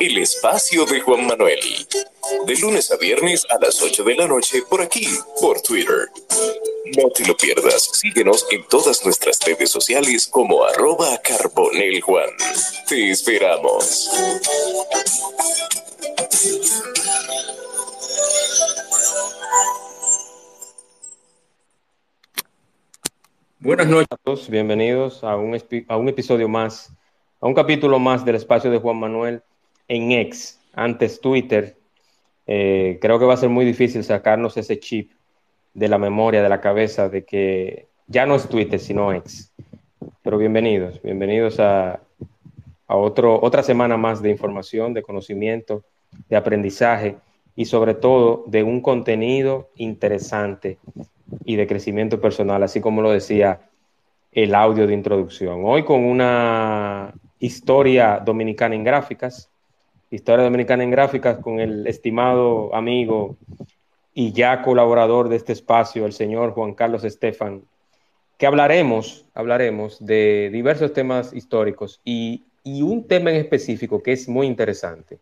El espacio de Juan Manuel. De lunes a viernes a las 8 de la noche por aquí, por Twitter. No te lo pierdas. Síguenos en todas nuestras redes sociales como arroba carboneljuan. Te esperamos. Buenas noches a todos, bienvenidos a un, a un episodio más, a un capítulo más del espacio de Juan Manuel en X, antes Twitter. Eh, creo que va a ser muy difícil sacarnos ese chip de la memoria, de la cabeza, de que ya no es Twitter, sino X. Pero bienvenidos, bienvenidos a, otra semana más de información, de conocimiento, de aprendizaje y sobre todo de un contenido interesante y de crecimiento personal, así como lo decía el audio de introducción. Hoy con una historia dominicana en gráficas, historia dominicana en gráficas con el estimado amigo y ya colaborador de este espacio, el señor Juan Carlos Estefan, que hablaremos, hablaremos de diversos temas históricos y, y un tema en específico que es muy interesante.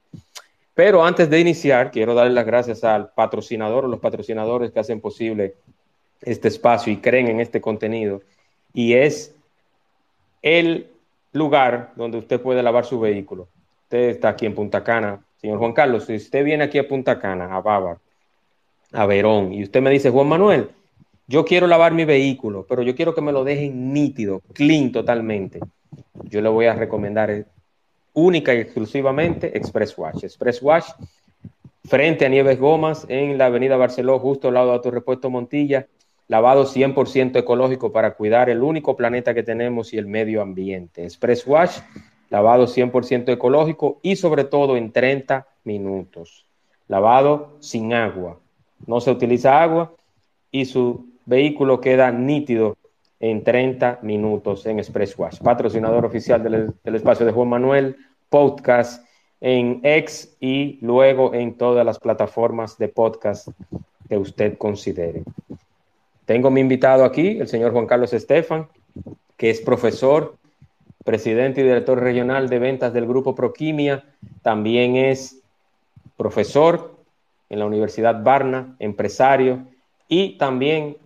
Pero antes de iniciar, quiero darle las gracias al patrocinador o los patrocinadores que hacen posible este espacio y creen en este contenido. Y es el lugar donde usted puede lavar su vehículo. Usted está aquí en Punta Cana. Señor Juan Carlos, si usted viene aquí a Punta Cana, a Bávaro, a Verón, y usted me dice, Juan Manuel, yo quiero lavar mi vehículo, pero yo quiero que me lo dejen nítido, clean totalmente. Yo le voy a recomendar única y exclusivamente Express Wash. Express Wash frente a Nieves Gomas en la avenida Barceló, justo al lado de Autorepuesto Montilla, lavado 100% ecológico para cuidar el único planeta que tenemos y el medio ambiente. Express Wash, lavado 100% ecológico y sobre todo en 30 minutos. Lavado sin agua. No se utiliza agua y su vehículo queda nítido en 30 minutos en Express Wash. Patrocinador oficial del, del espacio de Juan Manuel, podcast en X y luego en todas las plataformas de podcast que usted considere. Tengo mi invitado aquí, el señor Juan Carlos Estefan, que es profesor, presidente y director regional de ventas del Grupo Proquimia. También es profesor en la Universidad Barna, empresario y también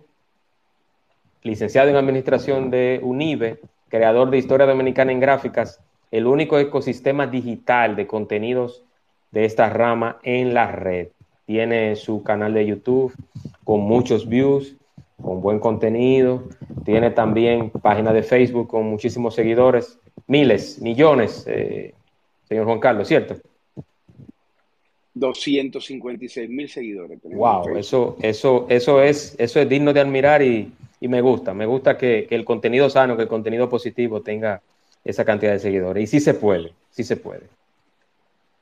licenciado en Administración de UNIBE, creador de Historia Dominicana en Gráficas, el único ecosistema digital de contenidos de esta rama en la red. Tiene su canal de YouTube con muchos views, con buen contenido. Tiene también página de Facebook con muchísimos seguidores, miles, millones, eh, señor Juan Carlos, ¿cierto? 256 mil seguidores. Wow, eso, eso, eso, es, eso es digno de admirar y, y me gusta. Me gusta que, que, el contenido sano, que el contenido positivo tenga esa cantidad de seguidores. Y sí se puede, sí se puede.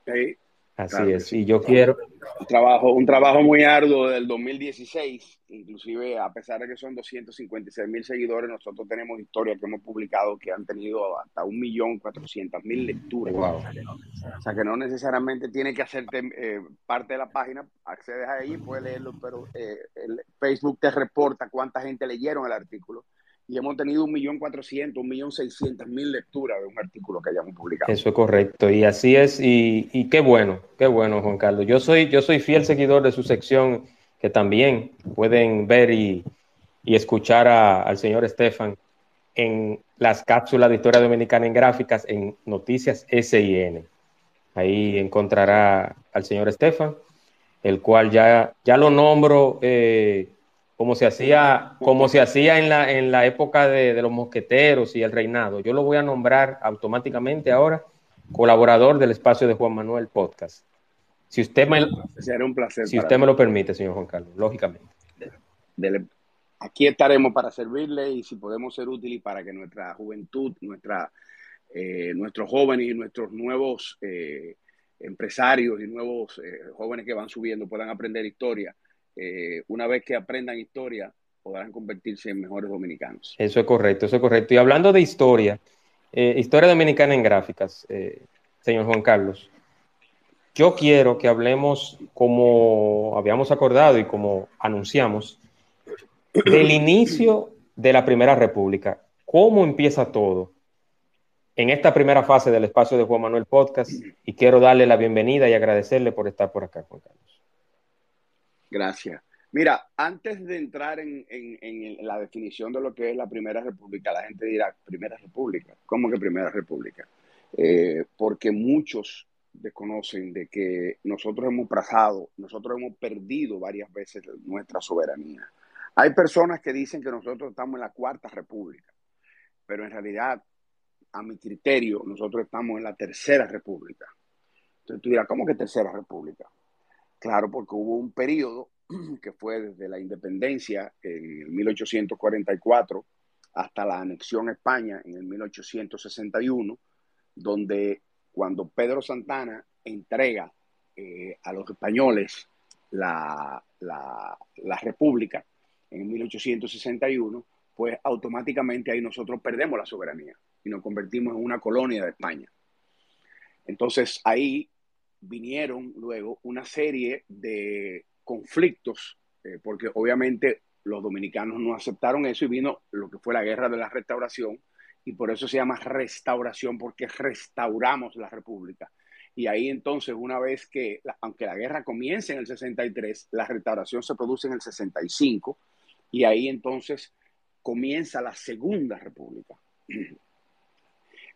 Sí, Así claro es, y yo quiero... Un trabajo, un trabajo muy arduo del 2016, inclusive a pesar de que son 256 mil seguidores, nosotros tenemos historias que hemos publicado que han tenido hasta 1.400.000 lecturas. Wow. O sea que no necesariamente tiene que hacerte eh, parte de la página, accedes ahí, puedes leerlo, pero eh, el Facebook te reporta cuánta gente leyeron el artículo y hemos tenido un millón cuatrocientos, un millón seiscientos mil lecturas de un artículo que hayamos publicado. Eso es correcto, y así es, y, y, qué bueno, qué bueno, Juan Carlos. Yo soy, yo soy fiel seguidor de su sección, que también pueden ver y, y escuchar a, al señor Estefan en las cápsulas de historia dominicana en gráficas en Noticias SIN. Ahí encontrará al señor Estefan, el cual ya, ya lo nombro. Eh, como se hacía, como se hacía en la, en la época de, de, los mosqueteros y el reinado. Yo lo voy a nombrar automáticamente ahora colaborador del espacio de Juan Manuel Podcast. Si usted me, Será un placer si usted me lo permite, señor Juan Carlos, lógicamente. Dele, aquí estaremos para servirle y si podemos ser útiles para que nuestra juventud, nuestra, eh, nuestros jóvenes y nuestros nuevos eh, empresarios y nuevos eh, jóvenes que van subiendo puedan aprender historia eh, una vez que aprendan historia, podrán convertirse en mejores dominicanos. Eso es correcto, eso es correcto. Y hablando de historia, eh, historia dominicana en gráficas, eh, señor Juan Carlos, yo quiero que hablemos como habíamos acordado y como anunciamos, del inicio de la Primera República, cómo empieza todo en esta primera fase del espacio de Juan Manuel Podcast y quiero darle la bienvenida y agradecerle por estar por acá, Juan Carlos. Gracias. Mira, antes de entrar en, la definición de lo que es la Primera República, la gente dirá, Primera República, ¿cómo que Primera República? Eh, porque muchos desconocen de que nosotros hemos pasado, nosotros hemos perdido varias veces nuestra soberanía. Hay personas que dicen que nosotros estamos en la Cuarta República, pero en realidad, a mi criterio, nosotros estamos en la Tercera República. Entonces tú dirás, ¿cómo que Tercera República? Claro, porque hubo un periodo que fue desde la independencia en 1844 hasta la anexión a España en el 1861, donde cuando Pedro Santana entrega eh, a los españoles la, la, la, República en 1861, pues automáticamente ahí nosotros perdemos la soberanía y nos convertimos en una colonia de España. Entonces ahí vinieron luego una serie de conflictos, eh, porque obviamente los dominicanos no aceptaron eso y vino lo que fue la guerra de la restauración, y por eso se llama restauración, porque restauramos la república. Y ahí entonces, una vez que, aunque la guerra comience en el 63, la restauración se produce en el 65, y ahí entonces comienza la Segunda República.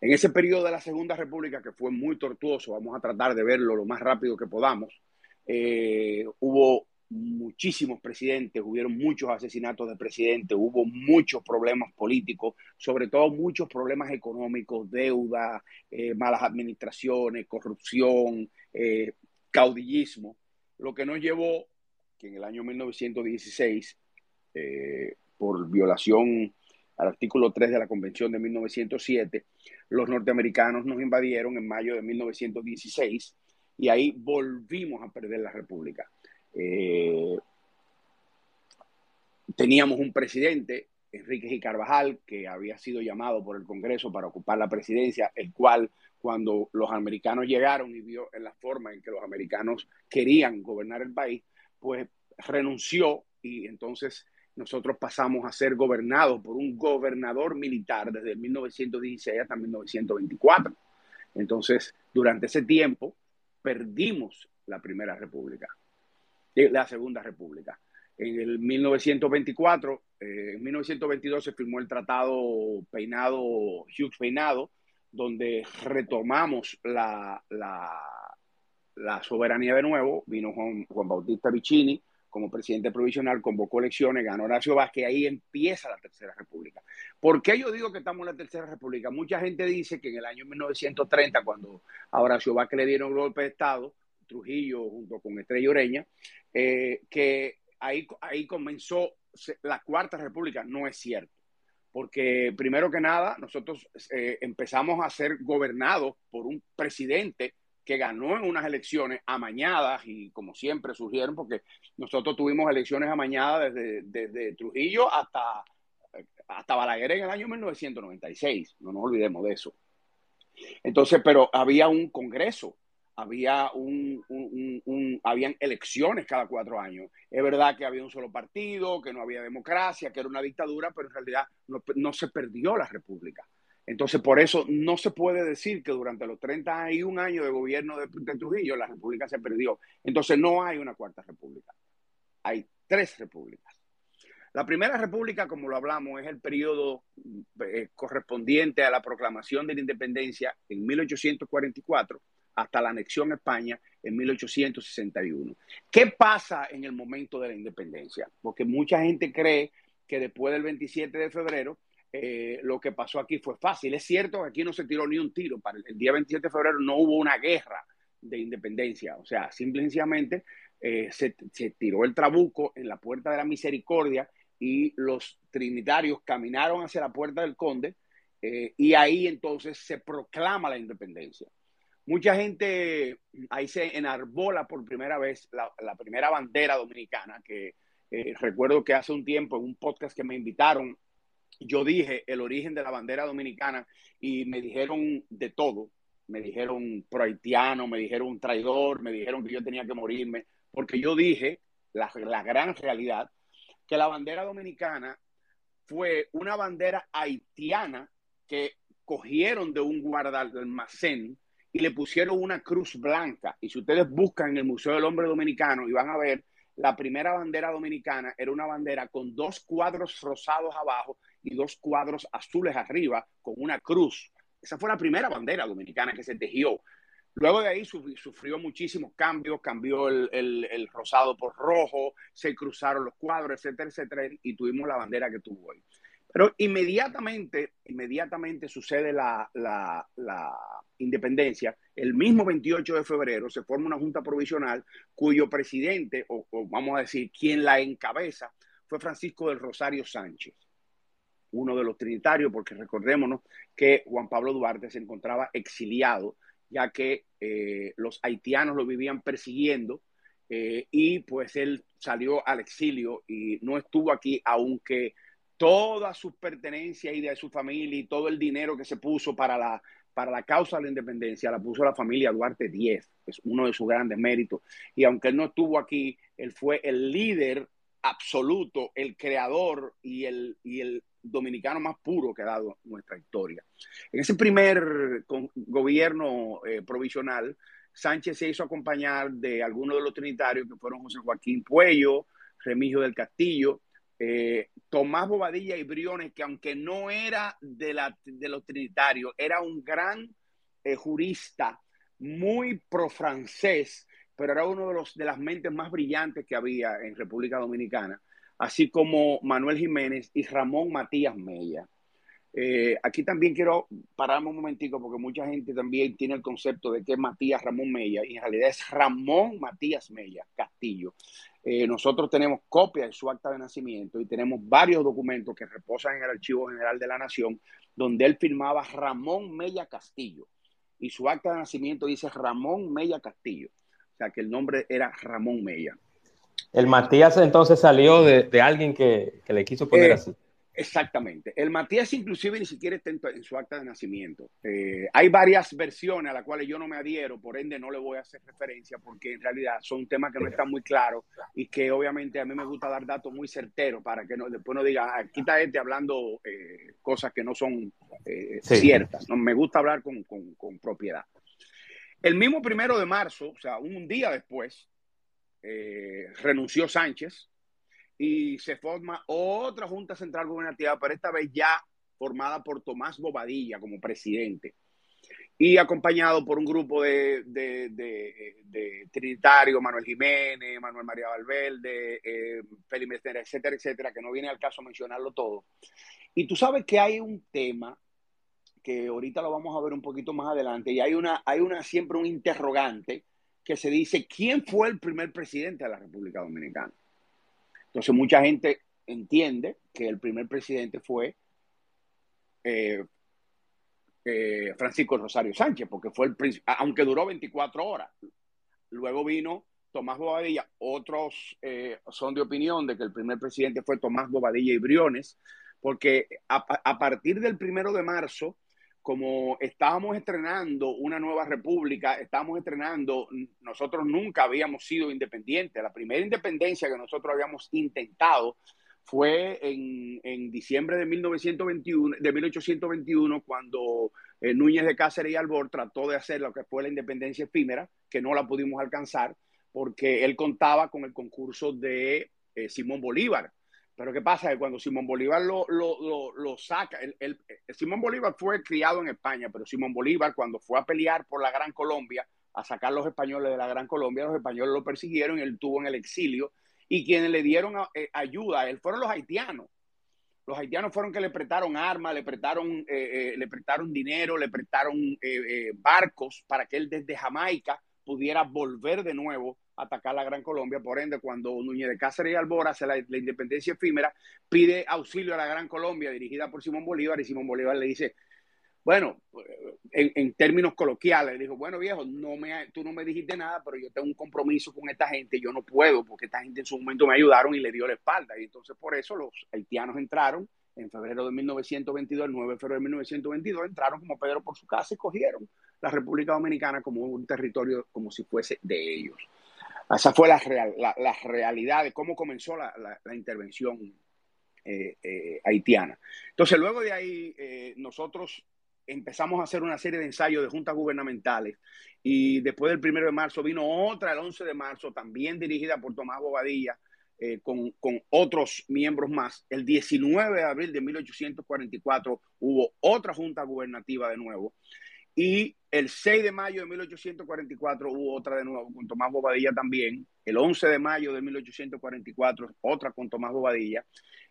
En ese periodo de la Segunda República, que fue muy tortuoso, vamos a tratar de verlo lo más rápido que podamos, eh, hubo muchísimos presidentes, hubieron muchos asesinatos de presidentes, hubo muchos problemas políticos, sobre todo muchos problemas económicos, deuda, eh, malas administraciones, corrupción, eh, caudillismo, lo que nos llevó que en el año 1916, por violación al artículo 3 de la Convención de 1907, los norteamericanos nos invadieron en mayo de 1916 y ahí volvimos a perder la República. Eh, teníamos un presidente, Enrique G. Carvajal, que había sido llamado por el Congreso para ocupar la presidencia, el cual cuando los americanos llegaron y vio en la forma en que los americanos querían gobernar el país, pues renunció y entonces nosotros pasamos a ser gobernados por un gobernador militar desde 1916 hasta 1924. Entonces, durante ese tiempo, perdimos la Primera República, eh, la Segunda República. En el 1924, eh, en 1922 se firmó el Tratado Peinado, Hughes Peinado, donde retomamos la, la, soberanía de nuevo. Vino Juan, Juan Bautista Vicini, como presidente provisional, convocó elecciones, ganó Horacio Vázquez, ahí empieza la Tercera República. ¿Por qué yo digo que estamos en la Tercera República? Mucha gente dice que en el año 1930, cuando a Horacio Vázquez le dieron el golpe de Estado, Trujillo junto con Estrella Ureña, eh, que ahí, ahí comenzó la Cuarta República. No es cierto porque primero que nada nosotros eh, empezamos a ser gobernados por un presidente que ganó en unas elecciones amañadas y como siempre surgieron, porque nosotros tuvimos elecciones amañadas desde, desde Trujillo hasta, hasta Balaguer en el año 1996, no nos olvidemos de eso. Entonces, pero había un congreso, había un, un, habían elecciones cada cuatro años. Es verdad que había un solo partido, que no había democracia, que era una dictadura, pero en realidad no, no se perdió la república. Entonces, por eso no se puede decir que durante los 31 años de gobierno de, Trujillo la república se perdió. Entonces, no hay una cuarta república. Hay tres repúblicas. La primera república, como lo hablamos, es el periodo eh, correspondiente a la proclamación de la independencia en 1844 hasta la anexión a España en 1861. ¿Qué pasa en el momento de la independencia? Porque mucha gente cree que después del 27 de febrero eh, lo que pasó aquí fue fácil. Es cierto que aquí no se tiró ni un tiro. Para el, día 27 de febrero no hubo una guerra de independencia. O sea, simplemente eh, se, tiró el trabuco en la puerta de la misericordia y los trinitarios caminaron hacia la puerta del conde eh, y ahí entonces se proclama la independencia. Mucha gente ahí se enarbola por primera vez la, la primera bandera dominicana, que recuerdo que hace un tiempo en un podcast que me invitaron yo dije el origen de la bandera dominicana y me dijeron de todo. Me dijeron prohaitiano, me dijeron traidor, me dijeron que yo tenía que morirme, porque yo dije la, la gran realidad, que la bandera dominicana fue una bandera haitiana que cogieron de un guarda almacén y le pusieron una cruz blanca. Y si ustedes buscan en el Museo del Hombre Dominicano y van a ver, la primera bandera dominicana era una bandera con dos cuadros rosados abajo y dos cuadros azules arriba con una cruz. Esa fue la primera bandera dominicana que se tejió. Luego de ahí sufrió muchísimos cambios, cambió el, el, rosado por rojo, se cruzaron los cuadros, etcétera, etcétera, y tuvimos la bandera que tuvo hoy. Pero inmediatamente, inmediatamente sucede la, la, la, independencia. El mismo 28 de febrero se forma una junta provisional cuyo presidente, o, vamos a decir, quien la encabeza, fue Francisco del Rosario Sánchez, uno de los trinitarios, porque recordémonos que Juan Pablo Duarte se encontraba exiliado, ya que eh, los haitianos lo vivían persiguiendo eh, y pues él salió al exilio y no estuvo aquí, aunque todas sus pertenencias y de su familia y todo el dinero que se puso para la, para la causa de la independencia la puso la familia Duarte 10, es uno de sus grandes méritos. Y aunque él no estuvo aquí, él fue el líder absoluto, el creador y el, y el dominicano más puro que ha dado nuestra historia. En ese primer gobierno eh, provisional, Sánchez se hizo acompañar de algunos de los trinitarios que fueron José Joaquín Puello, Remigio del Castillo, eh, Tomás Bobadilla y Briones, que aunque no era de, la, los trinitarios, era un gran eh, jurista, muy pro-francés, pero era uno de, los, de las mentes más brillantes que había en República Dominicana, así como Manuel Jiménez y Ramón Matías Mella. Eh, aquí también quiero pararme un momentico porque mucha gente también tiene el concepto de que es Matías Ramón Mella y en realidad es Ramón Matías Mella Castillo. Eh, nosotros tenemos copia de su acta de nacimiento y tenemos varios documentos que reposan en el Archivo General de la Nación donde él firmaba Ramón Mella Castillo y su acta de nacimiento dice Ramón Mella Castillo. O sea que el nombre era Ramón Mella. El Matías entonces salió de, alguien que, le quiso poner eh, así. Exactamente. El Matías inclusive ni siquiera está en, su acta de nacimiento. Eh, hay varias versiones a las cuales yo no me adhiero, por ende no le voy a hacer referencia porque en realidad son temas que no están muy claros y que obviamente a mí me gusta dar datos muy certeros para que no, después no diga, aquí está este hablando eh, cosas que no son ciertas. ¿no? Me gusta hablar con, con, propiedad. El mismo primero de marzo, o sea, un día después, renunció Sánchez y se forma otra Junta Central Gubernativa, pero esta vez ya formada por Tomás Bobadilla como presidente y acompañado por un grupo de, de, Trinitario, Manuel Jiménez, Manuel María Valverde, eh, Félix etcétera, etcétera, que no viene al caso mencionarlo todo. Y tú sabes que hay un tema que ahorita lo vamos a ver un poquito más adelante, y hay una, hay una siempre un interrogante que se dice, ¿quién fue el primer presidente de la República Dominicana? Entonces mucha gente entiende que el primer presidente fue eh, eh, Francisco Rosario Sánchez, porque fue el aunque duró 24 horas. Luego vino Tomás Bobadilla. Otros eh, son de opinión de que el primer presidente fue Tomás Bobadilla y Briones, porque a, a partir del primero de marzo como estábamos estrenando una nueva república, estábamos estrenando, nosotros nunca habíamos sido independientes. La primera independencia que nosotros habíamos intentado fue en, diciembre de, 1921, de 1821, cuando eh, Núñez de Cáceres y Albor trató de hacer lo que fue la independencia efímera, que no la pudimos alcanzar, porque él contaba con el concurso de eh, Simón Bolívar pero ¿qué pasa? Que cuando Simón Bolívar lo, lo, lo, saca, el, Simón Bolívar fue criado en España, pero Simón Bolívar cuando fue a pelear por la Gran Colombia, a sacar los españoles de la Gran Colombia, los españoles lo persiguieron él estuvo en el exilio. Y quienes le dieron eh, ayuda a él fueron los haitianos. Los haitianos fueron que le prestaron armas, le prestaron, eh, eh, le prestaron dinero, le prestaron barcos para que él desde Jamaica pudiera volver de nuevo atacar la Gran Colombia. Por ende, cuando Núñez de Cáceres y Albora hace la, independencia efímera, pide auxilio a la Gran Colombia dirigida por Simón Bolívar y Simón Bolívar le dice, bueno, en, términos coloquiales, le dijo, bueno viejo, no me, tú no me dijiste nada, pero yo tengo un compromiso con esta gente, yo no puedo porque esta gente en su momento me ayudaron y le dio la espalda. Y entonces por eso los haitianos entraron en febrero de 1922, el 9 de febrero de 1922, entraron como Pedro por su casa y cogieron la República Dominicana como un territorio como si fuese de ellos. Esa fue la, la, realidad de cómo comenzó la, intervención eh, eh, haitiana. Entonces, luego de ahí, eh, nosotros empezamos a hacer una serie de ensayos de juntas gubernamentales y después del primero de marzo vino otra el 11 de marzo, también dirigida por Tomás Bobadilla, con, con, otros miembros más. El 19 de abril de 1844 hubo otra junta gubernativa de nuevo. Y el 6 de mayo de 1844 hubo otra de nuevo con Tomás Bobadilla también. El 11 de mayo de 1844 otra con Tomás Bobadilla.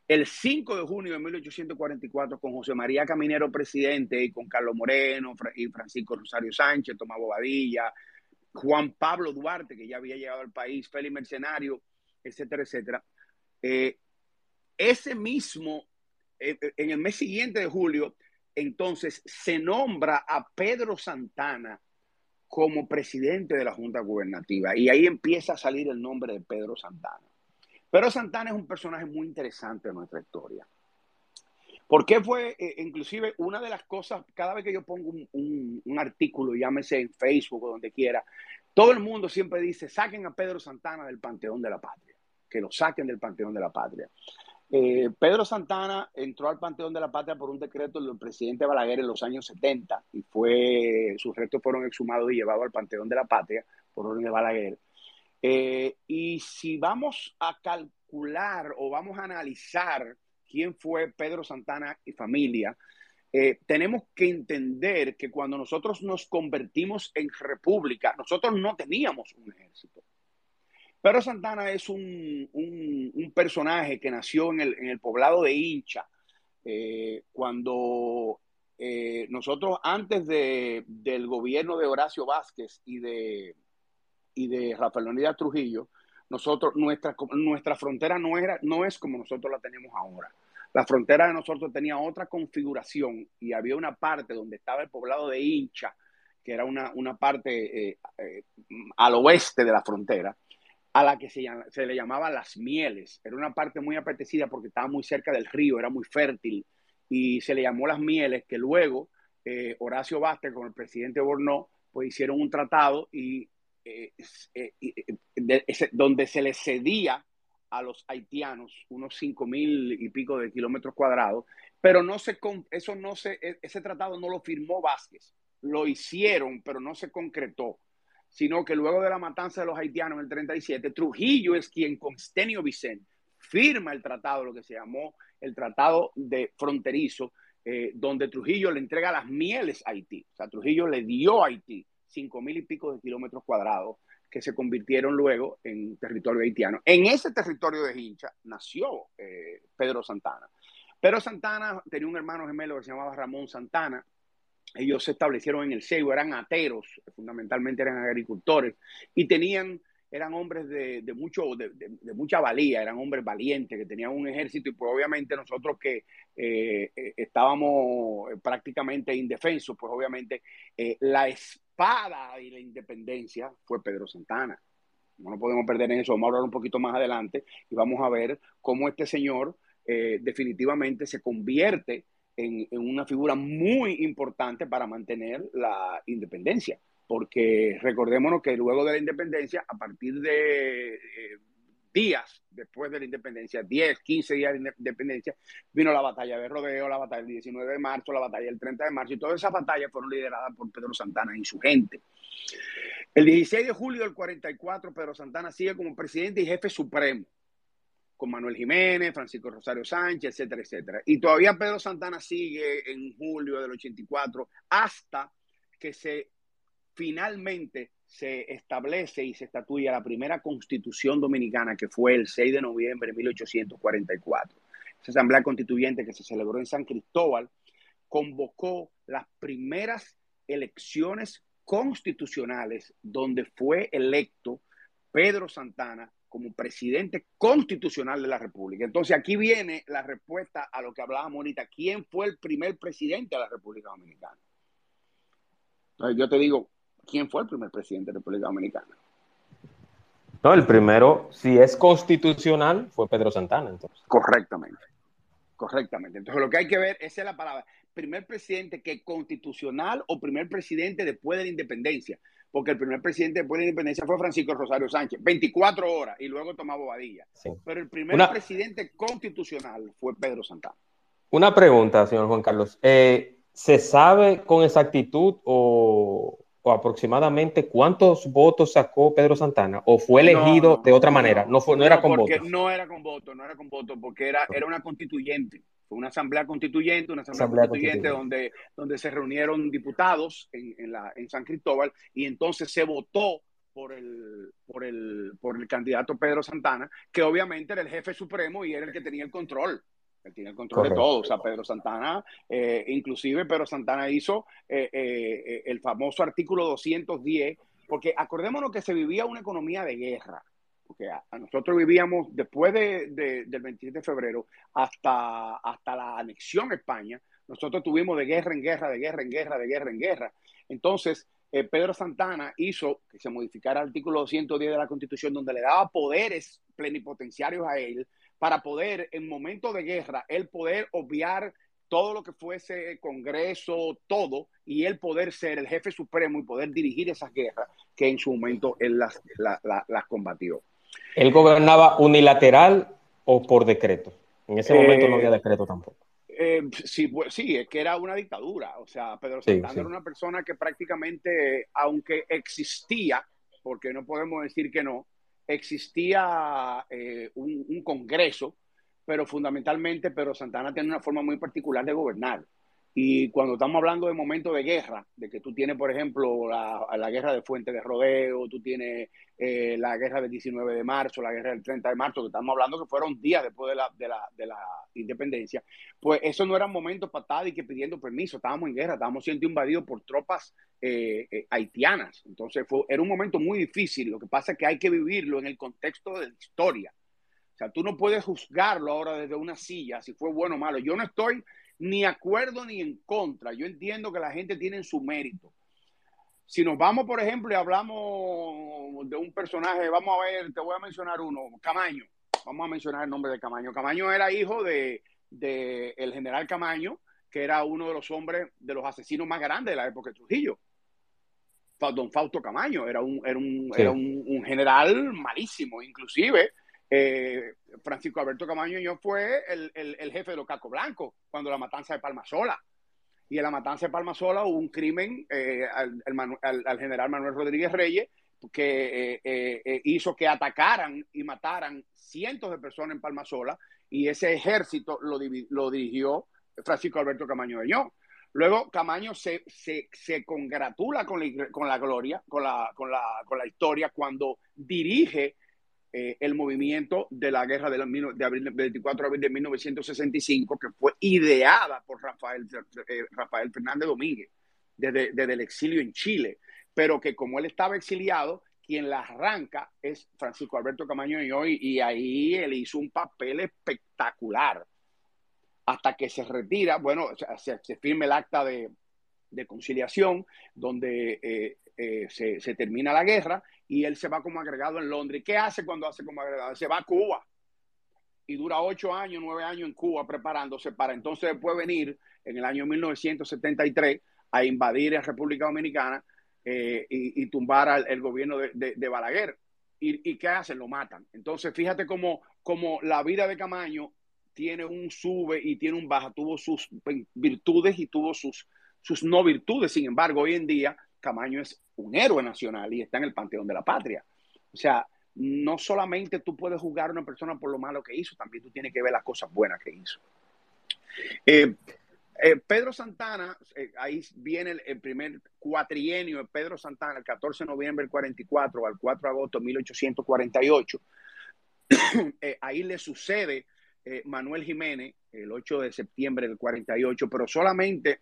El 5 de junio de 1844 con José María Caminero presidente y con Carlos Moreno y Francisco Rosario Sánchez, Tomás Bobadilla, Juan Pablo Duarte, que ya había llegado al país, Félix Mercenario, etcétera, etcétera. Eh, ese mismo, eh, en el mes siguiente de julio, entonces se nombra a Pedro Santana como presidente de la Junta Gubernativa y ahí empieza a salir el nombre de Pedro Santana. Pedro Santana es un personaje muy interesante en nuestra historia. Porque fue, eh, inclusive, una de las cosas, cada vez que yo pongo un, un, artículo, llámese en Facebook o donde quiera, todo el mundo siempre dice, saquen a Pedro Santana del Panteón de la Patria, que lo saquen del Panteón de la Patria. Eh, Pedro Santana entró al Panteón de la Patria por un decreto del presidente Balaguer en los años 70 y fue, sus restos fueron exhumados y llevados al Panteón de la Patria por orden de Balaguer. Eh, y si vamos a calcular o vamos a analizar quién fue Pedro Santana y familia, eh, tenemos que entender que cuando nosotros nos convertimos en república, nosotros no teníamos un ejército. Pedro Santana es un, personaje que nació en el, poblado de Hincha, eh, cuando eh, nosotros antes del gobierno de Horacio Vázquez y de, y de Rafael Leonidas Trujillo, nosotros, nuestra, frontera no, era, no es como nosotros la tenemos ahora. La frontera de nosotros tenía otra configuración y había una parte donde estaba el poblado de Hincha, que era una, parte eh, al oeste de la frontera, a la que se, se, le llamaba Las Mieles. Era una parte muy apetecida porque estaba muy cerca del río, era muy fértil. Y se le llamó Las Mieles, que luego eh, Horacio Vázquez con el presidente Bornó pues hicieron un tratado y, eh, eh, donde se le cedía a los haitianos unos cinco mil y pico de kilómetros cuadrados, pero no se, eso no se, e, ese tratado no lo firmó Vázquez, lo hicieron, pero no se concretó sino que luego de la matanza de los haitianos en el 37, Trujillo es quien con Stenio Vicente firma el tratado, lo que se llamó el tratado de fronterizo, eh, donde Trujillo le entrega las mieles a Haití. O sea, Trujillo le dio a Haití cinco mil y pico de kilómetros cuadrados que se convirtieron luego en territorio haitiano. En ese territorio de Hincha nació eh, Pedro Santana. Pedro Santana tenía un hermano gemelo que se llamaba Ramón Santana, ellos se establecieron en el Seibo, eran ateros, fundamentalmente eran agricultores, y tenían, eran hombres de, mucho, de, mucha valía, eran hombres valientes, que tenían un ejército, y pues obviamente nosotros que eh, eh, estábamos prácticamente indefensos, pues obviamente eh, la espada y la independencia fue Pedro Santana. No nos podemos perder en eso, vamos a hablar un poquito más adelante y vamos a ver cómo este señor definitivamente se convierte en, una figura muy importante para mantener la independencia, porque recordémonos que luego de la independencia, a partir de eh, días después de la independencia, 10, 15 días de independencia, vino la batalla de Rodeo, la batalla del 19 de marzo, la batalla del 30 de marzo, y todas esas batallas fueron lideradas por Pedro Santana y su gente. El 16 de julio del 44, Pedro Santana sigue como presidente y jefe supremo con Manuel Jiménez, Francisco Rosario Sánchez, etcétera, etcétera. Y todavía Pedro Santana sigue en julio del 84 hasta que se finalmente se establece y se estatuya la primera constitución dominicana que fue el 6 de noviembre de 1844. Esa asamblea constituyente que se celebró en San Cristóbal convocó las primeras elecciones constitucionales donde fue electo Pedro Santana como presidente constitucional de la República. Entonces aquí viene la respuesta a lo que hablábamos ahorita. ¿Quién fue el primer presidente de la República Dominicana? Entonces yo te digo, ¿quién fue el primer presidente de la República Dominicana? No, el primero, si es constitucional, fue Pedro Santana. Entonces. Correctamente. Correctamente. Entonces lo que hay que ver, esa es la palabra, primer presidente que constitucional o primer presidente después de la independencia porque el primer presidente después de la independencia fue Francisco Rosario Sánchez, 24 horas, y luego Tomás Bobadilla. Pero el primer presidente constitucional fue Pedro Santana. Una pregunta, señor Juan Carlos. Eh, ¿se sabe con exactitud o, aproximadamente cuántos votos sacó Pedro Santana? ¿O fue elegido de otra manera? No, fue, no, era con votos. No era con votos, no era con votos, porque era, era una constituyente. Fue una asamblea constituyente, una asamblea, constituyente, Donde, donde se reunieron diputados en, en, la, en San Cristóbal y entonces se votó por el, por, el, por el candidato Pedro Santana, que obviamente era el jefe supremo y era el que tenía el control. Él tiene el control de todo. O sea, Pedro Santana, eh, inclusive Pedro Santana hizo eh, eh, el famoso artículo 210, porque acordémonos que se vivía una economía de guerra porque nosotros vivíamos después de, del 27 de febrero hasta, hasta la anexión a España, nosotros tuvimos de guerra en guerra, de guerra en guerra, de guerra en guerra. Entonces, Pedro Santana hizo que se modificara el artículo 210 de la Constitución, donde le daba poderes plenipotenciarios a él para poder, en momentos de guerra, él poder obviar todo lo que fuese Congreso, todo, y él poder ser el jefe supremo y poder dirigir esas guerras que en su momento él las, las combatió. ¿Él gobernaba unilateral o por decreto? En ese momento no había eh, decreto tampoco. Eh, sí, pues, sí, es que era una dictadura. O sea, Pedro Santana era una persona que prácticamente, aunque existía, porque no podemos decir que no, existía eh, un, congreso, pero fundamentalmente Pedro Santana tiene una forma muy particular de gobernar. Y cuando estamos hablando de momentos de guerra, de que tú tienes, por ejemplo, la, la guerra de Fuente de Rodeo, tú tienes eh, la guerra del 19 de marzo, la guerra del 30 de marzo, que estamos hablando que fueron días después de la, de la, de la independencia, pues eso no eran momentos para y que pidiendo permiso, estábamos en guerra, estábamos siendo invadidos por tropas eh, eh, haitianas. Entonces fue, era un momento muy difícil, lo que pasa es que hay que vivirlo en el contexto de la historia. O sea, tú no puedes juzgarlo ahora desde una silla, si fue bueno o malo. Yo no estoy ni acuerdo ni en contra. Yo entiendo que la gente tiene su mérito. Si nos vamos, por ejemplo, y hablamos de un personaje, vamos a ver, te voy a mencionar uno, Camaño. Vamos a mencionar el nombre de Camaño. Camaño era hijo de, el general Camaño, que era uno de los hombres, de los asesinos más grandes de la época de Trujillo. Don Fausto Camaño era un, era un, era un general malísimo, inclusive eh, Francisco Alberto Camaño fue el, jefe de los Cacos Blancos cuando la matanza de Palmasola. Y en la matanza de Palmasola hubo un crimen eh, al, general Manuel Rodríguez Reyes que eh, hizo que atacaran y mataran cientos de personas en Palmasola y ese ejército lo, dirigió Francisco Alberto Camaño Ño. Luego Camaño se, se, congratula con la, con la gloria, con la, con, la, con la historia cuando dirige eh, el movimiento de la guerra de, de abril, 24 de abril de 1965, que fue ideada por Rafael, eh, Rafael Fernández Domínguez desde, desde, el exilio en Chile, pero que como él estaba exiliado, quien la arranca es Francisco Alberto Camaño y hoy, y ahí él hizo un papel espectacular. Hasta que se retira, bueno, se, se firma el acta de, de conciliación, donde eh, eh, se, termina la guerra y él se va como agregado en Londres. ¿Qué hace cuando hace como agregado? Se va a Cuba y dura ocho años, nueve años en Cuba preparándose para entonces después venir en el año 1973 a invadir la República Dominicana eh, y, tumbar el gobierno de, Balaguer. ¿Y, qué hacen? Lo matan. Entonces, fíjate cómo, cómo la vida de Camaño tiene un sube y tiene un baja, tuvo sus virtudes y tuvo sus, sus no virtudes. Sin embargo, hoy en día Camaño es un héroe nacional y está en el panteón de la patria. O sea, no solamente tú puedes juzgar a una persona por lo malo que hizo, también tú tienes que ver las cosas buenas que hizo. Eh, eh, Pedro Santana, eh, ahí viene el, primer cuatrienio de Pedro Santana, el 14 de noviembre del 44 al 4 de agosto de 1848. ahí le sucede Manuel Jiménez el 8 de septiembre del 48, pero solamente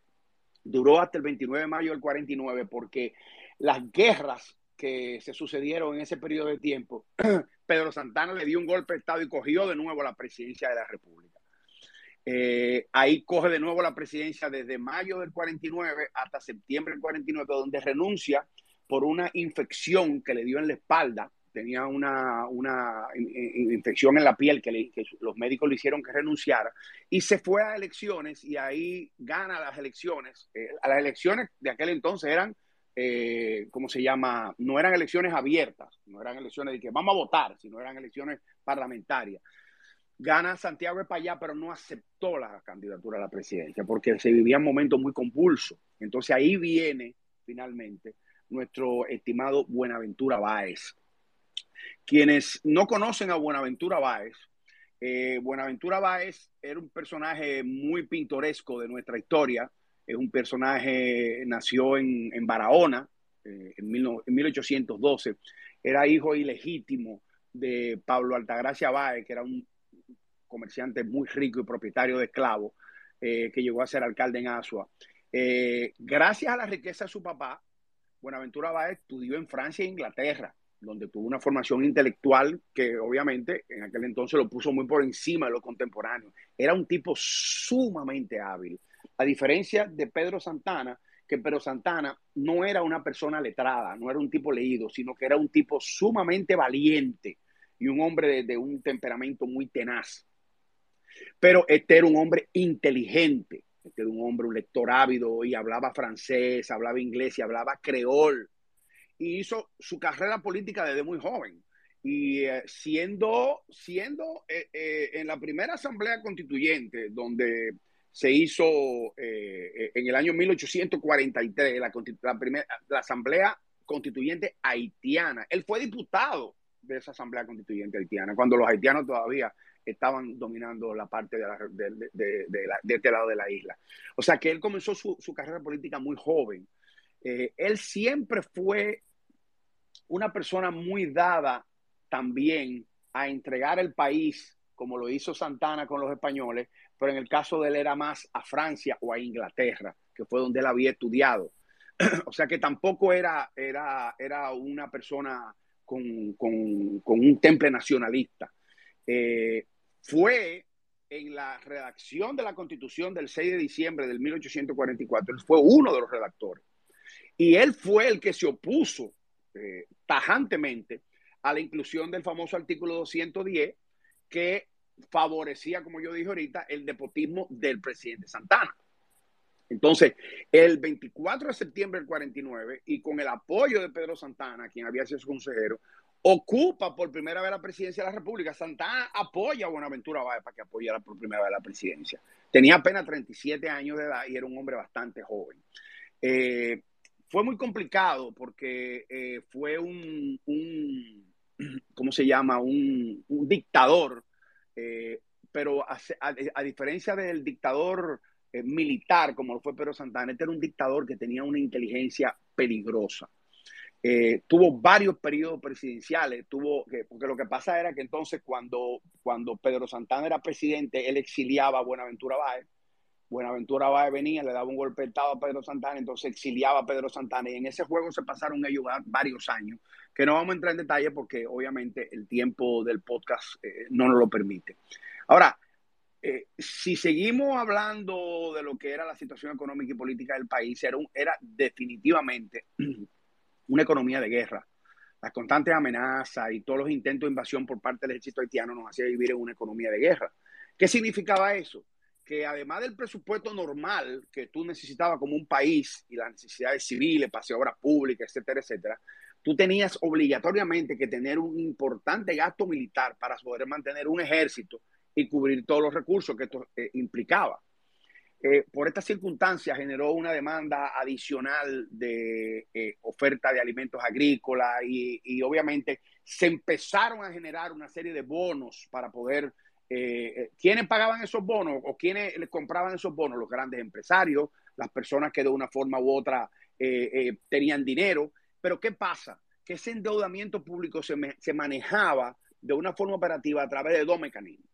duró hasta el 29 de mayo del 49 porque las guerras que se sucedieron en ese periodo de tiempo, Pedro Santana le dio un golpe de Estado y cogió de nuevo la presidencia de la República. Eh, ahí coge de nuevo la presidencia desde mayo del 49 hasta septiembre del 49, donde renuncia por una infección que le dio en la espalda tenía una, infección en la piel que, los médicos le hicieron que renunciara y se fue a elecciones y ahí gana las elecciones. Eh, las elecciones de aquel entonces eran, eh, ¿cómo se llama? No eran elecciones abiertas, no eran elecciones de que vamos a votar, sino eran elecciones parlamentarias. Gana Santiago Payá, pero no aceptó la candidatura a la presidencia porque se vivía un momento muy convulso. Entonces ahí viene finalmente nuestro estimado Buenaventura Báez. Quienes no conocen a Buenaventura Báez, eh, Buenaventura Báez era un personaje muy pintoresco de nuestra historia. Es un personaje, nació en, Barahona eh, en, en 1812. Era hijo ilegítimo de Pablo Altagracia Báez, que era un comerciante muy rico y propietario de esclavos, eh, que llegó a ser alcalde en Asua. Eh, gracias a la riqueza de su papá, Buenaventura Báez estudió en Francia e Inglaterra, donde tuvo una formación intelectual que obviamente en aquel entonces lo puso muy por encima de los contemporáneos. Era un tipo sumamente hábil, a diferencia de Pedro Santana, que Pedro Santana no era una persona letrada, no era un tipo leído, sino que era un tipo sumamente valiente y un hombre de un temperamento muy tenaz. Pero este era un hombre inteligente, este era un hombre, un lector ávido y hablaba francés, hablaba inglés y hablaba creol. Y hizo su carrera política desde muy joven. Y eh, siendo, siendo eh, eh, en la primera asamblea constituyente, donde se hizo en el año 1843, la, la, la asamblea constituyente haitiana, él fue diputado de esa asamblea constituyente haitiana, cuando los haitianos todavía estaban dominando la parte de, de, este lado de la isla. O sea que él comenzó su, carrera política muy joven. Eh, él siempre fue una persona muy dada también a entregar el país, como lo hizo Santana con los españoles, pero en el caso de él era más a Francia o a Inglaterra, que fue donde él había estudiado. o sea que tampoco era, era, era una persona con, un temple nacionalista. Eh, fue en la redacción de la Constitución del 6 de diciembre del 1844, él fue uno de los redactores. Y él fue el que se opuso eh, tajantemente a la inclusión del famoso artículo 210 que favorecía, como yo dije ahorita, el nepotismo del presidente Santana. Entonces, el 24 de septiembre del 49, y con el apoyo de Pedro Santana, quien había sido su consejero, ocupa por primera vez la presidencia de la República. Santana apoya a Buenaventura Báez para que apoyara por primera vez la presidencia. Tenía apenas 37 años de edad y era un hombre bastante joven. Eh, fue muy complicado porque eh, fue un, ¿cómo se llama? Un, dictador, eh, pero a, diferencia del dictador militar como lo fue Pedro Santana, este era un dictador que tenía una inteligencia peligrosa. Eh, tuvo varios periodos presidenciales, tuvo porque lo que pasa era que entonces cuando, cuando Pedro Santana era presidente, él exiliaba a Buenaventura Báez. Buenaventura Báez venía, le daba un golpe de estado a Pedro Santana, entonces exiliaba a Pedro Santana y en ese juego se pasaron ellos varios años, que no vamos a entrar en detalle porque obviamente el tiempo del podcast eh, no nos lo permite. Ahora, eh, si seguimos hablando de lo que era la situación económica y política del país, era, un, era definitivamente una economía de guerra. Las constantes amenazas y todos los intentos de invasión por parte del ejército haitiano nos hacía vivir en una economía de guerra. ¿Qué significaba eso? Que además del presupuesto normal que tú necesitabas como un país y las necesidades civiles, pase obras públicas, etcétera, etcétera, tú tenías obligatoriamente que tener un importante gasto militar para poder mantener un ejército y cubrir todos los recursos que esto eh, implicaba. Eh, por estas circunstancias generó una demanda adicional de eh, oferta de alimentos agrícolas y, obviamente se empezaron a generar una serie de bonos para poder... Eh, ¿Quiénes pagaban esos bonos o quiénes les compraban esos bonos? Los grandes empresarios, las personas que de una forma u otra tenían dinero. Pero ¿qué pasa? Que ese endeudamiento público se, se manejaba de una forma operativa a través de dos mecanismos.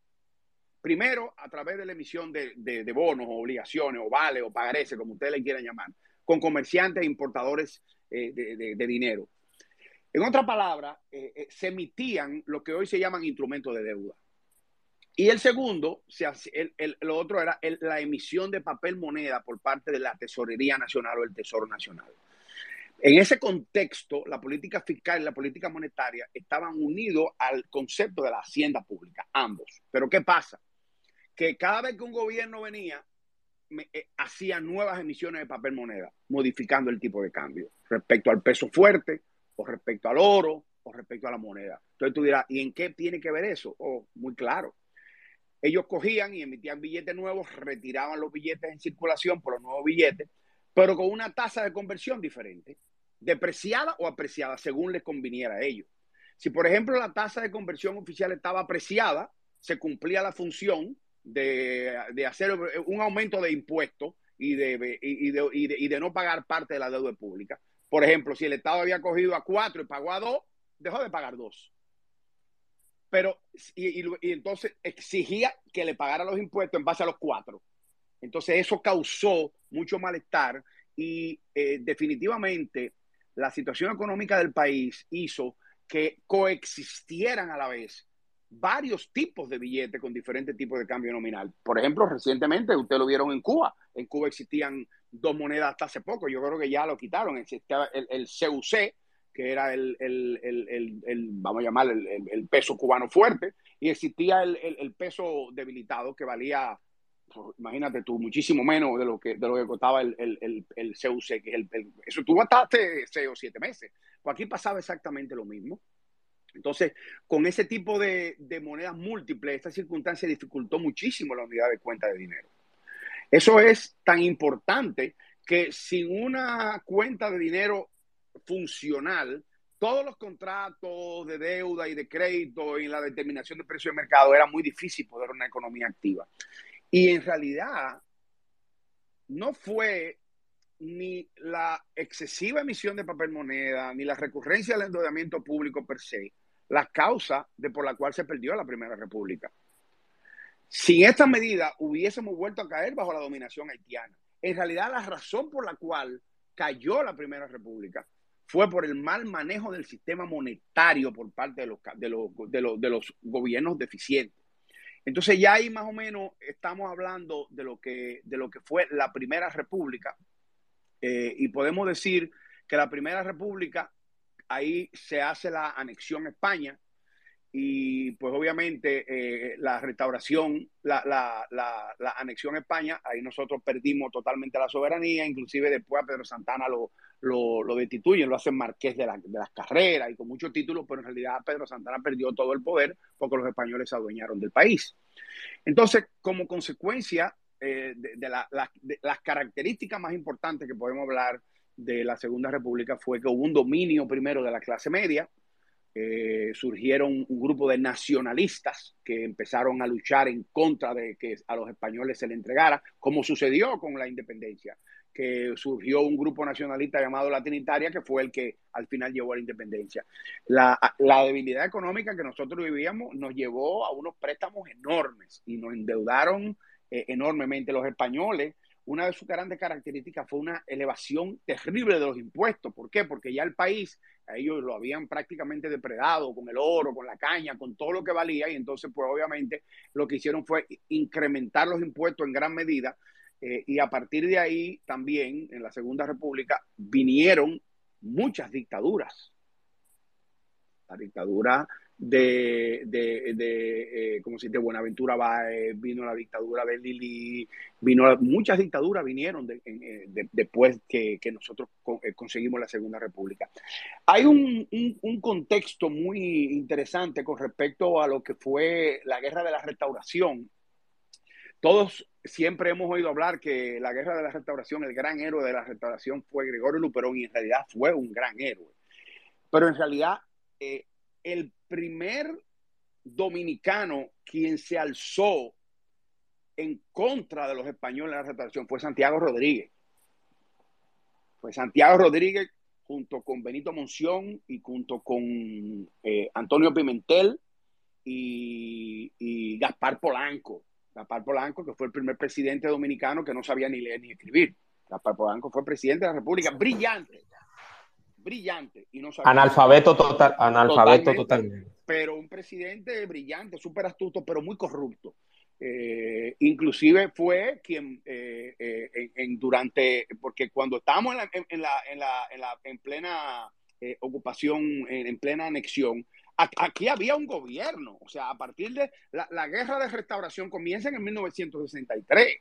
Primero, a través de la emisión de, bonos o obligaciones o vales o pagarés, como ustedes le quieran llamar, con comerciantes e importadores eh, de, dinero. En otra palabra, eh, eh, se emitían lo que hoy se llaman instrumentos de deuda. Y el segundo, lo otro era la emisión de papel moneda por parte de la Tesorería Nacional o el Tesoro Nacional. En ese contexto, la política fiscal y la política monetaria estaban unidos al concepto de la hacienda pública, ambos. Pero ¿qué pasa? que cada vez que un gobierno venía, eh, hacía nuevas emisiones de papel moneda, modificando el tipo de cambio respecto al peso fuerte o respecto al oro o respecto a la moneda. Entonces tú dirás, ¿y en qué tiene que ver eso? Oh, muy claro. ellos cogían y emitían billetes nuevos, retiraban los billetes en circulación por los nuevos billetes, pero con una tasa de conversión diferente, depreciada o apreciada, según les conviniera a ellos. Si, por ejemplo, la tasa de conversión oficial estaba apreciada, se cumplía la función de, hacer un aumento de impuestos y de, y, de, no pagar parte de la deuda pública. Por ejemplo, si el Estado había cogido a cuatro y pagó a dos, dejó de pagar dos. Pero, y, entonces exigía que le pagara los impuestos en base a los cuatro. Entonces, eso causó mucho malestar y eh, definitivamente la situación económica del país hizo que coexistieran a la vez varios tipos de billetes con diferentes tipos de cambio nominal. Por ejemplo, recientemente, ustedes lo vieron en Cuba. En Cuba existían dos monedas hasta hace poco. Yo creo que ya lo quitaron. Existía el, el CUC, que era el, vamos a llamar, el, peso cubano fuerte, y existía el, peso debilitado que valía, imagínate tú, muchísimo menos de lo que, de lo que costaba el, el, CUC, que es el, eso hasta hace seis o siete meses. Pues aquí pasaba exactamente lo mismo. Entonces, con ese tipo de, monedas múltiples, esta circunstancia dificultó muchísimo la unidad de cuenta de dinero. Eso es tan importante que sin una cuenta de dinero funcional, todos los contratos de deuda y de crédito y la determinación de precio de mercado era muy difícil poder una economía activa. Y en realidad no fue ni la excesiva emisión de papel moneda, ni la recurrencia del endeudamiento público per se, la causa de por la cual se perdió la Primera República. Sin esta medida hubiésemos vuelto a caer bajo la dominación haitiana. En realidad la razón por la cual cayó la Primera República fue por el mal manejo del sistema monetario por parte de los, de los, de los, gobiernos deficientes. Entonces ya ahí más o menos estamos hablando de lo que, de lo que fue la Primera República eh, y podemos decir que la Primera República ahí se hace la anexión a España y pues obviamente eh, la restauración, la, la, la, anexión a España, ahí nosotros perdimos totalmente la soberanía, inclusive después a Pedro Santana lo, lo, destituyen, lo hacen marqués de, de, las carreras y con muchos títulos, pero en realidad Pedro Santana perdió todo el poder porque los españoles se adueñaron del país. Entonces, como consecuencia eh, de, de las características más importantes que podemos hablar de la Segunda República fue que hubo un dominio primero de la clase media, eh, surgieron un grupo de nacionalistas que empezaron a luchar en contra de que a los españoles se le entregara, como sucedió con la independencia, que surgió un grupo nacionalista llamado Latinitaria, que fue el que al final llevó a la independencia. La, debilidad económica que nosotros vivíamos nos llevó a unos préstamos enormes y nos endeudaron eh, enormemente los españoles una de sus grandes características fue una elevación terrible de los impuestos. ¿Por qué? Porque ya el país, ellos lo habían prácticamente depredado con el oro, con la caña, con todo lo que valía, y entonces, pues obviamente, lo que hicieron fue incrementar los impuestos en gran medida, eh, y a partir de ahí también, en la Segunda República, vinieron muchas dictaduras. La dictadura de, de, eh, como si de Buenaventura Báez, vino la dictadura de Lili, vino muchas dictaduras vinieron eh, después que, nosotros eh, conseguimos la Segunda República. Hay un, un, contexto muy interesante con respecto a lo que fue la guerra de la restauración. Todos siempre hemos oído hablar que la guerra de la restauración, el gran héroe de la restauración fue Gregorio Luperón y en realidad fue un gran héroe. Pero en realidad el primer dominicano quien se alzó en contra de los españoles en la restauración fue Santiago Rodríguez. Fue Santiago Rodríguez junto con Benito Monción y junto con eh, Antonio Pimentel y, Gaspar Polanco. Gaspar Polanco, que fue el primer presidente dominicano que no sabía ni leer ni escribir. Gaspar Polanco fue presidente de la República, brillante, brillante y no analfabeto total analfabeto totalmente, pero un presidente brillante súper astuto pero muy corrupto. Eh, inclusive fue quien eh, eh, en, durante porque cuando estábamos en la en, la, en, la, en, la, en plena ocupación en, plena anexión aquí había un gobierno o sea a partir de la, guerra de restauración comienza en 1963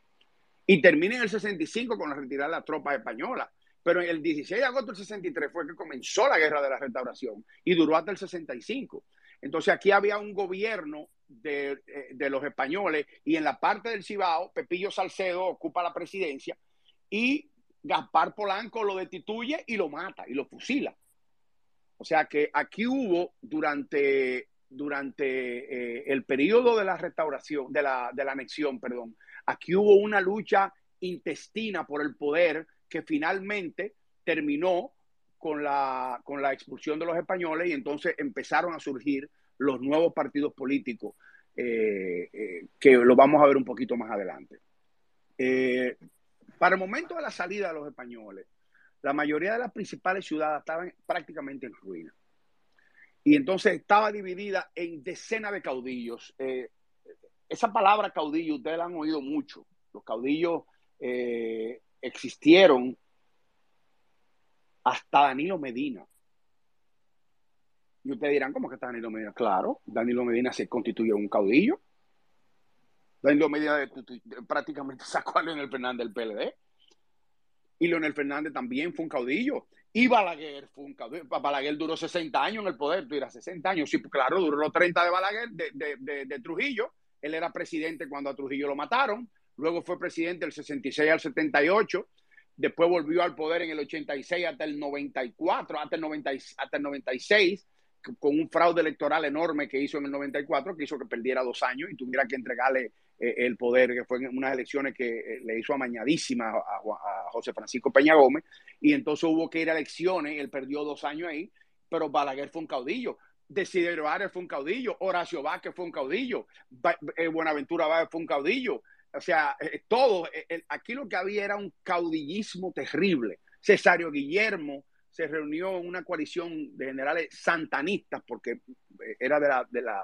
y termina en el 65 con la retirada de las tropas españolas pero el 16 de agosto del 63 fue que comenzó la guerra de la restauración y duró hasta el 65. Entonces aquí había un gobierno de, de, los españoles y en la parte del Cibao, Pepillo Salcedo ocupa la presidencia y Gaspar Polanco lo destituye y lo mata y lo fusila. O sea que aquí hubo durante, durante eh, el periodo de la restauración, de la, de la anexión, perdón, aquí hubo una lucha intestina por el poder que finalmente terminó con la, con la expulsión de los españoles y entonces empezaron a surgir los nuevos partidos políticos, eh, eh, que lo vamos a ver un poquito más adelante. para el momento de la salida de los españoles, la mayoría de las principales ciudades estaban prácticamente en ruina. Y entonces estaba dividida en decenas de caudillos. Eh, esa palabra caudillo, ustedes la han oído mucho. Los caudillos eh, existieron hasta Danilo Medina. Y ustedes dirán, ¿cómo que está Danilo Medina? Claro, Danilo Medina se constituyó un caudillo. Danilo Medina prácticamente sacó a Leonel Fernández del PLD. Y Leonel Fernández también fue un caudillo. Y Balaguer fue un caudillo. Balaguer duró 60 años en el poder, tú dirás, 60 años. Sí, claro, duró los 30 de Balaguer, de, Trujillo. Él era presidente cuando a Trujillo lo mataron. Luego fue presidente del 66 al 78. Después volvió al poder en el 86 hasta el 94, hasta el, 90, hasta el 96 con un fraude electoral enorme que hizo en el 94, que hizo que perdiera dos años y tuviera que entregarle el poder, que fue en unas elecciones que eh, le hizo amañadísima a, José Francisco Peña Gómez, y entonces hubo que ir a elecciones, él perdió dos años ahí, pero Balaguer fue un caudillo. Desiderio Arias fue un caudillo, Horacio Vázquez fue un caudillo, eh, Buenaventura Vázquez fue un caudillo. O sea, todo, aquí lo que había era un caudillismo terrible. Cesario Guillermo, se reunió en una coalición de generales santanistas, porque era de la, de la,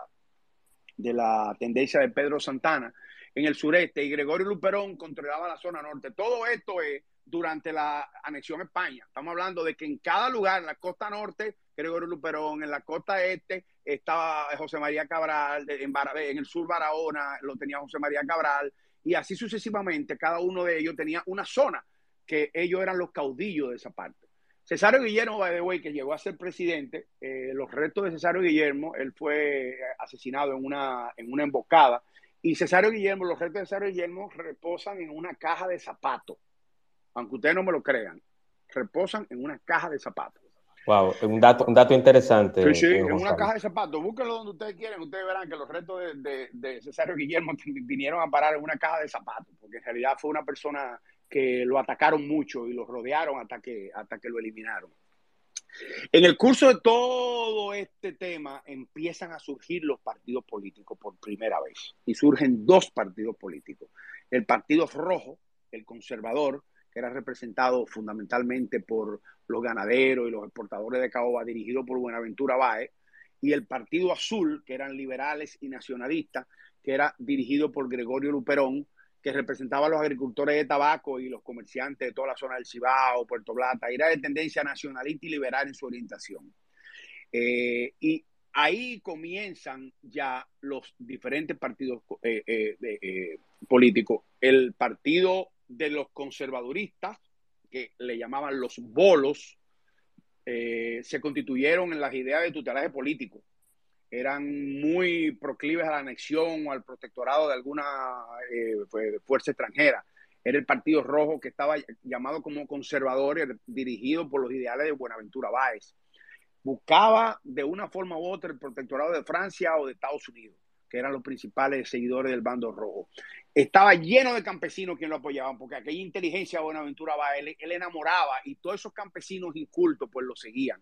de la tendencia de Pedro Santana en el sureste, y Gregorio Luperón controlaba la zona norte. Todo esto es durante la anexión a España. Estamos hablando de que en cada lugar, en la costa norte, Gregorio Luperón, en la costa este estaba José María Cabral, en, en el sur Barahona lo tenía José María Cabral, y así sucesivamente, cada uno de ellos tenía una zona que ellos eran los caudillos de esa parte. Cesario Guillermo, by the way, que llegó a ser presidente, eh, los restos de Cesario Guillermo, él fue asesinado en una, en una emboscada, y Cesario Guillermo, los restos de Cesario Guillermo reposan en una caja de zapatos, aunque ustedes no me lo crean, reposan en una caja de zapatos. Wow, un dato, un dato interesante. Sí, sí, en una caja de zapatos. Búsquenlo donde ustedes quieran. Ustedes verán que los restos de, de, de, Cesario Guillermo vinieron a parar en una caja de zapatos, porque en realidad fue una persona que lo atacaron mucho y lo rodearon hasta que, hasta que lo eliminaron. En el curso de todo este tema empiezan a surgir los partidos políticos por primera vez y surgen dos partidos políticos. El Partido Rojo, el conservador, que era representado fundamentalmente por los ganaderos y los exportadores de caoba, dirigido por Buenaventura Báez, y el Partido Azul, que eran liberales y nacionalistas, que era dirigido por Gregorio Luperón, que representaba a los agricultores de tabaco y los comerciantes de toda la zona del Cibao, Puerto Plata, era de tendencia nacionalista y liberal en su orientación. Eh, y ahí comienzan ya los diferentes partidos eh, eh, políticos. El partido de los conservaduristas, que le llamaban los bolos, se constituyeron en las ideas de tutelaje político eran muy proclives a la anexión o al protectorado de alguna eh, fuerza extranjera. Era el Partido Rojo que estaba llamado como conservador, dirigido por los ideales de Buenaventura Báez. Buscaba de una forma u otra el protectorado de Francia o de Estados Unidos, que eran los principales seguidores del bando rojo. Estaba lleno de campesinos que lo apoyaban, porque aquella inteligencia de Buenaventura Báez, él enamoraba y todos esos campesinos incultos pues lo seguían.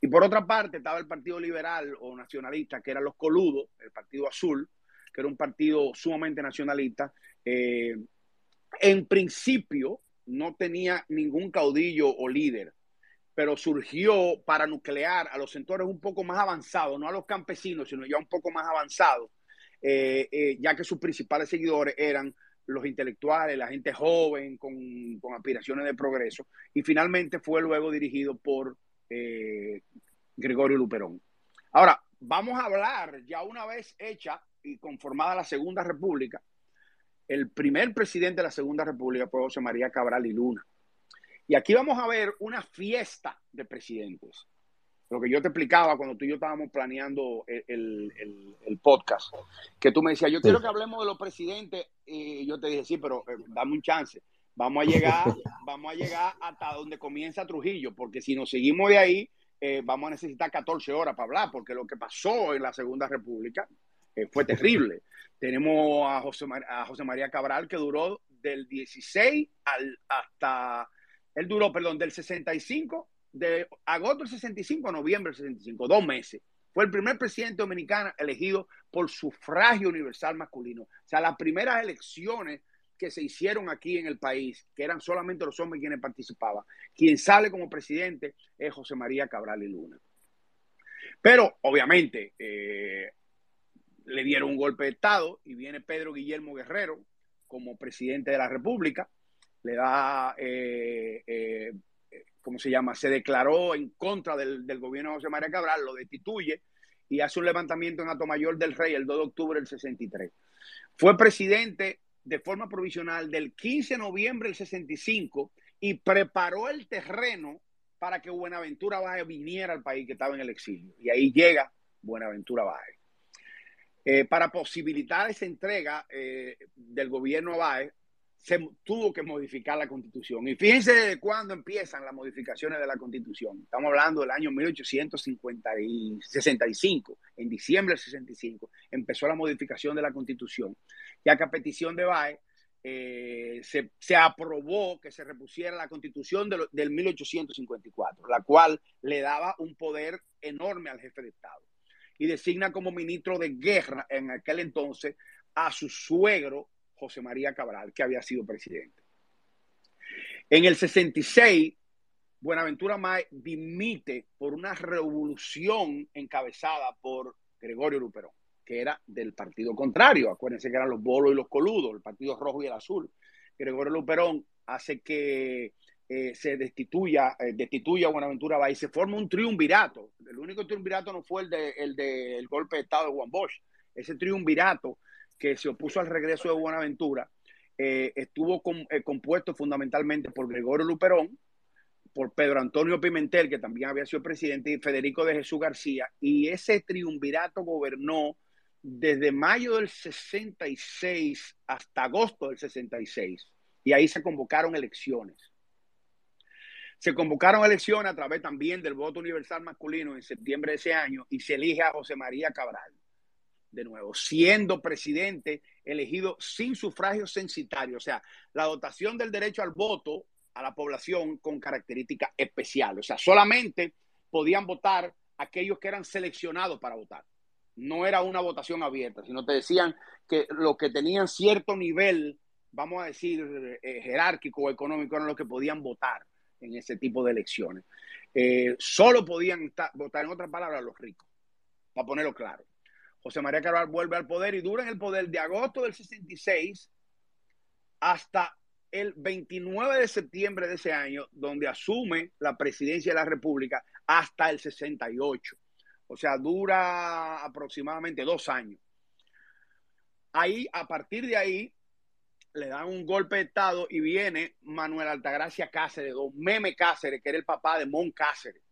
Y por otra parte estaba el Partido Liberal o Nacionalista, que eran los coludos, el Partido Azul, que era un partido sumamente nacionalista. Eh, en principio no tenía ningún caudillo o líder, pero surgió para nuclear a los sectores un poco más avanzados, no a los campesinos, sino ya un poco más avanzados, eh, eh, ya que sus principales seguidores eran los intelectuales, la gente joven con, con aspiraciones de progreso, y finalmente fue luego dirigido por eh, Gregorio Luperón. Ahora, vamos a hablar, ya una vez hecha y conformada la Segunda República, el primer presidente de la Segunda República fue José María Cabral y Luna. Y aquí vamos a ver una fiesta de presidentes. lo que yo te explicaba cuando tú y yo estábamos planeando el, podcast, que tú me decías, yo quiero que hablemos de los presidentes, y yo te dije, sí, pero eh, dame un chance. Vamos a llegar, vamos a llegar hasta donde comienza Trujillo, porque si nos seguimos de ahí, eh, vamos a necesitar 14 horas para hablar, porque lo que pasó en la Segunda República eh, fue terrible. Tenemos a José, a José María Cabral, que duró del 16 al, hasta, él duró, perdón, del 65 de agosto del 65 a noviembre del 65, dos meses. Fue el primer presidente dominicano elegido por sufragio universal masculino. O sea, las primeras elecciones que se hicieron aquí en el país, que eran solamente los hombres quienes participaban, quien sale como presidente es José María Cabral y Luna. Pero, obviamente, eh, le dieron un golpe de Estado y viene Pedro Guillermo Guerrero como presidente de la República, le da eh, eh, ¿cómo se llama? Se declaró en contra del, gobierno de José María Cabral, lo destituye y hace un levantamiento en Mayor del Rey el 2 de octubre del 63. Fue presidente de forma provisional del 15 de noviembre del 65 y preparó el terreno para que Buenaventura Baje viniera al país que estaba en el exilio. Y ahí llega Buenaventura Baje. Eh, para posibilitar esa entrega eh, del gobierno a se tuvo que modificar la constitución. Y fíjense de cuándo empiezan las modificaciones de la constitución. Estamos hablando del año 1865. En diciembre del 65 empezó la modificación de la constitución, ya que a petición de BAE eh, se, aprobó que se repusiera la constitución del 1854, la cual le daba un poder enorme al jefe de Estado. Y designa como ministro de guerra en aquel entonces a su suegro José María Cabral, que había sido presidente. En el 66, Buenaventura Mae dimite por una revolución encabezada por Gregorio Luperón, que era del partido contrario. Acuérdense que eran los bolos y los coludos, el partido rojo y el azul. Gregorio Luperón hace que eh, se destituya, eh, destituya a Buenaventura y se forma un triunvirato. El único triunvirato no fue el del el de, golpe de Estado de Juan Bosch. Ese triunvirato que se opuso al regreso de Buenaventura, eh, estuvo compuesto fundamentalmente por Gregorio Luperón, por Pedro Antonio Pimentel, que también había sido presidente, y Federico de Jesús García, y ese triunvirato gobernó desde mayo del 66 hasta agosto del 66, y ahí se convocaron elecciones. Se convocaron elecciones a través también del voto universal masculino en septiembre de ese año y se elige a José María Cabral de nuevo, siendo presidente elegido sin sufragio censitario, o sea, la dotación del derecho al voto a la población con características especiales, o sea, solamente podían votar aquellos que eran seleccionados para votar. No era una votación abierta, sino te decían que los que tenían cierto nivel, vamos a decir, eh, jerárquico o económico, eran los que podían votar en ese tipo de elecciones. Eh, solo podían votar, en otras palabras, los ricos, para ponerlo claro. José María Cabral vuelve al poder y dura en el poder de agosto del 66 hasta el 29 de septiembre de ese año, donde asume la presidencia de la República hasta el 68. O sea, dura aproximadamente dos años. Ahí, a partir de ahí, le dan un golpe de Estado y viene Manuel Altagracia Cáceres, don Meme Cáceres, que era el papá de Mon Cáceres.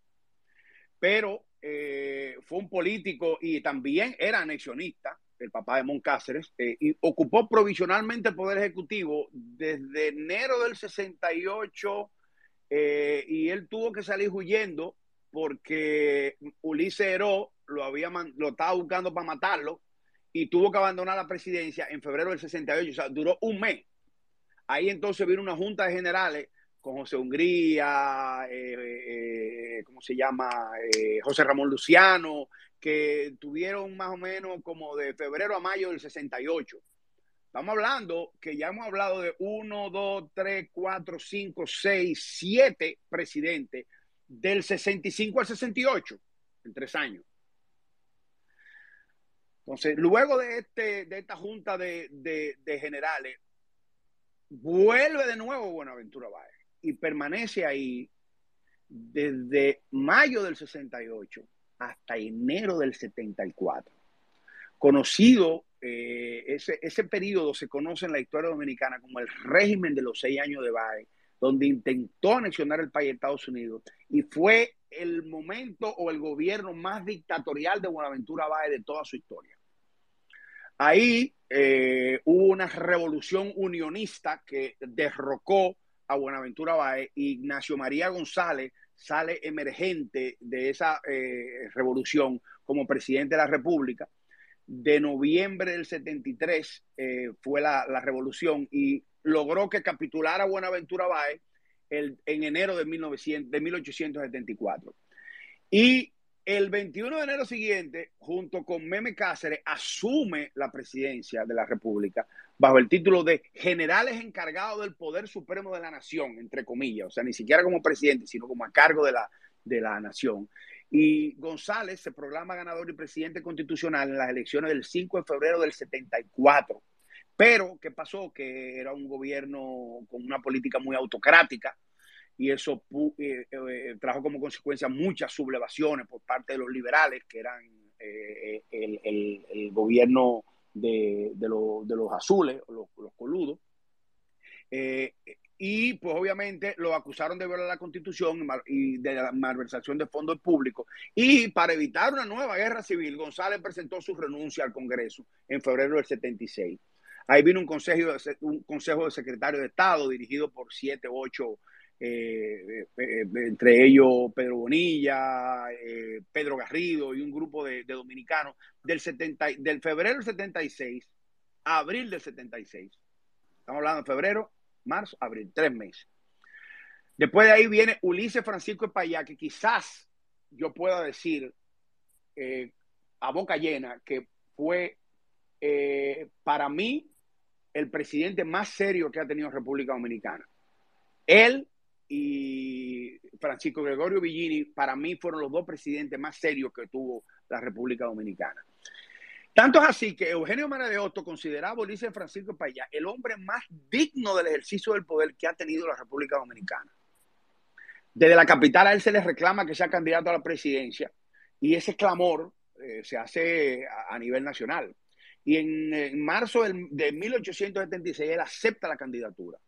Pero eh, fue un político y también era anexionista, el papá de Moncáceres, eh, y ocupó provisionalmente el Poder Ejecutivo desde enero del 68 eh, y él tuvo que salir huyendo porque Ulises Heró lo, había, lo estaba buscando para matarlo y tuvo que abandonar la presidencia en febrero del 68, o sea, duró un mes. Ahí entonces vino una junta de generales con José Hungría, eh, eh, ¿cómo se llama? Eh, José Ramón Luciano, que tuvieron más o menos como de febrero a mayo del 68. Estamos hablando que ya hemos hablado de 1, 2, 3, 4, 5, 6, 7 presidentes del 65 al 68, en tres años. Entonces, luego de, este, de esta junta de, de generales, vuelve de nuevo Buenaventura Báez y permanece ahí desde mayo del 68 hasta enero del 74. Conocido, eh, ese, ese periodo se conoce en la historia dominicana como el régimen de los seis años de Biden, donde intentó anexionar el país de Estados Unidos y fue el momento o el gobierno más dictatorial de Buenaventura Báez de toda su historia. Ahí eh, hubo una revolución unionista que derrocó a Buenaventura Báez. Ignacio María González sale emergente de esa eh, revolución como presidente de la República. De noviembre del 73 eh, fue la, revolución y logró que capitulara Buenaventura Báez en enero de, 1900, de 1874. Y el 21 de enero siguiente, junto con Meme Cáceres, asume la presidencia de la República bajo el título de generales encargados del poder supremo de la nación, entre comillas, o sea, ni siquiera como presidente, sino como a cargo de la, de la nación. Y González se proclama ganador y presidente constitucional en las elecciones del 5 de febrero del 74. Pero, ¿qué pasó? Que era un gobierno con una política muy autocrática, y eso eh, eh, trajo como consecuencia muchas sublevaciones por parte de los liberales, que eran eh, el, gobierno de, los azules, los, coludos. y pues obviamente lo acusaron de violar la constitución y de la malversación de fondos públicos. Y para evitar una nueva guerra civil, González presentó su renuncia al Congreso en febrero del 76. Ahí vino un consejo, un consejo de secretario de Estado dirigido por siete o ocho eh, eh, entre ellos Pedro Bonilla, eh, Pedro Garrido y un grupo de, dominicanos, del, 70, del febrero del 76 a abril del 76. Estamos hablando de febrero, marzo, abril, tres meses. Después de ahí viene Ulises Francisco Payá, que quizás yo pueda decir a boca llena que fue para mí el presidente más serio que ha tenido República Dominicana. Él y Francisco Gregorio Villini, para mí fueron los dos presidentes más serios que tuvo la República Dominicana. Tanto es así que Eugenio Mara de Otto consideraba a Ulises Francisco Payá el hombre más digno del ejercicio del poder que ha tenido la República Dominicana. Desde la capital a él se le reclama que sea candidato a la presidencia y ese clamor eh, se hace a, nivel nacional. Y en, marzo de 1876 él acepta la candidatura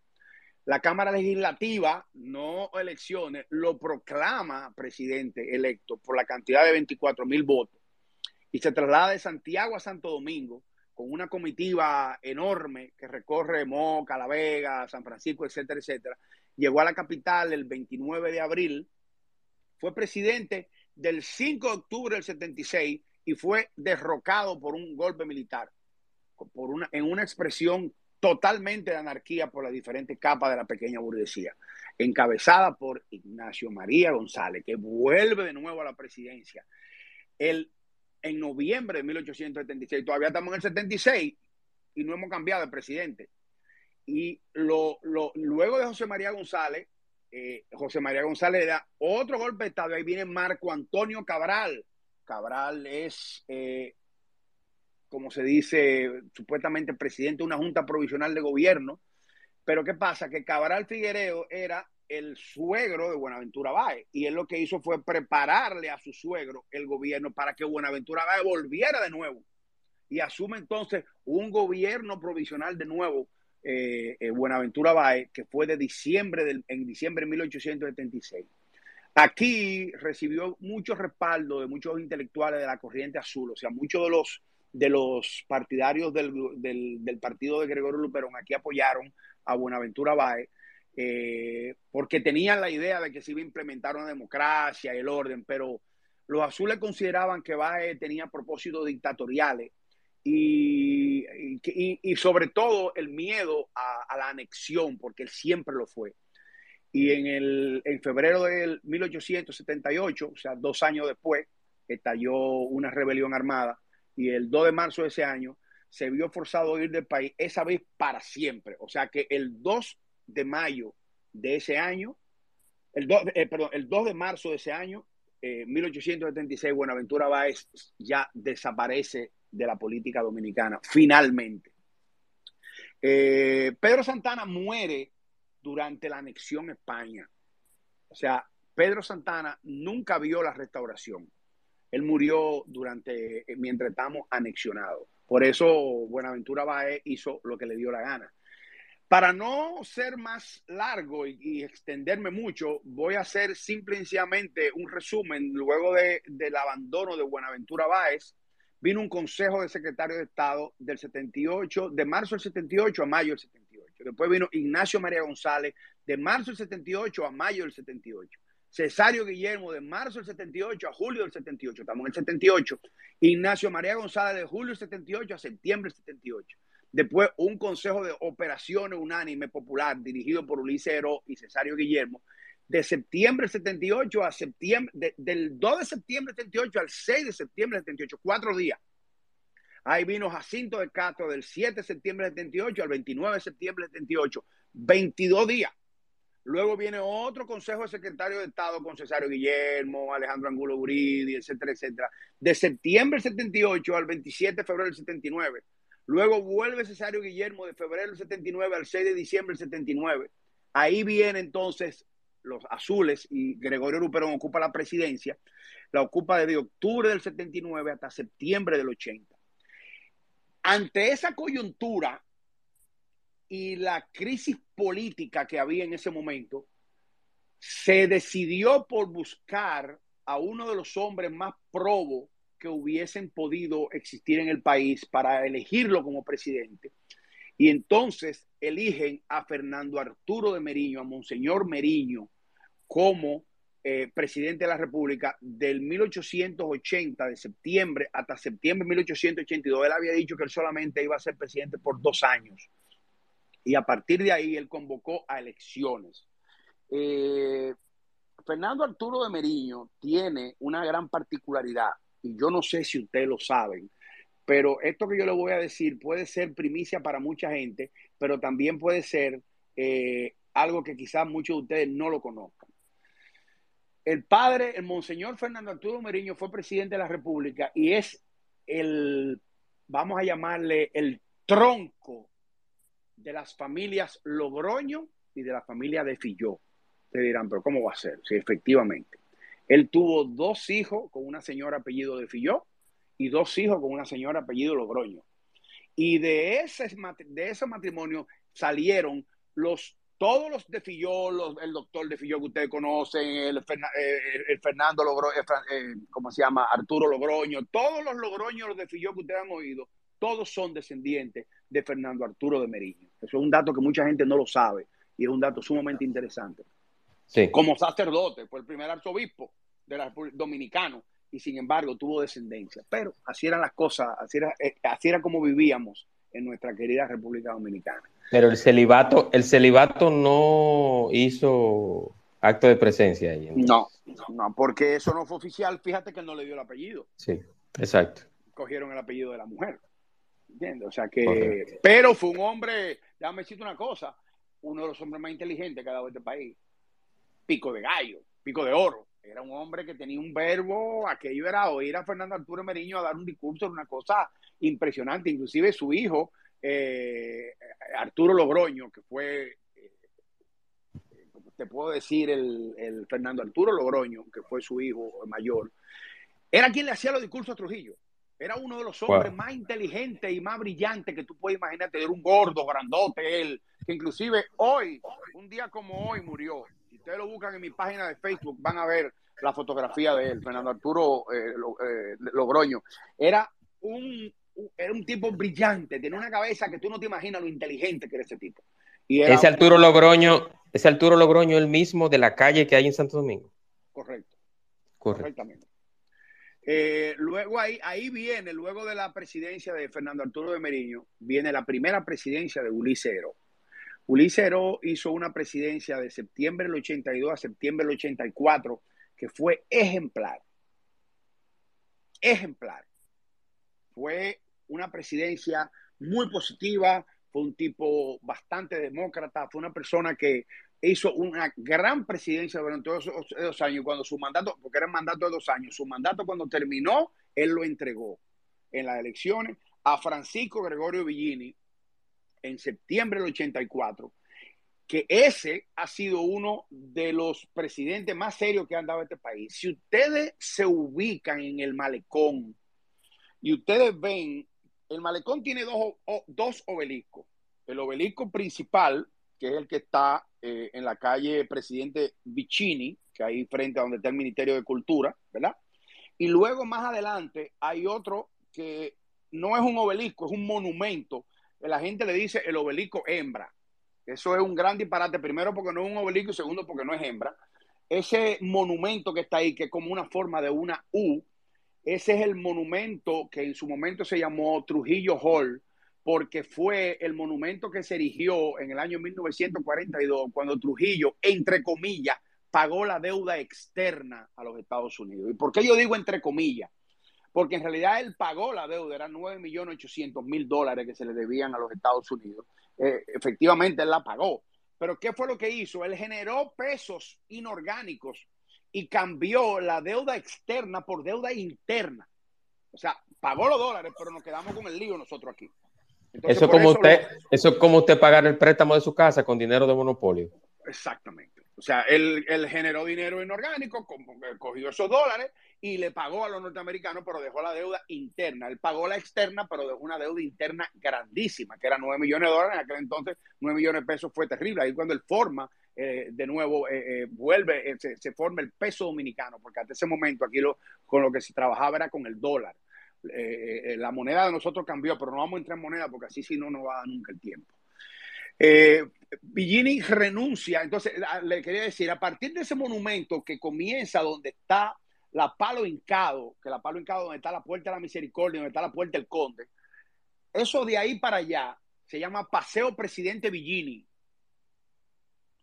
la Cámara Legislativa, no elecciones, lo proclama presidente electo por la cantidad de 24 mil votos y se traslada de Santiago a Santo Domingo con una comitiva enorme que recorre Moca, La Vega, San Francisco, etcétera, etcétera. Llegó a la capital el 29 de abril, fue presidente del 5 de octubre del 76 y fue derrocado por un golpe militar, por una, en una expresión totalmente de anarquía por las diferentes capas de la pequeña burguesía, encabezada por Ignacio María González, que vuelve de nuevo a la presidencia. El, en noviembre de 1876, todavía estamos en el 76 y no hemos cambiado de presidente. Y lo, luego de José María González, eh, José María González da otro golpe de Estado, ahí viene Marco Antonio Cabral. Cabral es eh, como se dice, supuestamente presidente de una junta provisional de gobierno. Pero ¿qué pasa? Que Cabral Figuereo era el suegro de Buenaventura Báez y él lo que hizo fue prepararle a su suegro el gobierno para que Buenaventura Báez volviera de nuevo y asume entonces un gobierno provisional de nuevo eh, eh, Buenaventura Báez que fue de diciembre del, en diciembre de 1876. Aquí recibió mucho respaldo de muchos intelectuales de la corriente azul, o sea, muchos de los de los partidarios del, partido de Gregorio Luperón aquí apoyaron a Buenaventura Báez, eh, porque tenían la idea de que se iba a implementar una democracia el orden, pero los azules consideraban que Báez tenía propósitos dictatoriales y, y, sobre todo el miedo a, la anexión, porque él siempre lo fue. Y en, el, en febrero del 1878, o sea, dos años después, estalló una rebelión armada y el 2 de marzo de ese año se vio forzado a ir del país, esa vez para siempre. O sea que el 2 de mayo de ese año, el 2, eh, perdón, el 2 de marzo de ese año, 1876, eh, Buenaventura Báez ya desaparece de la política dominicana, finalmente. Eh, Pedro Santana muere durante la anexión a España. O sea, Pedro Santana nunca vio la restauración. Él murió durante, eh, mientras estamos anexionados. Por eso Buenaventura Baez hizo lo que le dio la gana. Para no ser más largo y, extenderme mucho, voy a hacer simple y sencillamente un resumen. Luego de, del abandono de Buenaventura Báez, vino un consejo de secretario de Estado del 78, de marzo del 78 a mayo del 78. Después vino Ignacio María González, de marzo del 78 a mayo del 78. Cesario Guillermo, de marzo del 78 a julio del 78. Estamos en el 78. Ignacio María González, de julio del 78 a septiembre del 78. Después, un consejo de operaciones unánime popular dirigido por Ulises Heró y Cesario Guillermo, de septiembre del 78 a septiembre, del 2 de septiembre del 78 al 6 de septiembre del 78, cuatro días. Ahí vino Jacinto de Castro del 7 de septiembre del 78 al 29 de septiembre del 78, 22 días. Luego viene otro consejo de secretario de Estado con Cesario Guillermo, Alejandro Angulo Buridi, etcétera, etcétera, de septiembre del 78 al 27 de febrero del 79. Luego vuelve Cesario Guillermo de febrero del 79 al 6 de diciembre del 79. Ahí viene entonces los azules y Gregorio Luperón ocupa la presidencia. La ocupa desde octubre del 79 hasta septiembre del 80. Ante esa coyuntura y la crisis política que había en ese momento, se decidió por buscar a uno de los hombres más probos que hubiesen podido existir en el país para elegirlo como presidente. Y entonces eligen a Fernando Arturo de Meriño, a Monseñor Meriño, como eh, presidente de la República del 1880, de septiembre hasta septiembre de 1882. Él había dicho que él solamente iba a ser presidente por dos años. Y a partir de ahí él convocó a elecciones. Eh, Fernando Arturo de Meriño tiene una gran particularidad y yo no sé si ustedes lo saben, pero esto que yo le voy a decir puede ser primicia para mucha gente, pero también puede ser eh, algo que quizás muchos de ustedes no lo conozcan. El padre, el monseñor Fernando Arturo Meriño fue presidente de la República y es el, vamos a llamarle, el tronco de las familias Logroño y de la familia de Filló. Ustedes dirán, pero ¿cómo va a ser? Sí, efectivamente. Él tuvo dos hijos con una señora apellido de Filló y dos hijos con una señora apellido Logroño. Y de ese, de ese matrimonio salieron los todos los de Filló, el doctor de Filló que ustedes conocen, el, eh, Fernando Logroño, eh, ¿cómo se llama? Arturo Logroño, todos los Logroños de Filló que ustedes han oído, todos son descendientes de Fernando Arturo de Meriño. Eso es un dato que mucha gente no lo sabe y es un dato sumamente interesante como sacerdote, fue el primer arzobispo de la Dominicano y sin embargo tuvo descendencia. Pero así eran las cosas, así era, eh, así era como vivíamos en nuestra querida República Dominicana. Pero el celibato, el celibato no hizo acto de presencia ahí. No, no, porque eso no fue oficial. Fíjate que no le dio el apellido. Sí, exacto. Cogieron el apellido de la mujer. ¿Entiendes? O sea que. Pero fue un hombre, déjame decirte una cosa, uno de los hombres más inteligentes que ha dado este país pico de gallo, pico de oro. Era un hombre que tenía un verbo, aquello era oír a Fernando Arturo Meriño a dar un discurso, una cosa impresionante. Inclusive su hijo, eh, Arturo Logroño, que fue, eh, te puedo decir, el, Fernando Arturo Logroño, que fue su hijo mayor, era quien le hacía los discursos a Trujillo. Era uno de los hombres más inteligentes y más brillantes que tú puedes imaginarte. Era un gordo, grandote él, que inclusive hoy, un día como hoy, murió ustedes lo buscan en mi página de Facebook, van a ver la fotografía de él, Fernando Arturo eh, eh, Logroño. Era un, era un tipo brillante, tenía una cabeza que tú no te imaginas lo inteligente que era ese tipo. Y ese Arturo Logroño, ese Arturo Logroño el mismo de la calle que hay en Santo Domingo. Correcto. Correctamente. Eh, luego ahí, ahí viene, luego de la presidencia de Fernando Arturo de Meriño, viene la primera presidencia de Ulises Ulises hizo una presidencia de septiembre del 82 a septiembre del 84 que fue ejemplar. Ejemplar. Fue una presidencia muy positiva, fue un tipo bastante demócrata, fue una persona que hizo una gran presidencia durante esos años, cuando su mandato, porque era un mandato de dos años, su mandato cuando terminó, él lo entregó en las elecciones a Francisco Gregorio Villini, en septiembre del 84, que ese ha sido uno de los presidentes más serios que han dado este país. Si ustedes se ubican en el malecón y ustedes ven, el malecón tiene dos, dos obeliscos. el obelisco principal, que es el que está eh, en la calle Presidente Vicini, que ahí frente a donde está el Ministerio de Cultura, ¿verdad? Y luego más adelante hay otro que no es un obelisco, es un monumento. La gente le dice el obelisco hembra. Eso es un gran disparate, primero porque no es un obelisco y segundo porque no es hembra. Ese monumento que está ahí, que es como una forma de una U, ese es el monumento que en su momento se llamó Trujillo Hall, porque fue el monumento que se erigió en el año 1942, cuando Trujillo, entre comillas, pagó la deuda externa a los Estados Unidos. ¿Y por qué yo digo entre comillas? Porque en realidad él pagó la deuda, eran 9.800.000 dólares que se le debían a los Estados Unidos. Eh, efectivamente, él la pagó. Pero ¿qué fue lo que hizo? Él generó pesos inorgánicos y cambió la deuda externa por deuda interna. O sea, pagó los dólares, pero nos quedamos con el lío nosotros aquí eso, como usted, eso es como usted pagar el préstamo de su casa con dinero de monopolio. Exactamente. O sea, él, generó dinero inorgánico, cogió esos dólares y le pagó a los norteamericanos, pero dejó la deuda interna. Él pagó la externa, pero dejó una deuda interna grandísima, que era 9 millones de dólares. En aquel entonces, 9 millones de pesos fue terrible. Ahí cuando él forma, eh, de nuevo, eh, eh, vuelve, se, forma el peso dominicano, porque hasta ese momento aquí lo, con lo que se trabajaba era con el dólar. La moneda de nosotros cambió, pero no vamos a entrar en moneda porque así si no, no va a dar nunca el tiempo. Eh, Villini renuncia, entonces le quería decir, a partir de ese monumento que comienza donde está la Palo Hincado, que la Palo Hincado donde está la Puerta de la Misericordia, donde está la Puerta del Conde, eso de ahí para allá se llama Paseo Presidente Villini.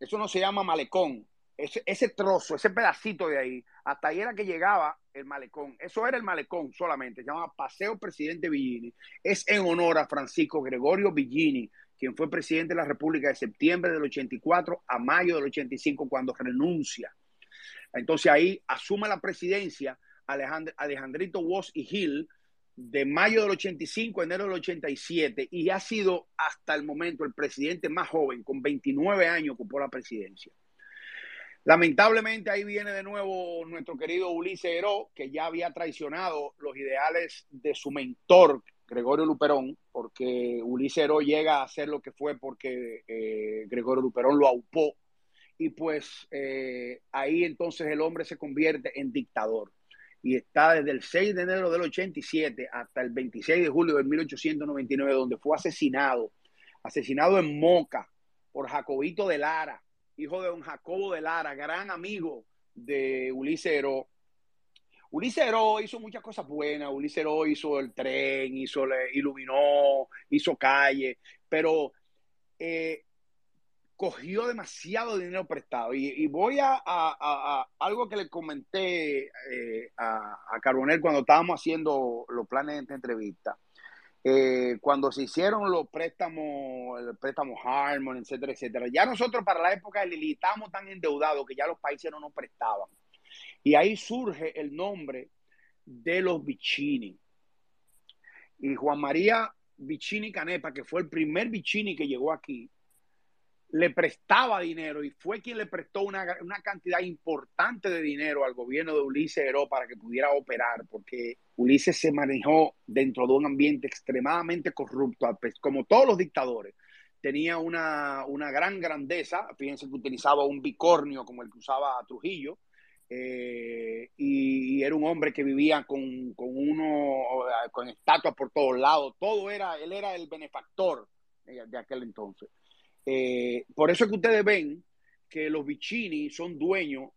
Eso no se llama malecón. Ese, ese trozo, ese pedacito de ahí, hasta ahí era que llegaba el malecón. Eso era el malecón solamente, se llama Paseo Presidente Villini. Es en honor a Francisco Gregorio Villini, quien fue presidente de la República de septiembre del 84 a mayo del 85 cuando renuncia. Entonces ahí asume la presidencia Alejandrito Woz y Gil de mayo del 85 a enero del 87 y ha sido hasta el momento el presidente más joven, con 29 años ocupó la presidencia. Lamentablemente ahí viene de nuevo nuestro querido Ulises Heró, que ya había traicionado los ideales de su mentor, Gregorio Luperón, porque Ulises Heró llega a ser lo que fue porque eh, Gregorio Luperón lo aupó. Y pues eh, ahí entonces el hombre se convierte en dictador. Y está desde el 6 de enero del 87 hasta el 26 de julio de 1899, donde fue asesinado, asesinado en Moca por Jacobito de Lara, hijo de don Jacobo de Lara, gran amigo de Ulises Heró. Ulises hizo muchas cosas buenas, Ulises hizo el tren, hizo, iluminó, hizo calle, pero eh, cogió demasiado dinero prestado. Y, voy a, algo que le comenté eh, a, Carbonel cuando estábamos haciendo los planes de esta entrevista. Eh, cuando se hicieron los préstamos, el préstamo Harmon, etcétera, etcétera, ya nosotros para la época de Lili estábamos tan endeudados que ya los países no nos prestaban. Y ahí surge el nombre de los Vicini. Y Juan María Vicini Canepa, que fue el primer Vicini que llegó aquí, le prestaba dinero y fue quien le prestó una, cantidad importante de dinero al gobierno de Ulises Heró para que pudiera operar, porque Ulises se manejó dentro de un ambiente extremadamente corrupto, como todos los dictadores. Tenía una, gran grandeza, fíjense que utilizaba un bicornio como el que usaba Trujillo, eh, y, era un hombre que vivía con, con uno, con estatuas por todos lados, todo era, él era el benefactor de aquel entonces. Eh, por eso es que ustedes ven que los Vicini son dueños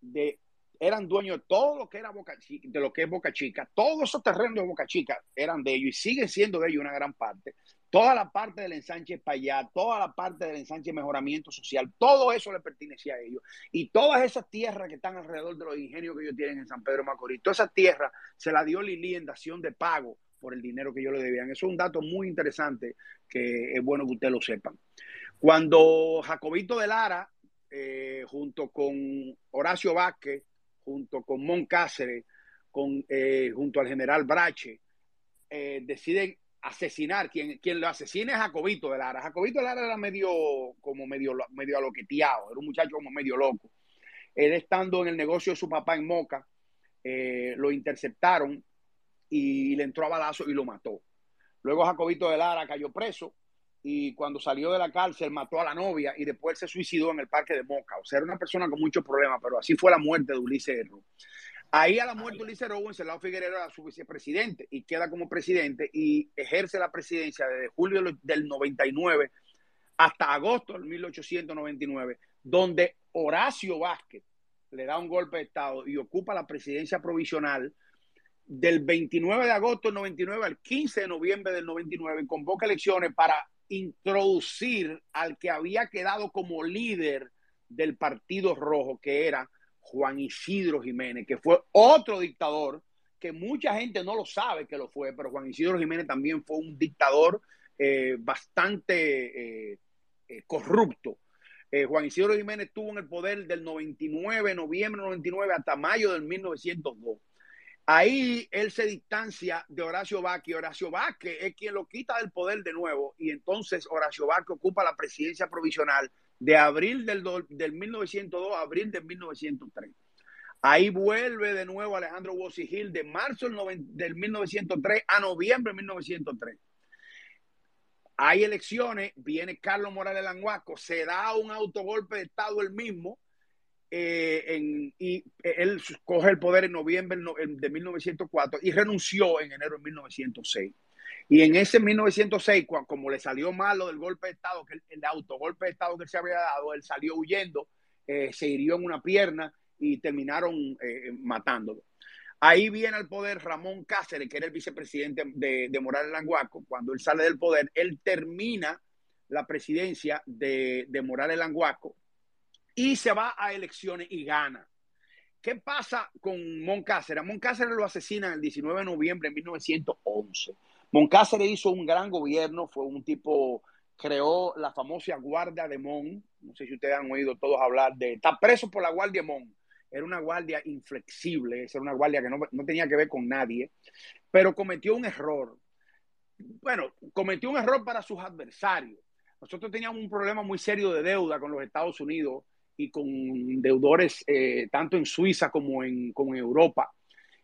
de, eran dueños de todo lo que era Boca Chica, de lo que es Boca Chica, todos esos terrenos de Boca Chica eran de ellos y siguen siendo de ellos una gran parte. Toda la parte del ensanche para allá, toda la parte del ensanche mejoramiento social, todo eso le pertenecía a ellos. Y todas esas tierras que están alrededor de los ingenios que ellos tienen en San Pedro Macorís, todas esas tierras se las dio Lili en dación de pago por el dinero que ellos le debían. Eso es un dato muy interesante que es bueno que ustedes lo sepan. Cuando Jacobito de Lara, eh, junto con Horacio Vázquez, junto con Mon Cáceres, con, eh, junto al general Brache, eh, deciden asesinar, quien, quien lo asesina es Jacobito de Lara. Jacobito de Lara era medio, como medio, medio aloqueteado, era un muchacho como medio loco. Él estando en el negocio de su papá en Moca, lo interceptaron y le entró a balazo y lo mató. Luego Jacobito de Lara cayó preso y cuando salió de la cárcel mató a la novia y después se suicidó en el parque de Moca. O sea, era una persona con muchos problemas, pero así fue la muerte de Ulises Erro. Ahí a la muerte de Ulises Erro, Wenceslao Figueroa era su vicepresidente y queda como presidente y ejerce la presidencia desde julio del 99 hasta agosto del 1899, donde Horacio Vázquez le da un golpe de Estado y ocupa la presidencia provisional del 29 de agosto del 99 al 15 de noviembre del 99, convoca elecciones para introducir al que había quedado como líder del Partido Rojo, que era Juan Isidro Jiménez, que fue otro dictador que mucha gente no lo sabe que lo fue, pero Juan Isidro Jiménez también fue un dictador eh, bastante eh, eh, corrupto. Juan Isidro Jiménez estuvo en el poder del 99, noviembre del 99 hasta mayo del 1902. Ahí él se distancia de Horacio Vázquez. Horacio Vázquez es quien lo quita del poder de nuevo y entonces Horacio Vázquez ocupa la presidencia provisional de abril del, del 1902 a abril del 1903. Ahí vuelve de nuevo Alejandro Gil de marzo del 1903 a noviembre del 1903. Hay elecciones, viene Carlos Morales Languaco, se da un autogolpe de Estado el mismo, eh, y él coge el poder en noviembre de 1904 y renunció en enero de 1906. Y en ese 1906, como le salió mal lo del golpe de Estado, que el, autogolpe de Estado que se había dado, él salió huyendo, eh, se hirió en una pierna y terminaron eh, matándolo. Ahí viene al poder Ramón Cáceres, que era el vicepresidente de, de Morales Languaco. Cuando él sale del poder, él termina la presidencia de, de Morales Languaco y se va a elecciones y gana. ¿Qué pasa con Moncáceres? Moncáceres lo asesina el 19 de noviembre de 1911. Moncáceres hizo un gran gobierno, fue un tipo, creó la famosa Guardia de Mon. No sé si ustedes han oído todos hablar de. Está preso por la Guardia de Mon. Era una guardia inflexible, era una guardia que no, no tenía que ver con nadie, pero cometió un error. Bueno, cometió un error para sus adversarios. Nosotros teníamos un problema muy serio de deuda con los Estados Unidos y con deudores eh, tanto en Suiza como en, Europa.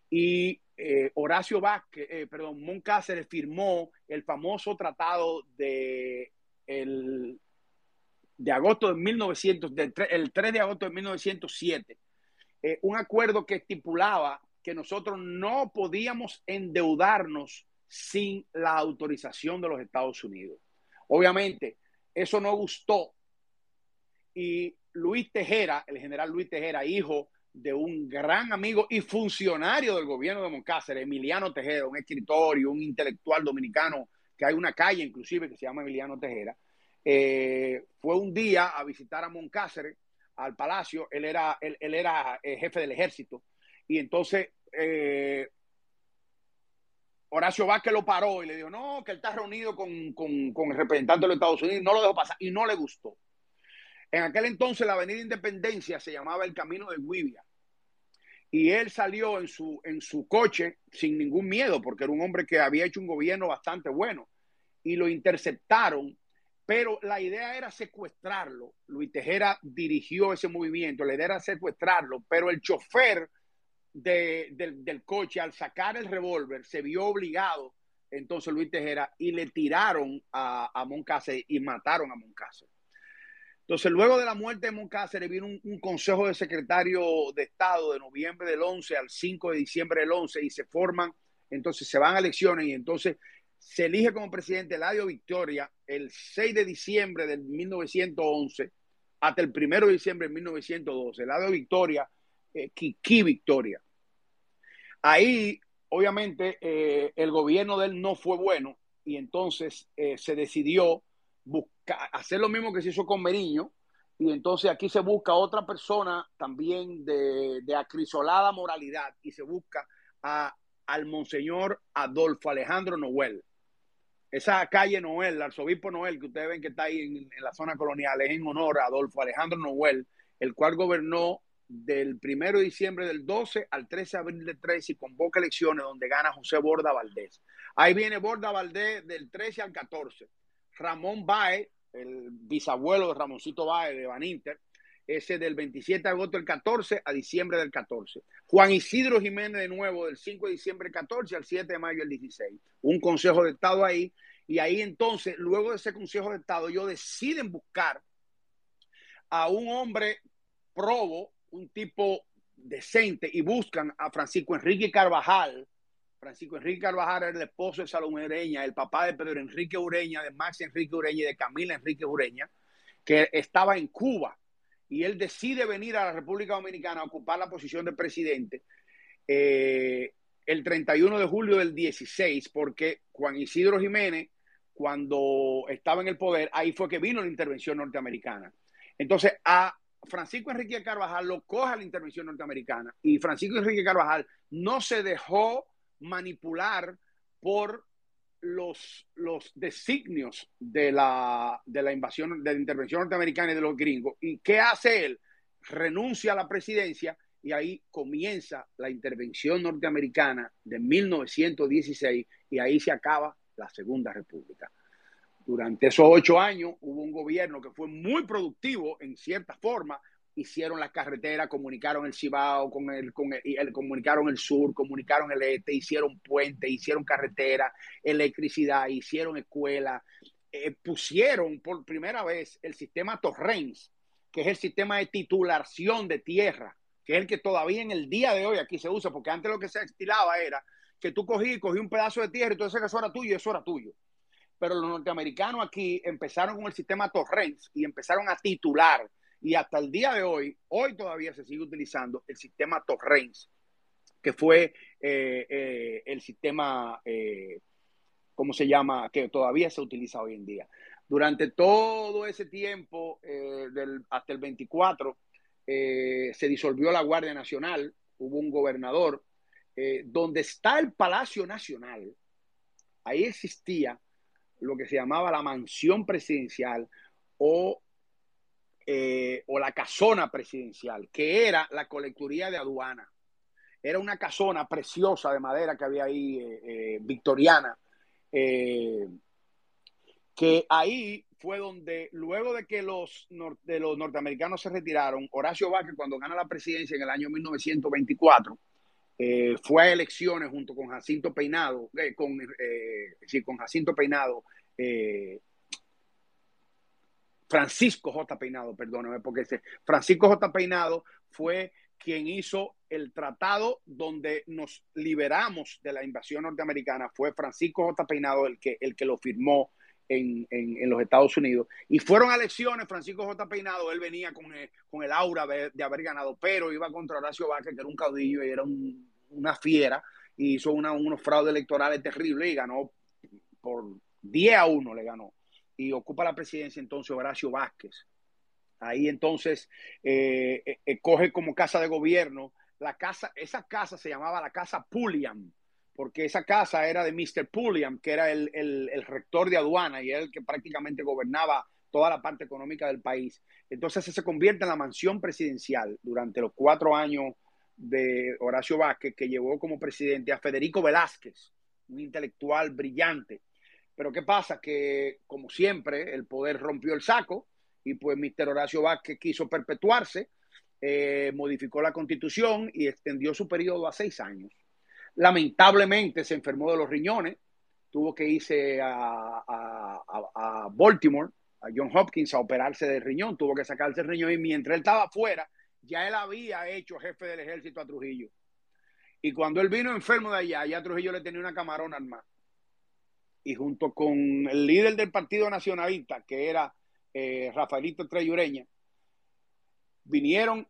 Y eh, Horacio Vázquez, eh, perdón, Moncáceres firmó el famoso tratado de, el, de agosto de 1900, el 3 de agosto de 1907, un acuerdo que estipulaba que nosotros no podíamos endeudarnos sin la autorización de los Estados Unidos. Obviamente, eso no gustó y Luis Tejera, el general Luis Tejera, hijo de un gran amigo y funcionario del gobierno de Moncáceres, Emiliano Tejera, un escritor y un intelectual dominicano, que hay una calle inclusive que se llama Emiliano Tejera, eh, fue un día a visitar a Moncáceres, al palacio, él era, él, era eh, jefe del ejército, y entonces eh, Horacio Vázquez lo paró y le dijo, no, que él está reunido con, con, con el representante de los Estados Unidos, no lo dejó pasar, y no le gustó. En aquel entonces la Avenida Independencia se llamaba el Camino de Guivia. Y él salió en su, en su coche sin ningún miedo, porque era un hombre que había hecho un gobierno bastante bueno. Y lo interceptaron, pero la idea era secuestrarlo. Luis Tejera dirigió ese movimiento, la idea era secuestrarlo, pero el chofer del coche, al sacar el revólver, se vio obligado, entonces Luis Tejera, y le tiraron a, a y mataron a Moncácer. Entonces, luego de la muerte de Moncáceres, vino un, consejo de secretario de Estado de noviembre del 11 al 5 de diciembre del 11 y se forman, entonces se van a elecciones y entonces se elige como presidente Eladio Victoria el 6 de diciembre del 1911 hasta el 1 de diciembre de 1912. Eladio Victoria, eh, Kiki Victoria. Ahí, obviamente, eh, el gobierno de él no fue bueno y entonces eh, se decidió hacer lo mismo que se hizo con Meriño, y entonces aquí se busca otra persona también de, acrisolada moralidad y se busca a, al monseñor Adolfo Alejandro Noel. Esa calle Noel, el arzobispo Noel, que ustedes ven que está ahí en, la zona colonial, es en honor a Adolfo Alejandro Noel, el cual gobernó del 1 de diciembre del 12 al 13 de abril del 13 y convoca elecciones donde gana José Borda Valdés. Ahí viene Borda Valdés del 13 al 14. Ramón Baez, el bisabuelo de Ramoncito Baez de Van Inter, ese del 27 de agosto del 14 a diciembre del 14. Juan Isidro Jiménez de nuevo del 5 de diciembre del 14 al 7 de mayo del 16. Un consejo de Estado ahí Y ahí entonces, luego de ese Consejo de Estado, ellos deciden buscar a un hombre probo, un tipo decente, y buscan a Francisco Enrique Carvajal. Francisco Enrique Carvajal era el esposo de Salomé Ureña, el papá de Pedro Enrique Ureña, de Max Enrique Ureña y de Camila Enrique Ureña, que estaba en Cuba. Y él decide venir a la República Dominicana a ocupar la posición de presidente eh, el 31 de julio del 16, porque Juan Isidro Jiménez, cuando estaba en el poder, ahí fue que vino la intervención norteamericana. Entonces, a Francisco Enrique Carvajal lo coja la intervención norteamericana y Francisco Enrique Carvajal no se dejó manipular por los, los designios de la, de la invasión, de la intervención norteamericana y de los gringos. ¿Y qué hace él? Renuncia a la presidencia y ahí comienza la intervención norteamericana de 1916 y ahí se acaba la Segunda República. Durante esos ocho años hubo un gobierno que fue muy productivo en cierta forma. Hicieron las carreteras, comunicaron el Cibao, con el, con el, comunicaron el sur, comunicaron el este, hicieron puentes, hicieron carretera, electricidad, hicieron escuela, eh, pusieron por primera vez el sistema Torrens, que es el sistema de titulación de tierra, que es el que todavía en el día de hoy aquí se usa, porque antes lo que se estilaba era que tú cogí, cogí un pedazo de tierra y tú decías que eso era tuyo eso era tuyo pero los norteamericanos aquí empezaron con el sistema Torrens y empezaron a titular. Y hasta el día de hoy, hoy todavía se sigue utilizando el sistema Torrens, que fue eh, eh, el sistema, eh, ¿cómo se llama?, que todavía se utiliza hoy en día. Durante todo ese tiempo, del, hasta el 24, se disolvió la Guardia Nacional, hubo un gobernador, donde está el Palacio Nacional, ahí existía lo que se llamaba la mansión presidencial o, eh, o la casona presidencial, que era la colecturía de aduana. Era una casona preciosa de madera que había ahí, eh, eh, victoriana, que ahí fue donde, luego de que los, de los norteamericanos se retiraron, Horacio Vázquez, cuando gana la presidencia en el año 1924, eh, fue a elecciones junto con Jacinto Peinado, con, con Jacinto Peinado, Francisco J. Peinado, perdóname, porque ese, Francisco J. Peinado fue quien hizo el tratado donde nos liberamos de la invasión norteamericana, fue Francisco J. Peinado el que, el que lo firmó en, en, los Estados Unidos. Y fueron a elecciones, Francisco J. Peinado, él venía con el, con el aura de, haber ganado, pero iba contra Horacio Vázquez, que era un caudillo y era una fiera, y hizo una, unos fraudes electorales terribles y ganó por 10 a 1 le ganó. Y ocupa la presidencia entonces Horacio Vázquez. Ahí entonces eh, eh, eh, coge como casa de gobierno la casa, esa casa se llamaba la casa Pulliam porque esa casa era de Mr. Pulliam, que era el, rector de aduana y el que prácticamente gobernaba toda la parte económica del país. Entonces se convierte en la mansión presidencial durante los cuatro años de Horacio Vázquez, que llevó como presidente a Federico Velázquez, un intelectual brillante. Pero ¿qué pasa? Que, como siempre, el poder rompió el saco y pues Mr. Horacio Vázquez quiso perpetuarse, eh, modificó la constitución y extendió su periodo a seis años. Lamentablemente se enfermó de los riñones, tuvo que irse a, Baltimore, a John Hopkins, a operarse del riñón, tuvo que sacarse el riñón y mientras él estaba afuera, ya él había hecho jefe del ejército a Trujillo. Y cuando él vino enfermo de allá, ya Trujillo le tenía una camarona armada. Y junto con el líder del Partido Nacionalista, que era eh, Rafaelito Treyureña, vinieron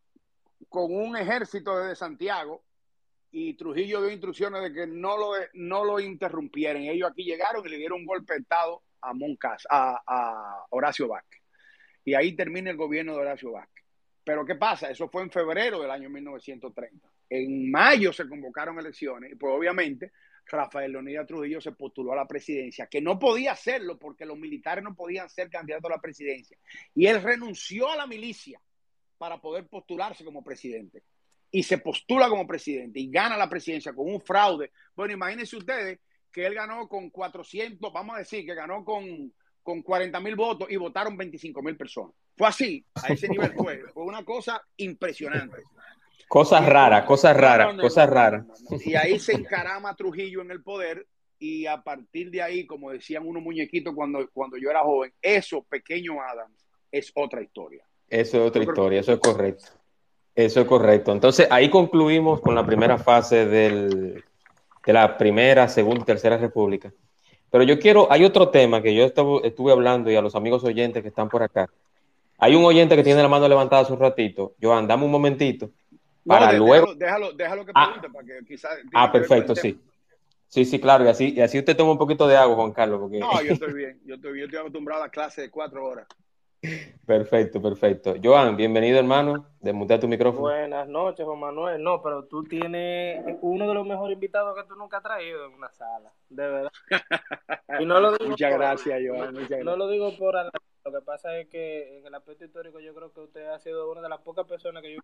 con un ejército desde Santiago y Trujillo dio instrucciones de que no lo, no lo interrumpieran. Ellos aquí llegaron y le dieron un golpe de Estado a Moncas, a, Horacio Vázquez. Y ahí termina el gobierno de Horacio Vázquez. Pero ¿qué pasa? Eso fue en febrero del año 1930. En mayo se convocaron elecciones y pues obviamente Rafael Leonidas Trujillo se postuló a la presidencia, que no podía hacerlo porque los militares no podían ser candidatos a la presidencia. Y él renunció a la milicia para poder postularse como presidente y se postula como presidente y gana la presidencia con un fraude. Bueno, imagínense ustedes que él ganó con 400, vamos a decir que ganó con, con 40 mil votos y votaron 25 mil personas. Fue así, a ese nivel fue. Fue una cosa impresionante. Cosas raras, cosas raras, cosas raras. Y ahí se encarama Trujillo en el poder y a partir de ahí, como decían unos muñequitos cuando, cuando yo era joven, eso, pequeño Adams, es otra historia. Eso es otra historia, eso es correcto. Eso es correcto. Entonces, ahí concluimos con la primera fase del, de la primera, segunda y tercera república. Pero yo quiero, hay otro tema que yo estuve hablando y a los amigos oyentes que están por acá. Hay un oyente que tiene la mano levantada hace un ratito. Joan, dame un momentito. Para luego. Déjalo, déjalo, que ah. pregunte, para que quizás. Ah, perfecto, sí. Sí, sí, claro, y así, y así usted toma un poquito de agua, Juan Carlos. Porque... No, yo estoy bien, yo estoy, yo estoy acostumbrado a clase de cuatro horas. Perfecto, perfecto. Joan, bienvenido, hermano. Desmutea tu micrófono. Buenas noches, Juan Manuel. No, pero tú tienes uno de los mejores invitados que tú nunca has traído en una sala, de verdad. Y no lo digo muchas gracias, Joan. no lo digo por lo que pasa es que en el aspecto histórico yo creo que usted ha sido una de las pocas personas que yo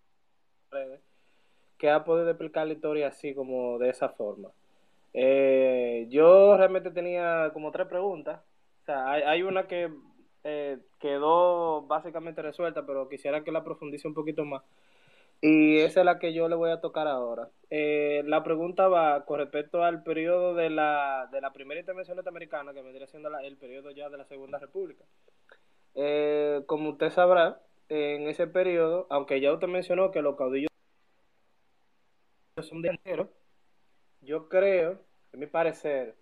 que ha podido explicar la historia así como de esa forma. Eh, yo realmente tenía como tres preguntas. O sea, hay, hay una que eh, quedó básicamente resuelta, pero quisiera que la profundice un poquito más. Y esa es la que yo le voy a tocar ahora. Eh, la pregunta va con respecto al periodo de la, de la primera intervención norteamericana, que vendría siendo el periodo ya de la Segunda República. Eh, como usted sabrá, en ese periodo, aunque ya usted mencionó que los caudillos yo creo, en mi parecer,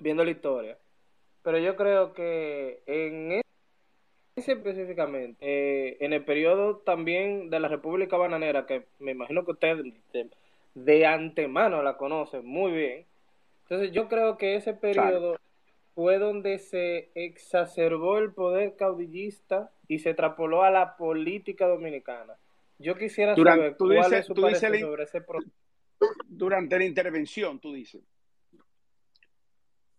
viendo la historia, pero yo creo que en ese específicamente, eh, en el periodo también de la República Bananera, que me imagino que usted de, antemano la conoce muy bien, entonces yo creo que ese periodo fue donde se exacerbó el poder caudillista y se trapoló a la política dominicana. Yo quisiera saber cuál es su parecer sobre ese proceso. Durante la intervención, tú dices.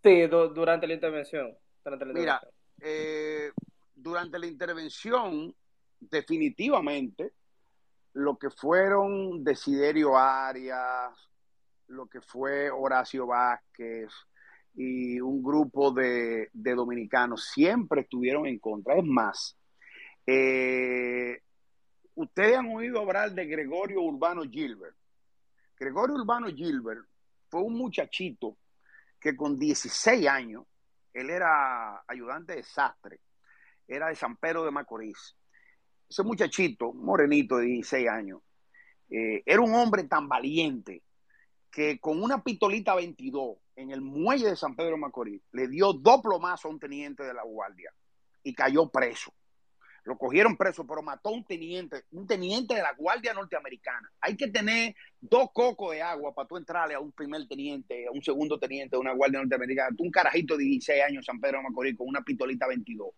Sí, durante la intervención. Mira, eh, durante la intervención, definitivamente, lo que fueron Desiderio Arias, lo que fue Horacio Vázquez y un grupo de, dominicanos siempre estuvieron en contra. Es más, eh, ustedes han oído hablar de Gregorio Urbano Gilbert. Gregorio Urbano Gilbert fue un muchachito que con 16 años, él era ayudante de sastre, era de San Pedro de Macorís. Ese muchachito, morenito de 16 años, eh, era un hombre tan valiente que con una pistolita 22 en el muelle de San Pedro de Macorís le dio dos plomazos a un teniente de la guardia y cayó preso. Lo cogieron preso, pero mató a un teniente, un teniente de la Guardia Norteamericana. Hay que tener dos cocos de agua para tú entrarle a un primer teniente, a un segundo teniente de una Guardia Norteamericana. Un carajito de 16 años, San Pedro de Macorís, con una pistolita 22.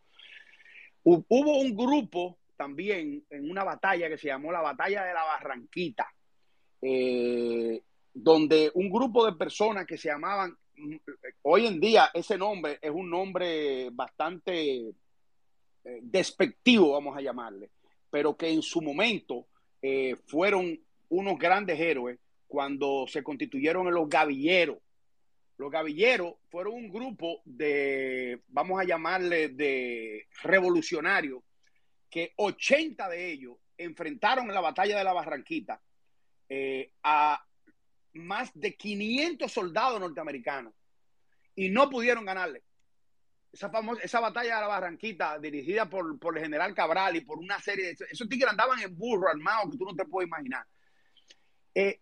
Hubo un grupo también en una batalla que se llamó la Batalla de la Barranquita, eh, donde un grupo de personas que se llamaban, hoy en día ese nombre es un nombre bastante eh, despectivo, vamos a llamarle, pero que en su momento eh, fueron unos grandes héroes cuando se constituyeron en los gavilleros. Los gavilleros fueron un grupo de, vamos a llamarle, de revolucionarios, que 80 de ellos enfrentaron en la batalla de la Barranquita eh, a más de 500 soldados norteamericanos y no pudieron ganarle esa famosa, esa batalla de la Barranquita, dirigida por, por el general Cabral y por una serie de... Esos tigres andaban en burro armados que tú no te puedes imaginar. Eh,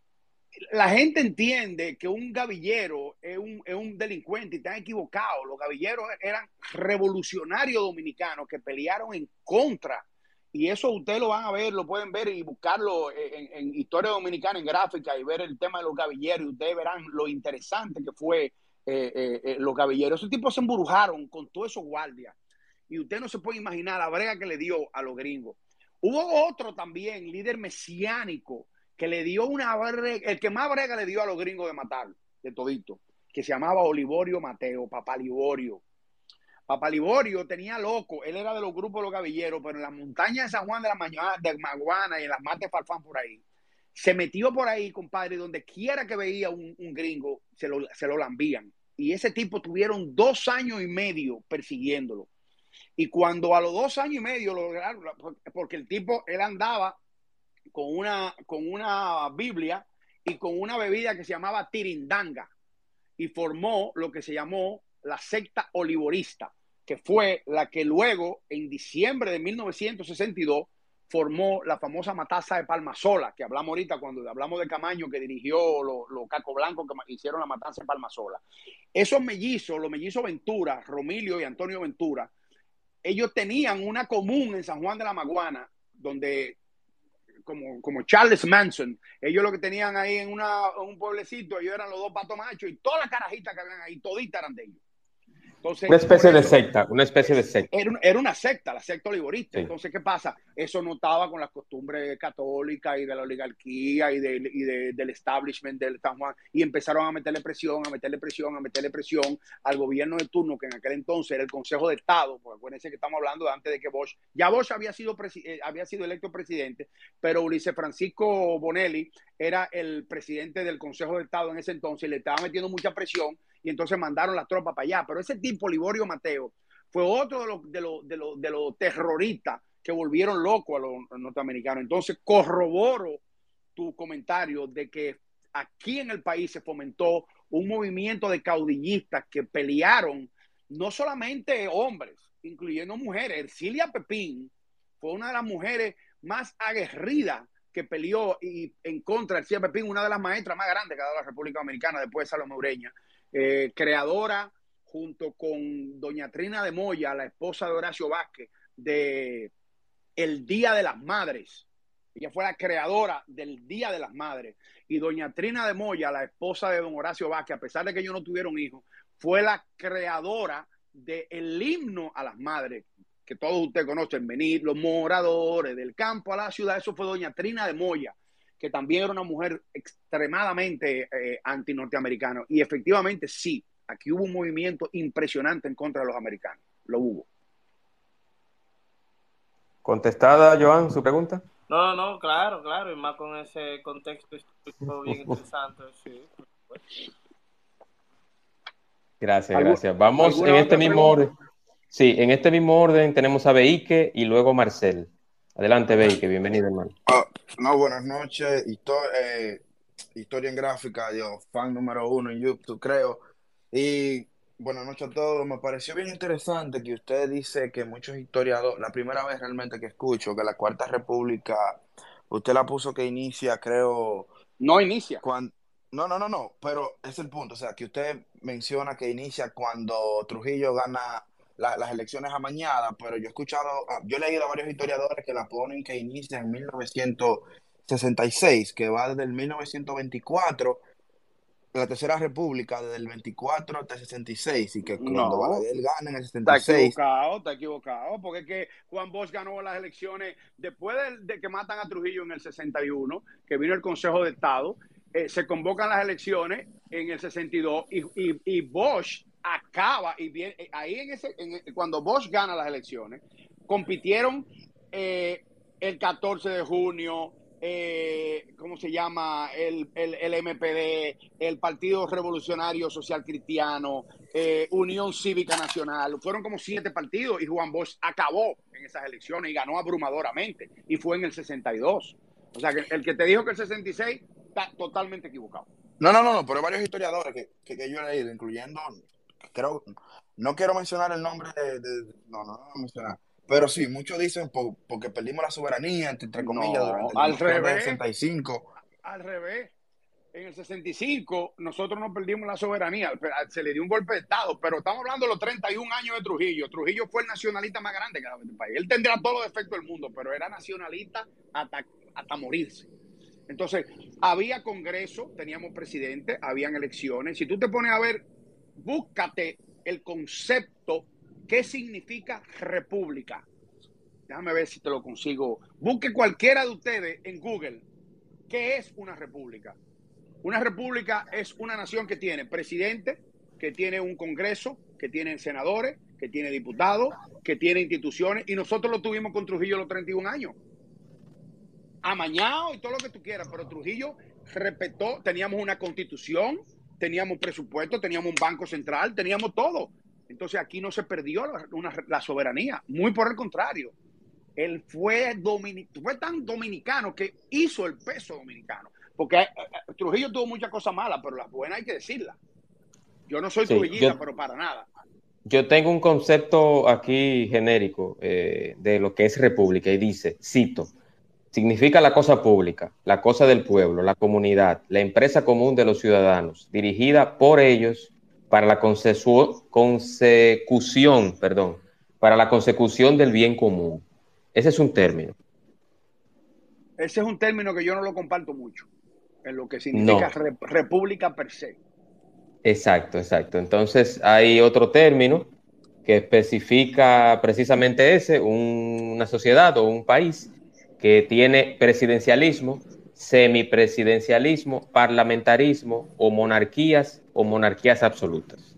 la gente entiende que un gavillero es un, es un delincuente y están equivocados. Los gavilleros eran revolucionarios dominicanos que pelearon en contra. Y eso ustedes lo van a ver, lo pueden ver y buscarlo en, historia dominicana, en gráfica y ver el tema de los gavilleros. Y ustedes verán lo interesante que fue eh, eh, eh, los gavilleros. Esos tipos se embrujaron con todos esos guardias. Y usted no se puede imaginar la brega que le dio a los gringos. Hubo otro también, líder mesiánico, que le dio una brega, el que más brega le dio a los gringos de matar, de todito, que se llamaba Olivorio Mateo, Papá Liborio. Papá Liborio tenía loco, él era de los grupos de los gavilleros, pero en las montañas de San Juan de la Mañana, de Maguana y en las mates Farfán por ahí, se metió por ahí, compadre, donde quiera que veía un, gringo, se lo, se lo lambían. Y ese tipo tuvieron dos años y medio persiguiéndolo. Y cuando a los dos años y medio lograron, porque el tipo, él andaba con una, con una Biblia y con una bebida que se llamaba tirindanga. y formó lo que se llamó la secta olivorista, que fue la que luego, en diciembre de 1962, formó la famosa matanza de Palmasola, que hablamos ahorita cuando hablamos de Camaño, que dirigió los lo Caco Blanco que hicieron la matanza de Palmasola. Esos mellizos, los mellizos Ventura, Romilio y Antonio Ventura, ellos tenían una común en San Juan de la Maguana, donde como, como Charles Manson, ellos lo que tenían ahí en, una, un pueblecito, ellos eran los dos patos machos y todas las carajitas que habían ahí, toditas eran de ellos una especie de secta, una especie de secta. Era, una secta, la secta olivorista. Entonces, ¿qué pasa? Eso no estaba con las costumbres católicas y de la oligarquía y, de, del establishment del San Juan. Y empezaron a meterle presión, a meterle presión, a meterle presión al gobierno de turno, que en aquel entonces era el Consejo de Estado, porque acuérdense que estamos hablando de antes de que Bosch, ya Bosch había sido, eh, había sido electo presidente, pero Ulises Francisco Bonelli era el presidente del Consejo de Estado en ese entonces y le estaba metiendo mucha presión y entonces mandaron las tropas para allá. Pero ese tipo, Liborio Mateo, fue otro de los, de los, de los, de los terroristas que volvieron locos a los norteamericanos. Entonces corroboro tu comentario de que aquí en el país se fomentó un movimiento de caudillistas que pelearon no solamente hombres, incluyendo mujeres. Ercilia Pepín fue una de las mujeres más aguerridas que peleó y en contra de Ercilia Pepín, una de las maestras más grandes que ha dado la República Dominicana después de Salomé Ureña. Eh, creadora junto con doña Trina de Moya, la esposa de Horacio Vázquez, de El Día de las Madres. Ella fue la creadora del Día de las Madres. Y doña Trina de Moya, la esposa de don Horacio Vázquez, a pesar de que ellos no tuvieron hijos, fue la creadora del himno a las madres, que todos ustedes conocen, venir los moradores del campo a la ciudad. Eso fue doña Trina de Moya que también era una mujer extremadamente eh, anti-norteamericana. Y efectivamente sí, aquí hubo un movimiento impresionante en contra de los americanos. Lo hubo. ¿Contestada, Joan, su pregunta? No, no, claro, claro, y más con ese contexto histórico bien interesante. Gracias, gracias. Vamos en este mismo orden. Sí, en este mismo orden tenemos a Beike y luego Marcel. Adelante, Beike, bienvenido, hermano. Ah, no, buenas noches. Eh, historia en gráfica, yo, fan número uno en YouTube, creo. Y buenas noches a todos. Me pareció bien interesante que usted dice que muchos historiadores, la primera vez realmente que escucho que la Cuarta República, usted la puso que inicia, creo. No inicia. Cuando, no, no, no, no, pero es el punto. O sea, que usted menciona que inicia cuando Trujillo gana las elecciones amañadas, pero yo he escuchado, ah, yo he leído a varios historiadores que la ponen que inicia en 1966, que va desde el 1924, la Tercera República, desde el 24 hasta el 66, y que cuando Balaguer gana en el 66... Está equivocado, está equivocado, porque es que Juan Bosch ganó las elecciones después de, que matan a Trujillo en el 61, que vino el Consejo de Estado, eh, se convocan las elecciones en el 62 y, y, y Bosch acaba y bien, eh, ahí en ese, cuando Bosch gana las elecciones, compitieron eh, el 14 de junio, eh, ¿cómo se llama? El, el, MPD, el Partido Revolucionario Social Cristiano, Unión Cívica Nacional. Fueron como siete partidos y Juan Bosch acabó en esas elecciones y ganó abrumadoramente. Y fue en el 62. O sea, que el que te dijo que el 66 está totalmente equivocado. No, no, no, no, pero varios historiadores que, que, que yo he leído, incluyendo creo, no quiero mencionar el nombre de, no, no, no mencionar. Pero sí, muchos dicen porque perdimos la soberanía, entre, comillas, durante el al revés, 65. Al revés. En el 65 nosotros no perdimos la soberanía, se le dio un golpe de Estado, pero estamos hablando de los 31 años de Trujillo. Trujillo fue el nacionalista más grande que el país. Él tendrá todos los defectos del mundo, pero era nacionalista hasta, hasta morirse. Entonces, había congreso, teníamos presidente, habían elecciones. Si tú te pones a ver búscate el concepto qué significa república. Déjame ver si te lo consigo. Busque cualquiera de ustedes en Google qué es una república. Una república es una nación que tiene presidente, que tiene un congreso, que tiene senadores, que tiene diputados, que tiene instituciones, y nosotros lo tuvimos con Trujillo los 31 años. Amañado y todo lo que tú quieras, pero Trujillo respetó, teníamos una constitución, teníamos presupuesto, teníamos un banco central, teníamos todo. Entonces aquí no se perdió la, soberanía, muy por el contrario. Él fue, fue tan dominicano que hizo el peso dominicano. Porque eh, eh, Trujillo tuvo muchas cosas malas, pero las buenas hay que decirlas. Yo no soy trujillista, pero para nada. Yo tengo un concepto aquí genérico eh, de lo que es república y dice, cito, significa la cosa pública, la cosa del pueblo, la comunidad, la empresa común de los ciudadanos, dirigida por ellos para la consecución, perdón, para la consecución del bien común. Ese es un término. Ese es un término que yo no lo comparto mucho, en lo que significa república per se. Exacto, exacto. Entonces hay otro término que especifica precisamente ese, una sociedad o un país que tiene presidencialismo, semipresidencialismo, parlamentarismo o monarquías o monarquías absolutas.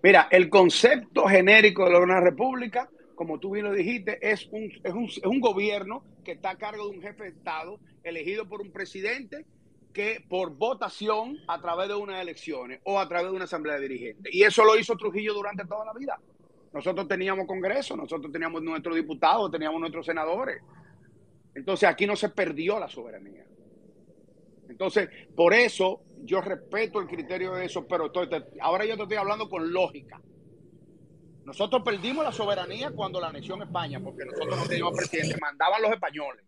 Mira, el concepto genérico de una república, como tú bien lo dijiste, es un, es un, es un gobierno que está a cargo de un jefe de Estado elegido por un presidente que por votación a través de unas elecciones o a través de una asamblea de dirigentes. Y eso lo hizo Trujillo durante toda la vida. Nosotros teníamos Congreso, nosotros teníamos nuestros diputados, teníamos nuestros senadores. Entonces aquí no se perdió la soberanía. Entonces, por eso yo respeto el criterio de eso, pero ahora yo te estoy hablando con lógica. Nosotros perdimos la soberanía cuando la anexión España, porque nosotros no teníamos presidente, mandaban los españoles.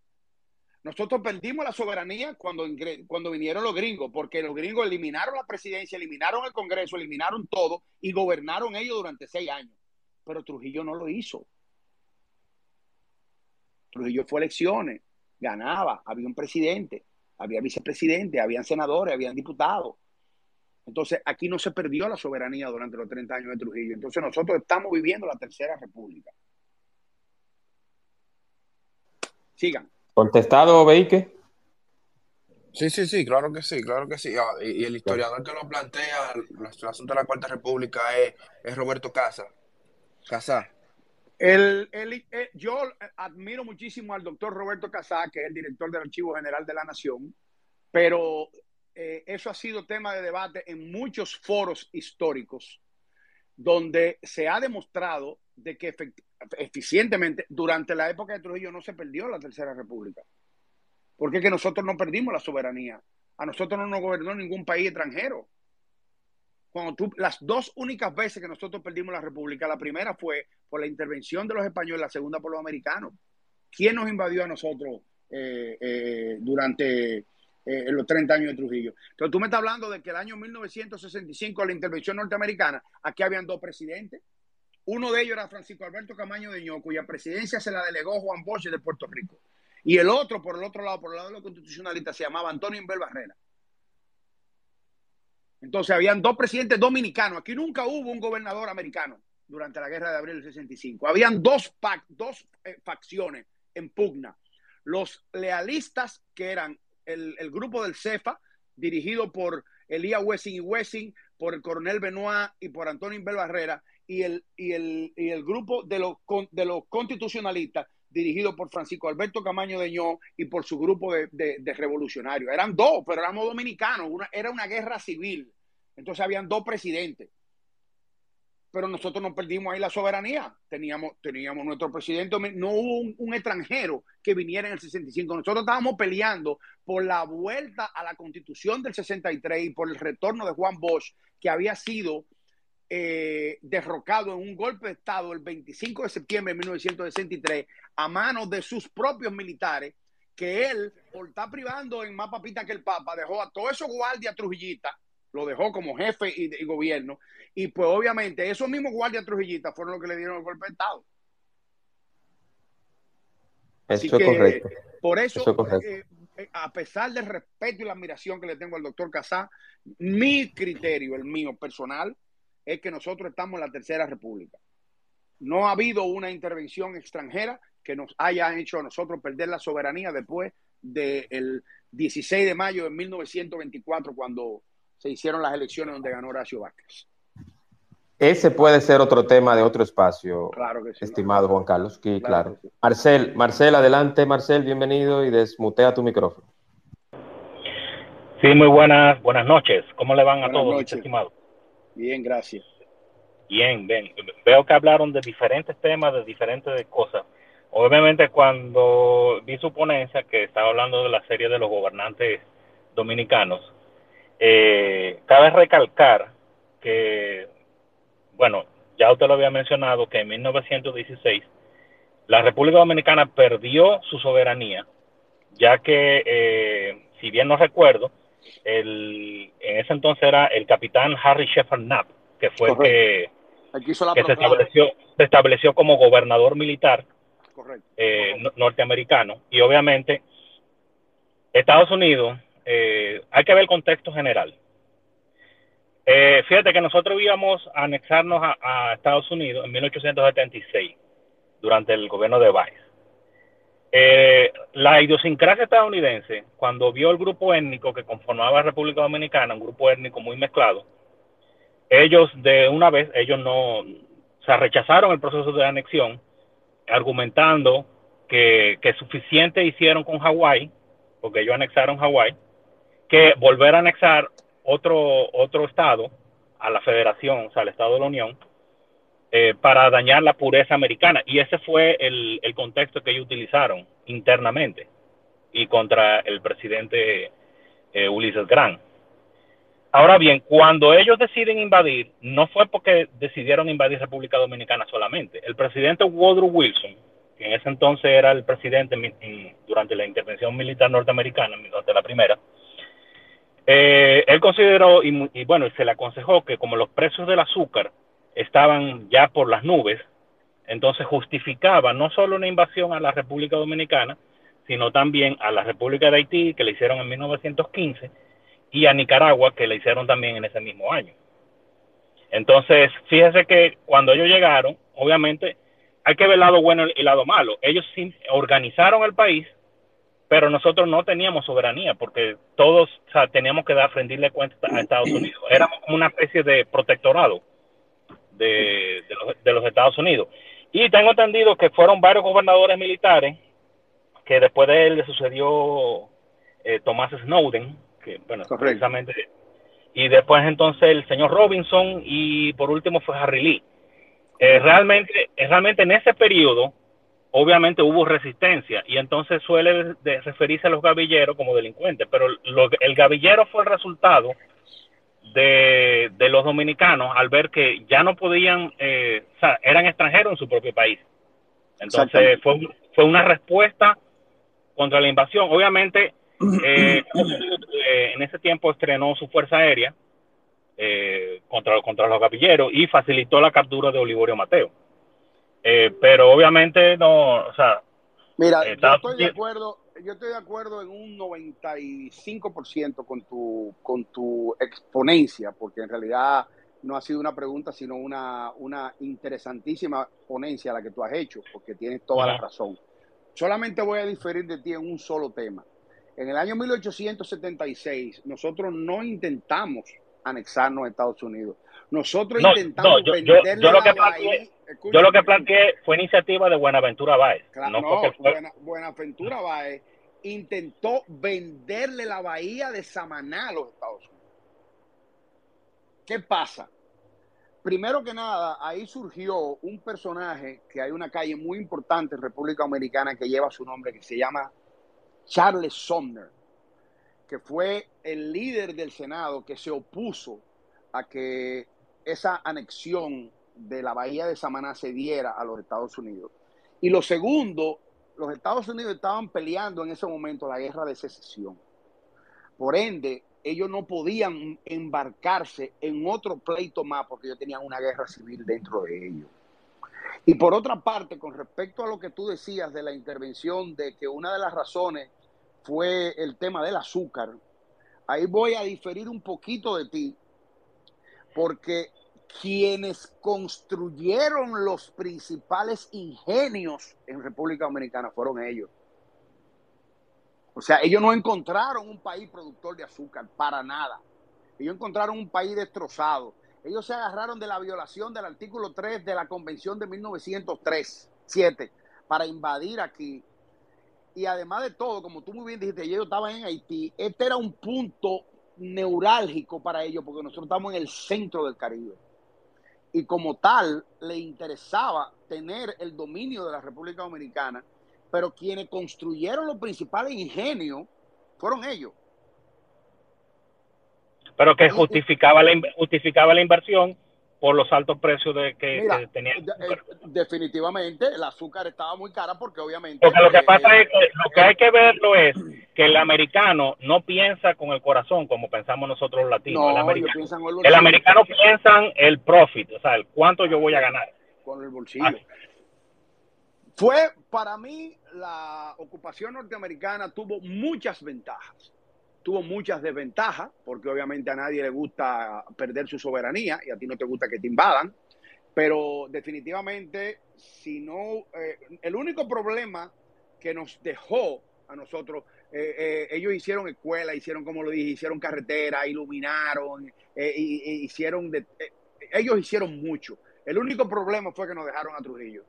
Nosotros perdimos la soberanía cuando, cuando vinieron los gringos, porque los gringos eliminaron la presidencia, eliminaron el Congreso, eliminaron todo y gobernaron ellos durante seis años. Pero Trujillo no lo hizo. Trujillo fue elecciones, ganaba, había un presidente, había vicepresidente, habían senadores, habían diputados. Entonces, aquí no se perdió la soberanía durante los 30 años de Trujillo. Entonces, nosotros estamos viviendo la tercera república. Sigan. ¿Contestado, Beike? Sí, sí, sí, claro que sí, claro que sí. Ah, y, el historiador que lo plantea, el, asunto de la Cuarta República, es, Roberto Casa. Casa. El, eh, yo admiro muchísimo al doctor Roberto Casá, que es el director del Archivo General de la Nación, pero eh, eso ha sido tema de debate en muchos foros históricos, donde se ha demostrado de que eficientemente durante la época de Trujillo no se perdió la Tercera República. Porque es que nosotros no perdimos la soberanía. A nosotros no nos gobernó ningún país extranjero. Cuando tú, las dos únicas veces que nosotros perdimos la República, la primera fue por la intervención de los españoles, la segunda por los americanos. ¿Quién nos invadió a nosotros eh, eh, durante eh, los 30 años de Trujillo? Entonces tú me estás hablando de que el año 1965, la intervención norteamericana, aquí habían dos presidentes. Uno de ellos era Francisco Alberto Camaño de Ño, cuya presidencia se la delegó Juan Bosch de Puerto Rico. Y el otro, por el otro lado, por el lado de los constitucionalistas, se llamaba Antonio Inbel Barrera. Entonces habían dos presidentes dominicanos. Aquí nunca hubo un gobernador americano durante la guerra de abril del 65. Habían dos, dos eh, facciones en pugna. Los lealistas, que eran el, el grupo del CEFA, dirigido por Elías Wessing y Wessing, por el coronel Benoit y por Antonio Inbel Barrera, y el, y el, y el grupo de los, de los constitucionalistas, dirigido por Francisco Alberto Camaño de Ño y por su grupo de, de, revolucionarios. Eran dos, pero éramos dominicanos, era una guerra civil. Entonces habían dos presidentes. Pero nosotros no perdimos ahí la soberanía. Teníamos, teníamos nuestro presidente, no hubo un extranjero que viniera en el 65. Nosotros estábamos peleando por la vuelta a la constitución del 63 y por el retorno de Juan Bosch, que había sido eh, derrocado en un golpe de Estado el 25 de septiembre de 1963 a manos de sus propios militares, que él, por estar privando en más papita que el Papa, dejó a todos esos guardias trujillitas, lo dejó como jefe y, gobierno, y pues obviamente esos mismos guardias trujillitas fueron los que le dieron el golpe de Estado. Eso es correcto. Por eso, eh, eh, a pesar del respeto y la admiración que le tengo al doctor Casá, mi criterio, el mío personal, es que nosotros estamos en la Tercera República. No ha habido una intervención extranjera que nos haya hecho a nosotros perder la soberanía después del 16 de mayo de 1924, cuando se hicieron las elecciones donde ganó Horacio Vázquez. Ese puede ser otro tema de otro espacio, claro estimado Juan Carlos. Sí, claro. Marcel, Marcel, adelante, Marcel, bienvenido y desmutea tu micrófono. Sí, muy buenas, buenas noches. ¿Cómo le van a todos, estimado? Bien, gracias. Bien, bien. Veo que hablaron de diferentes temas, de diferentes cosas. Obviamente cuando vi su ponencia, que estaba hablando de la serie de los gobernantes dominicanos, eh, cabe recalcar que, bueno, ya usted lo había mencionado, que en 1916 la República Dominicana perdió su soberanía, ya que, eh, si bien no recuerdo, el, en ese entonces era el capitán Harry Shepard Knapp, que fue el que, Aquí hizo la que se, estableció, se estableció como gobernador militar Correcto. eh, no- norteamericano. Y obviamente, Estados Unidos, eh, hay que ver el contexto general. Eh, fíjate que nosotros íbamos a anexarnos a, a Estados Unidos en 1876, durante el gobierno de Vice. Eh, la idiosincrasia estadounidense, cuando vio el grupo étnico que conformaba la República Dominicana, un grupo étnico muy mezclado, ellos de una vez, ellos no, o rechazaron el proceso de anexión, argumentando que, que suficiente hicieron con Hawái, porque ellos anexaron Hawái, que volver a anexar otro, otro estado a la federación, o sea, al estado de la Unión, eh, para dañar la pureza americana. Y ese fue el, el contexto que ellos utilizaron internamente y contra el presidente eh, Ulises Grant. Ahora bien, cuando ellos deciden invadir, no fue porque decidieron invadir República Dominicana solamente. El presidente Woodrow Wilson, que en ese entonces era el presidente en- en- durante la intervención militar norteamericana, durante la primera, eh, él consideró y, y bueno, se le aconsejó que como los precios del azúcar estaban ya por las nubes, entonces justificaba no solo una invasión a la República Dominicana, sino también a la República de Haití, que le hicieron en 1915, y a Nicaragua, que le hicieron también en ese mismo año. Entonces, fíjese que cuando ellos llegaron, obviamente, hay que ver el lado bueno y el lado malo. Ellos organizaron el país, pero nosotros no teníamos soberanía, porque todos o sea, teníamos que dar, rendirle cuenta a Estados Unidos. Éramos como una especie de protectorado de, de, los, de los Estados Unidos. Y tengo entendido que fueron varios gobernadores militares, que después de él le sucedió eh, Tomás Snowden, que bueno, Correcto. precisamente, y después entonces el señor Robinson, y por último fue Harry Lee. Eh, realmente, eh, realmente en ese periodo, obviamente hubo resistencia, y entonces suele de referirse a los gavilleros como delincuentes, pero lo- el gavillero fue el resultado de, de los dominicanos al ver que ya no podían, eh, o sea, eran extranjeros en su propio país. Entonces fue, fue una respuesta contra la invasión. Obviamente, eh, eh, en ese tiempo estrenó su fuerza aérea eh, contra, contra los gavilleros y facilitó la captura de Olivorio Mateo. Eh, pero obviamente no, o sea, Mira, yo estoy de acuerdo, yo estoy de acuerdo en un 95% con tu, con tu exponencia, porque en realidad no ha sido una pregunta, sino una, una interesantísima ponencia la que tú has hecho, porque tienes toda la razón. Solamente voy a diferir de ti en un solo tema. En el año 1876, nosotros no intentamos anexarnos a Estados Unidos. Nosotros No, intentamos no, yo- yo- venderle yo lo la que planteé- yo lo que planteé fue iniciativa de Buenaventura Báez. Claro, no no, porque fue- Buena- Buenaventura Báez intentó venderle la bahía de Samaná a los Estados Unidos. ¿Qué pasa? Primero que nada, ahí surgió un personaje que hay una calle muy importante en República Dominicana que lleva su nombre, que se llama Charles Sumner, que fue el líder del Senado que se opuso a que esa anexión de la bahía de Samaná se diera a los Estados Unidos. Y lo segundo, los Estados Unidos estaban peleando en ese momento la guerra de secesión. Por ende, ellos no podían embarcarse en otro pleito más porque ellos tenían una guerra civil dentro de ellos. Y por otra parte, con respecto a lo que tú decías de la intervención, de que una de las razones fue el tema del azúcar, ahí voy a diferir un poquito de ti, porque quienes construyeron los principales ingenios en República Dominicana fueron ellos. O sea, ellos no encontraron un país productor de azúcar para nada. Ellos encontraron un país destrozado. Ellos se agarraron de la violación del artículo 3 de la Convención de 1903, 7, para invadir aquí. Y además de todo, como tú muy bien dijiste, ellos estaban en Haití. Este era un punto neurálgico para ellos porque nosotros estamos en el centro del Caribe. Y como tal, le interesaba tener el dominio de la República Dominicana, pero quienes construyeron los principales ingenios fueron ellos. pero que justificaba la, justificaba la inversión por los altos precios de que, Mira, que tenía. de- eh, definitivamente el azúcar estaba muy cara porque obviamente... Porque lo que eh, pasa eh, es que lo que hay que verlo es que el americano no piensa con el corazón como pensamos nosotros los latinos. el, No, americano, el el americano piensa el profit, o sea, el cuánto yo voy a ganar. con el bolsillo. Fue para mí la ocupación norteamericana tuvo muchas ventajas. Tuvo muchas desventajas, porque obviamente a nadie le gusta perder su soberanía y a ti no te gusta que te invadan. Pero definitivamente, si no, eh, el único problema que nos dejó a nosotros, eh, eh, ellos hicieron escuela, hicieron, como lo dije, hicieron carretera, iluminaron, y- y hicieron, de, ellos hicieron mucho. El único problema fue que nos dejaron a Trujillo.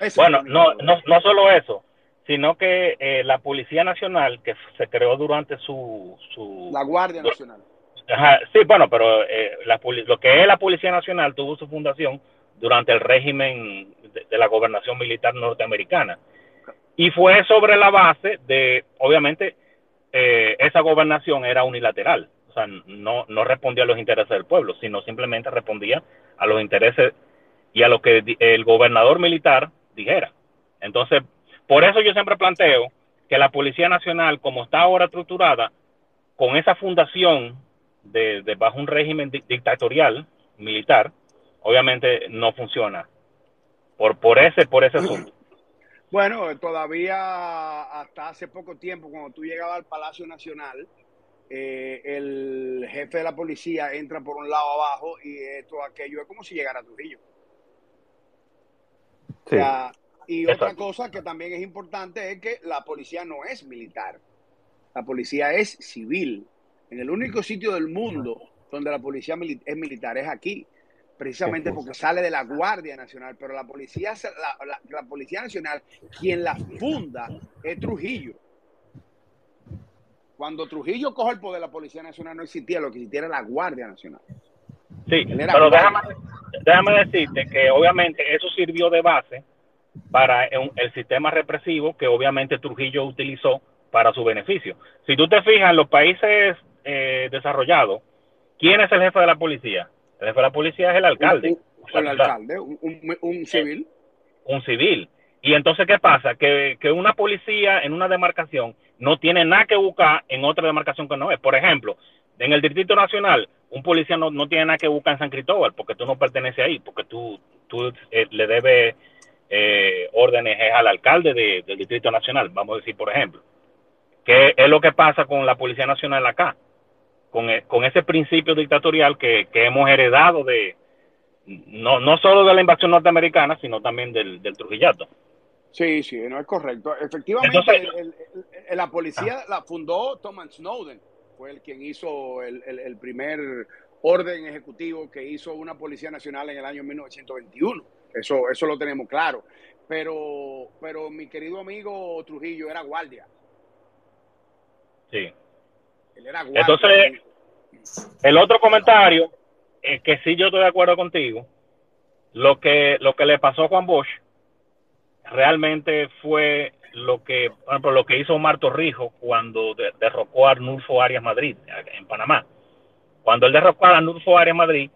Ese Bueno, no, no, no solo eso, sino que eh, la Policía Nacional, que se creó durante su... su La Guardia Nacional. Ajá, sí, bueno, pero eh, la, lo que es la Policía Nacional tuvo su fundación durante el régimen de, de la gobernación militar norteamericana. Y fue sobre la base de, obviamente, eh, esa gobernación era unilateral. O sea, no, no respondía a los intereses del pueblo, sino simplemente respondía a los intereses y a lo que el gobernador militar dijera. Entonces, por eso yo siempre planteo que la Policía Nacional, como está ahora estructurada, con esa fundación de, de bajo un régimen di- dictatorial militar, obviamente no funciona. Por, por ese, por ese asunto. Bueno, todavía hasta hace poco tiempo, cuando tú llegabas al Palacio Nacional, eh, el jefe de la policía entra por un lado abajo y esto, aquello, es como si llegara a Trujillo. O Sí. sea, y otra cosa que también es importante es que la policía no es militar. La policía es civil. En el único sitio del mundo donde la policía mili- es militar es aquí, precisamente porque sale de la Guardia Nacional. Pero la policía, la, la- la policía nacional, quien la funda es Trujillo. Cuando Trujillo coge el poder, la Policía Nacional no existía, lo que existía era la Guardia Nacional. Sí, pero déjame decirte que obviamente eso sirvió de base para el sistema represivo que obviamente Trujillo utilizó para su beneficio. Si tú te fijas en los países eh, desarrollados, ¿quién es el jefe de la policía? El jefe de la policía es el alcalde. Un- un- el alcalde, un, un- un civil. un civil. Y entonces, ¿qué pasa? Que, que una policía en una demarcación no tiene nada que buscar en otra demarcación que no es. Por ejemplo, en el Distrito Nacional, un policía no, no tiene nada que buscar en San Cristóbal porque tú no perteneces ahí, porque tú, tú eh, le debes eh, órdenes al alcalde de- del Distrito Nacional, vamos a decir, por ejemplo. ¿Qué es lo que pasa con la Policía Nacional acá? Con, e- con ese principio dictatorial que, que hemos heredado de, no, no solo de la invasión norteamericana, sino también del, del Trujillato. Sí, sí, no es correcto. Efectivamente, Entonces- el- el- el- la policía la fundó Thomas Snowden, fue el quien hizo el, el- el primer orden ejecutivo que hizo una policía nacional en el año 1921. Eso, eso lo tenemos claro. Pero, pero mi querido amigo Trujillo era guardia. Sí. Él era guardia. Entonces- El otro comentario, es que sí yo estoy de acuerdo contigo, lo que, lo que le pasó a Juan Bosch realmente fue lo que, por ejemplo, lo que hizo Omar Torrijos cuando de- derrocó a Arnulfo Arias Madrid en Panamá. Cuando él derrocó a Arnulfo Arias Madrid,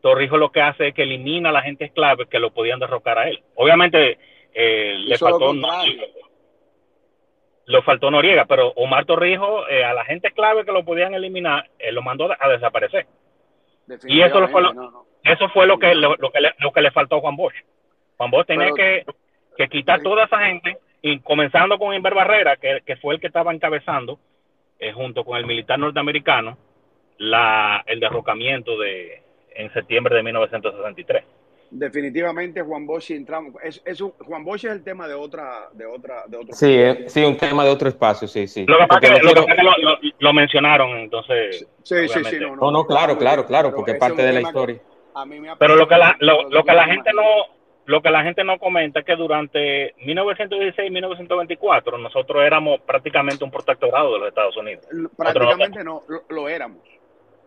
Torrijos lo que hace es que elimina a la gente clave que lo podían derrocar a él. Obviamente eh, le Hizo lo faltó faltó Noriega, pero Omar Torrijos eh, a la gente clave que lo podían eliminar, él lo mandó a desaparecer. Y eso lo fue lo- Definitivamente, no, no. Eso fue lo que, lo, lo que, le, lo que le faltó a Juan Bosch. Juan Bosch tenía Pero- que, que quitar toda esa gente, y comenzando con Inver Barrera, que, que fue el que estaba encabezando, eh, junto con el militar norteamericano, la, el derrocamiento de en septiembre de 1963. Definitivamente Juan Bosch entramos. Es, es un- Juan Bosch es el tema de otra, de otra, de otro. Sí, eh, sí, un tema de otro espacio, sí, sí. Lo que pasa Porque es que, no lo, que quiero- pasa es que lo, lo- lo mencionaron, entonces. Sí, sí, sí, no, No, no, claro, claro, claro, Pero porque es parte de la historia. a mí me Pero lo que la, lo, lo que la gente no lo que la gente no comenta es que durante 1916 y 1924 nosotros éramos prácticamente un protectorado de los Estados Unidos. Prácticamente no, lo, lo éramos.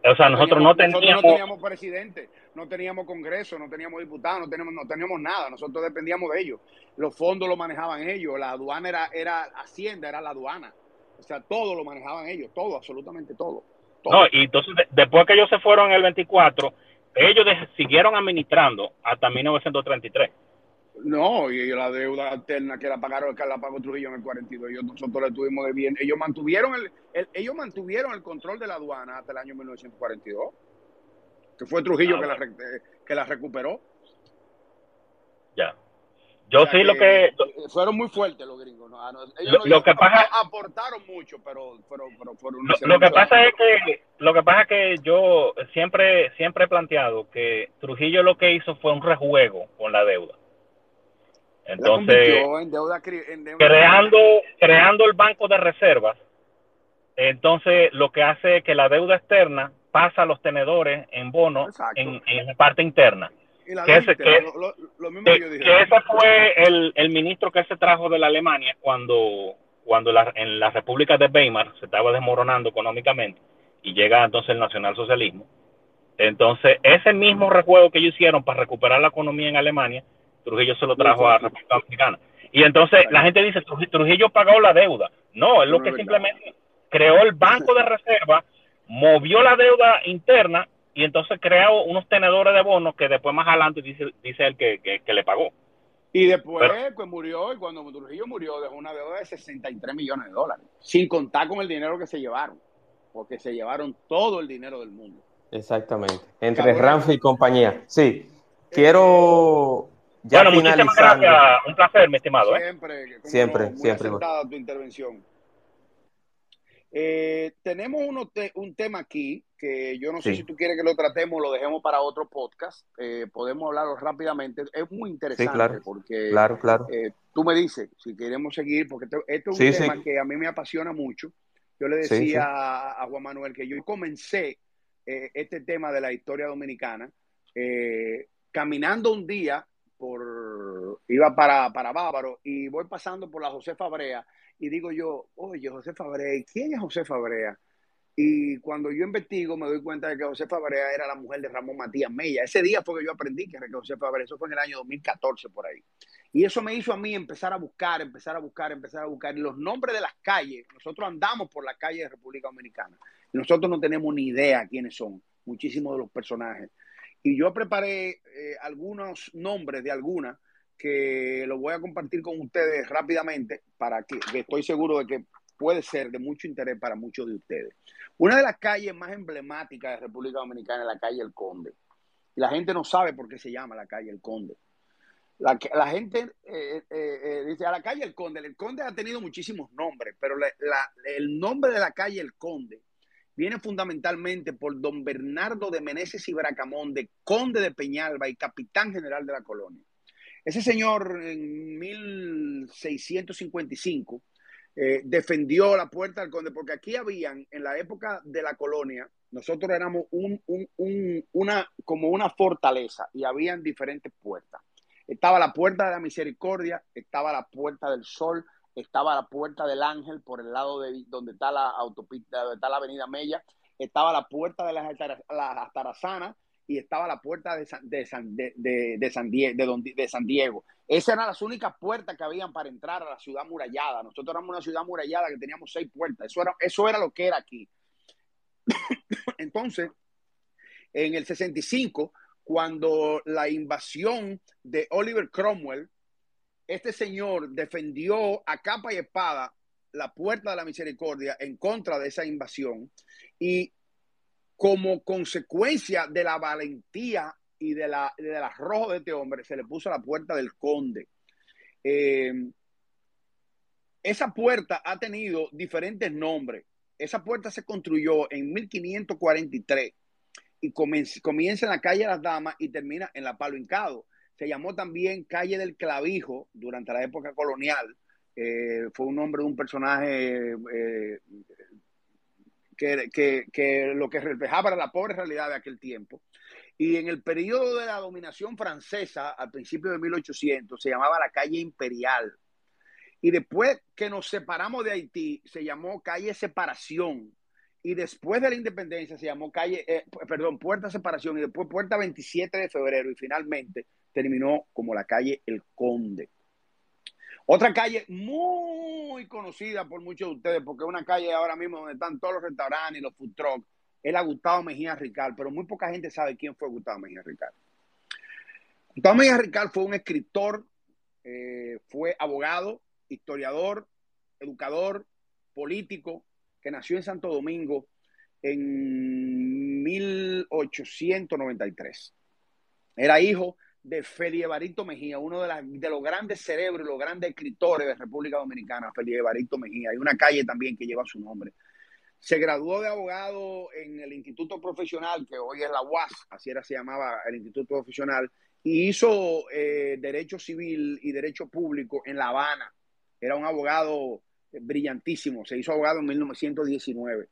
O sea, nosotros no Nosotros teníamos no teníamos presidente, no teníamos congreso, no teníamos diputados, no teníamos, no teníamos nada. Nosotros dependíamos de ellos. Los fondos lo manejaban ellos, la aduana era, era Hacienda, era la aduana. O sea, todo lo manejaban ellos, todo, absolutamente todo. No, y entonces después que ellos se fueron en el 24, ellos siguieron administrando hasta 1933. No, y la deuda alterna que la pagaron, que la pagó Trujillo en el 42, y nosotros le tuvimos de bien. Ellos mantuvieron el, ellos mantuvieron el control de la aduana hasta el año 1942, que fue Trujillo ah, que, la, que la recuperó. Ya. Yo sí lo que... Fueron muy fuertes los gringos. ¿no? Ah, ellos lo, que pasa, aportaron mucho, pero, pero, fueron... Lo, lo, que pasa es que lo que pasa es que yo siempre siempre he planteado que Trujillo lo que hizo fue un rejuego con la deuda. Entonces, creando creando el banco de reservas, entonces lo que hace es que la deuda externa pasa a los tenedores en bonos en, en la parte interna. Que, ese, fue el, el, ministro que se trajo de la Alemania cuando, cuando en la República de Weimar se estaba desmoronando económicamente y llega entonces el nacionalsocialismo. Entonces, ese mismo rejuego que ellos hicieron para recuperar la economía en Alemania, Trujillo se lo trajo a la República Dominicana. Y entonces la gente dice, Trujillo pagó la deuda. No, es lo que simplemente creó el banco de reserva, movió la deuda interna y entonces creó unos tenedores de bonos que después más adelante dice, dice él que, que, le pagó. Y después pues murió y cuando Trujillo murió dejó una deuda de 63 millones de dólares, sin contar con el dinero que se llevaron, porque se llevaron todo el dinero del mundo. Exactamente, entre Ramsey y compañía. Sí, quiero ya bueno, finalizar. Un placer, mi estimado. ¿eh? Siempre, siempre, siempre. tu intervención. Eh, tenemos un tema aquí que yo no sé si tú quieres que lo tratemos, lo dejemos para otro podcast. Eh, podemos hablarlo rápidamente. Es muy interesante porque claro, claro. Eh, tú me dices si queremos seguir, porque esto es un tema que a mí me apasiona mucho. Yo le decía a, Juan Manuel que yo comencé este tema de la historia dominicana caminando un día por iba para, para Bávaro y voy pasando por la José Fabrea y digo yo, oye, José Fabrea, ¿quién es José Fabrea? Y cuando yo investigo me doy cuenta de que José Fabrea era la mujer de Ramón Matías Mella. Ese día fue que yo aprendí que era José Fabrea, eso fue en el año 2014 por ahí. Y eso me hizo a mí empezar a buscar, empezar a buscar, empezar a buscar. Y los nombres de las calles, nosotros andamos por la calle de República Dominicana. Y nosotros no tenemos ni idea quiénes son, muchísimos de los personajes. Y yo preparé eh, algunos nombres de algunas que lo voy a compartir con ustedes rápidamente para que, estoy seguro de que puede ser de mucho interés para muchos de ustedes. Una de las calles más emblemáticas de República Dominicana es la calle El Conde. Y la gente no sabe por qué se llama la calle El Conde. La, la gente eh, eh, eh, dice a la calle El Conde. El Conde ha tenido muchísimos nombres, pero el nombre de la calle El Conde viene fundamentalmente por don Bernardo de Meneses y Bracamonde, conde de Peñalba y capitán general de la colonia. Ese señor en 1655 eh, defendió la puerta del conde, porque aquí habían, en la época de la colonia, nosotros éramos una, como una fortaleza y habían diferentes puertas. Estaba la puerta de la misericordia, estaba la puerta del sol, estaba la puerta del ángel por el lado de donde está la autopista, donde está la avenida Mella, estaba la puerta de las la Atarazanas, y estaba la puerta de San, de San, de, de, San, Diego, de, San Diego. Esas eran las únicas puertas que habían para entrar a la ciudad murallada. Nosotros éramos una ciudad murallada que teníamos seis puertas. Eso era, eso era lo que era aquí. Entonces, en el 65, cuando la invasión de Oliver Cromwell, este señor defendió a capa y espada la puerta de la misericordia en contra de esa invasión y como consecuencia de la valentía y de la, del arrojo de este hombre, se le puso a la puerta del conde. Eh, esa puerta ha tenido diferentes nombres. Esa puerta se construyó en 1543 y comienza en la calle de las Damas y termina en la Palo Hincado. Se llamó también calle del Clavijo durante la época colonial. Eh, fue un nombre de un personaje eh, que, lo que reflejaba era la pobre realidad de aquel tiempo. Y en el periodo de la dominación francesa, al principio de 1800, se llamaba la calle imperial. Y después que nos separamos de Haití, se llamó calle separación. Y después de la independencia se llamó calle, eh, perdón, puerta separación y después puerta 27 de febrero y finalmente terminó como la calle El Conde. Otra calle muy conocida por muchos de ustedes, porque es una calle ahora mismo donde están todos los restaurantes y los food trucks, era Gustavo Mejía Ricard, pero muy poca gente sabe quién fue Gustavo Mejía Ricard. Gustavo Mejía Ricard fue un escritor, eh, fue abogado, historiador, educador, político, que nació en Santo Domingo en 1893. Era hijo de Feli Evaristo Mejía, uno de, los grandes cerebros y los grandes escritores de República Dominicana, Feli Evaristo Mejía. Hay una calle también que lleva su nombre. Se graduó de abogado en el Instituto Profesional, que hoy es la UAS, así era, se llamaba el Instituto Profesional, y hizo eh, Derecho Civil y Derecho Público en La Habana. Era un abogado brillantísimo, se hizo abogado en 1919.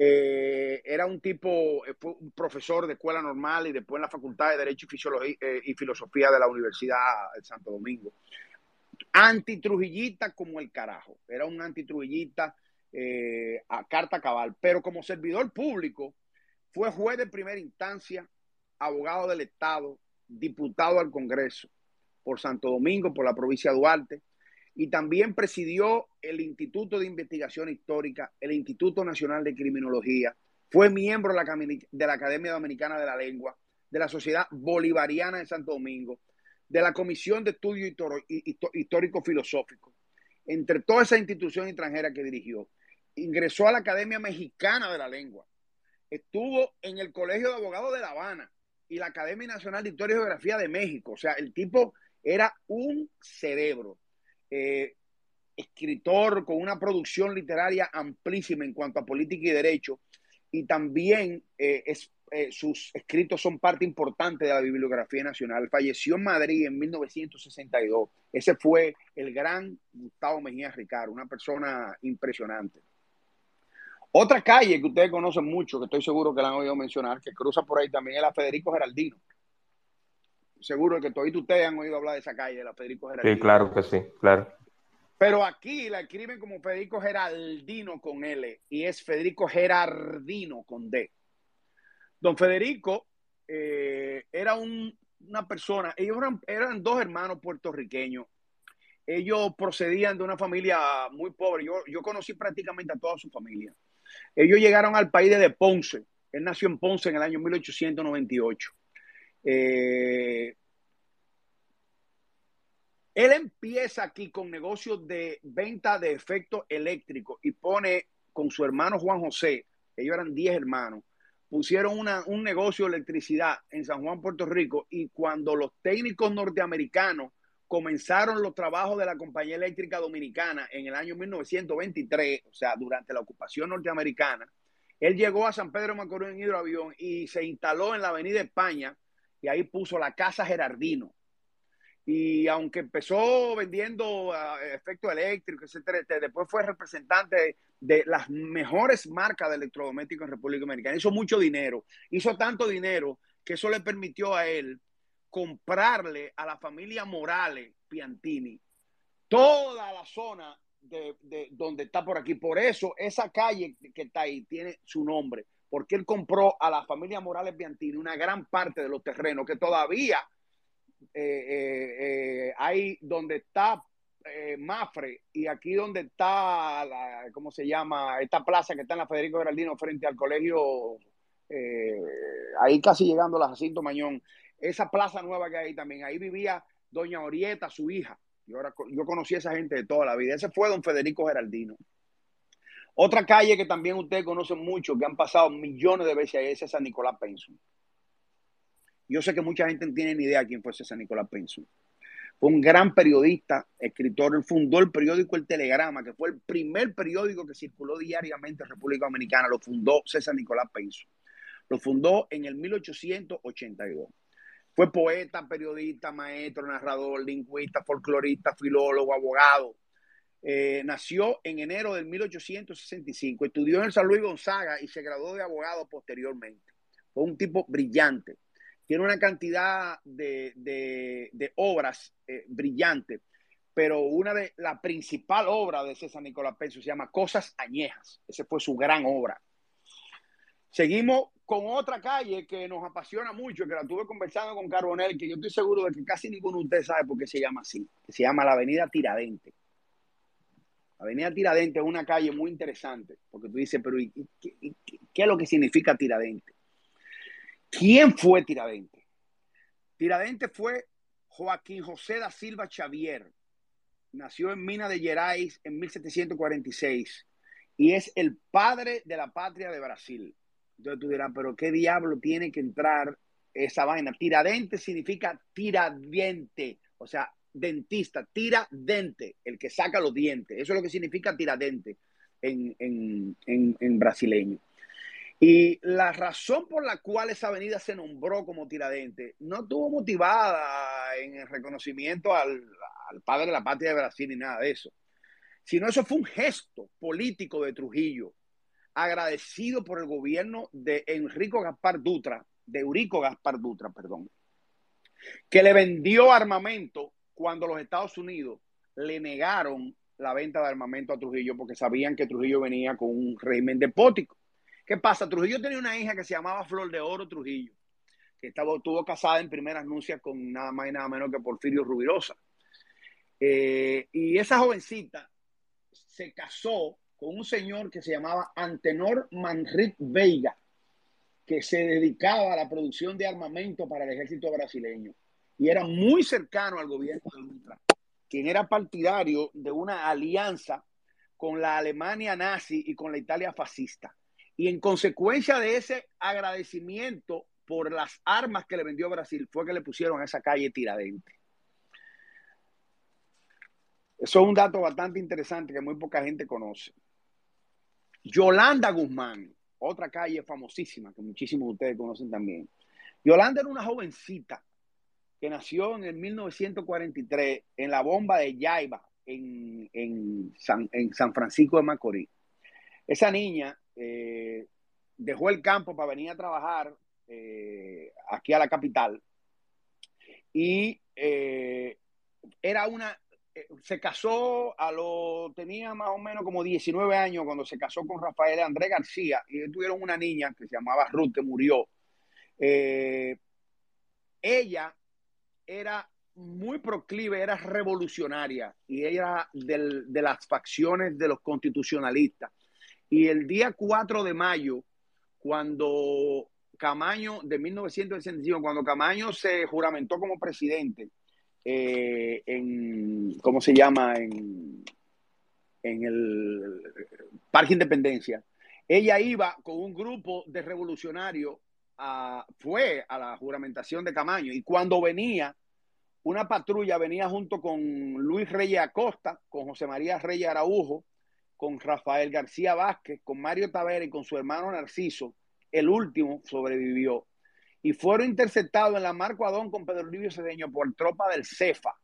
Eh, era un tipo, eh, fue un profesor de escuela normal y después en la Facultad de Derecho y, Fisiología, eh, y Filosofía de la Universidad de Santo Domingo. Antitrujillita como el carajo, era un antitrujillita a carta cabal, pero como servidor público fue juez de primera instancia, abogado del Estado, diputado al Congreso por Santo Domingo, por la provincia de Duarte, y también presidió el Instituto de Investigación Histórica, el Instituto Nacional de Criminología, fue miembro de la, Academia Dominicana de la Lengua, de la Sociedad Bolivariana de Santo Domingo, de la Comisión de Estudio Histórico Filosófico, entre toda esa institución extranjera que dirigió. Ingresó a la Academia Mexicana de la Lengua, estuvo en el Colegio de Abogados de La Habana y la Academia Nacional de Historia y Geografía de México. O sea, el tipo era un cerebro eh, escritor con una producción literaria amplísima en cuanto a política y derecho, y también eh, eh, sus escritos son parte importante de la bibliografía nacional. Falleció en Madrid en 1962. Ese fue el gran Gustavo Mejía Ricardo, una persona impresionante. Otra calle que ustedes conocen mucho, que estoy seguro que la han oído mencionar, que cruza por ahí también, es la Federico Geraldino seguro que todos ustedes han oído hablar de esa calle, de la Federico Geraldino. Sí, claro que sí, claro. Pero aquí la escriben como Federico Geraldino con L y es Federico Gerardino con D. Don Federico eh, era una persona, ellos eran, eran, dos hermanos puertorriqueños. Ellos procedían de una familia muy pobre. Yo, yo conocí prácticamente a toda su familia. Ellos llegaron al país de Ponce. Él nació en Ponce en el año 1898. Eh, él empieza aquí con negocios de venta de efectos eléctricos y pone con su hermano Juan José, ellos eran 10 hermanos, pusieron un negocio de electricidad en San Juan, Puerto Rico, y cuando los técnicos norteamericanos comenzaron los trabajos de la compañía eléctrica dominicana en el año 1923, o sea, durante la ocupación norteamericana, él llegó a San Pedro Macorís en hidroavión y se instaló en la Avenida España, y ahí puso la Casa Gerardino. Y aunque empezó vendiendo uh, efectos eléctricos, etcétera, después fue representante de, las mejores marcas de electrodomésticos en República Dominicana. Hizo mucho dinero, hizo tanto dinero que eso le permitió a él comprarle a la familia Morales Piantini toda la zona de, de, donde está por aquí. Por eso esa calle que está ahí tiene su nombre porque él compró a la familia Morales Biantini una gran parte de los terrenos que todavía eh, eh, eh, hay donde está Mafre y aquí donde está, la, ¿cómo se llama? Esta plaza que está en la Federico Geraldino frente al colegio, ahí casi llegando a la Jacinto Mañón, esa plaza nueva que hay también, ahí vivía doña Orieta, su hija. Yo, ahora, yo conocí a esa gente de toda la vida. Ese fue don Federico Geraldino. Otra calle que también ustedes conocen mucho, que han pasado millones de veces ahí, es San Nicolás Penson. Yo sé que mucha gente no tiene ni idea quién fue San Nicolás Penson. Fue un gran periodista, escritor, fundó el periódico El Telegrama, que fue el primer periódico que circuló diariamente en República Dominicana, lo fundó César Nicolás Penson. Lo fundó en el 1882. Fue poeta, periodista, maestro, narrador, lingüista, folclorista, filólogo, abogado, eh, nació en enero del 1865, estudió en el San Luis Gonzaga y se graduó de abogado posteriormente. Fue un tipo brillante. Tiene una cantidad de, obras eh, brillantes, pero una de la principal obra de César Nicolás Penso se llama Cosas Añejas. Esa fue su gran obra. Seguimos con otra calle que nos apasiona mucho, que la tuve conversando con Carbonel, que yo estoy seguro de que casi ninguno de ustedes sabe por qué se llama así, se llama la Avenida Tiradente. Avenida Tiradentes es una calle muy interesante, porque tú dices, pero qué, qué, es lo que significa Tiradentes? ¿Quién fue Tiradentes? Tiradentes fue Joaquín José da Silva Xavier. Nació en Mina de Gerais en 1746 y es el padre de la patria de Brasil. Entonces tú dirás, pero ¿qué diablo tiene que entrar esa vaina? Tiradentes significa tiradiente, o sea, dentista, tiradente, el que saca los dientes. Eso es lo que significa tiradente en, en, en, brasileño. Y la razón por la cual esa avenida se nombró como Tiradente no estuvo motivada en el reconocimiento al, al, padre de la patria de Brasil ni nada de eso, sino eso fue un gesto político de Trujillo, agradecido por el gobierno de Enrico Gaspar Dutra, de Eurico Gaspar Dutra, perdón, que le vendió armamento cuando los Estados Unidos le negaron la venta de armamento a Trujillo porque sabían que Trujillo venía con un régimen despótico. ¿Qué pasa? Trujillo tenía una hija que se llamaba Flor de Oro Trujillo, que estaba, estuvo casada en primeras nupcias con nada más y nada menos que Porfirio Rubirosa. Eh, y esa jovencita se casó con un señor que se llamaba Antenor Manrit Veiga, que se dedicaba a la producción de armamento para el ejército brasileño y era muy cercano al gobierno de Dutra, quien era partidario de una alianza con la Alemania nazi y con la Italia fascista. Y en consecuencia de ese agradecimiento por las armas que le vendió Brasil, fue que le pusieron a esa calle Tiradente. Eso es un dato bastante interesante que muy poca gente conoce. Yolanda Guzmán, otra calle famosísima que muchísimos de ustedes conocen también. Yolanda era una jovencita que nació en el 1943 en la bomba de Yaiba, en, San, Francisco de Macorís. Esa niña eh, dejó el campo para venir a trabajar eh, aquí a la capital y eh, era una, se casó a lo, tenía más o menos como 19 años cuando se casó con Rafael Andrés García y tuvieron una niña que se llamaba Ruth que murió. ella era muy proclive, era revolucionaria y era de las facciones de los constitucionalistas. Y el día 4 de mayo, cuando Camaño, de 1965, cuando Camaño se juramentó como presidente, eh, en, ¿cómo se llama? En, en el Parque Independencia, ella iba con un grupo de revolucionarios fue a la juramentación de Camaño y cuando venía, una patrulla venía junto con Luis Reyes Acosta, con José María Reyes Araujo, con Rafael García Vázquez, con Mario Tavera y con su hermano Narciso. El último sobrevivió. Y fueron interceptados en la Marco Adón con Pedro Livio Cedeño por tropa del CEFA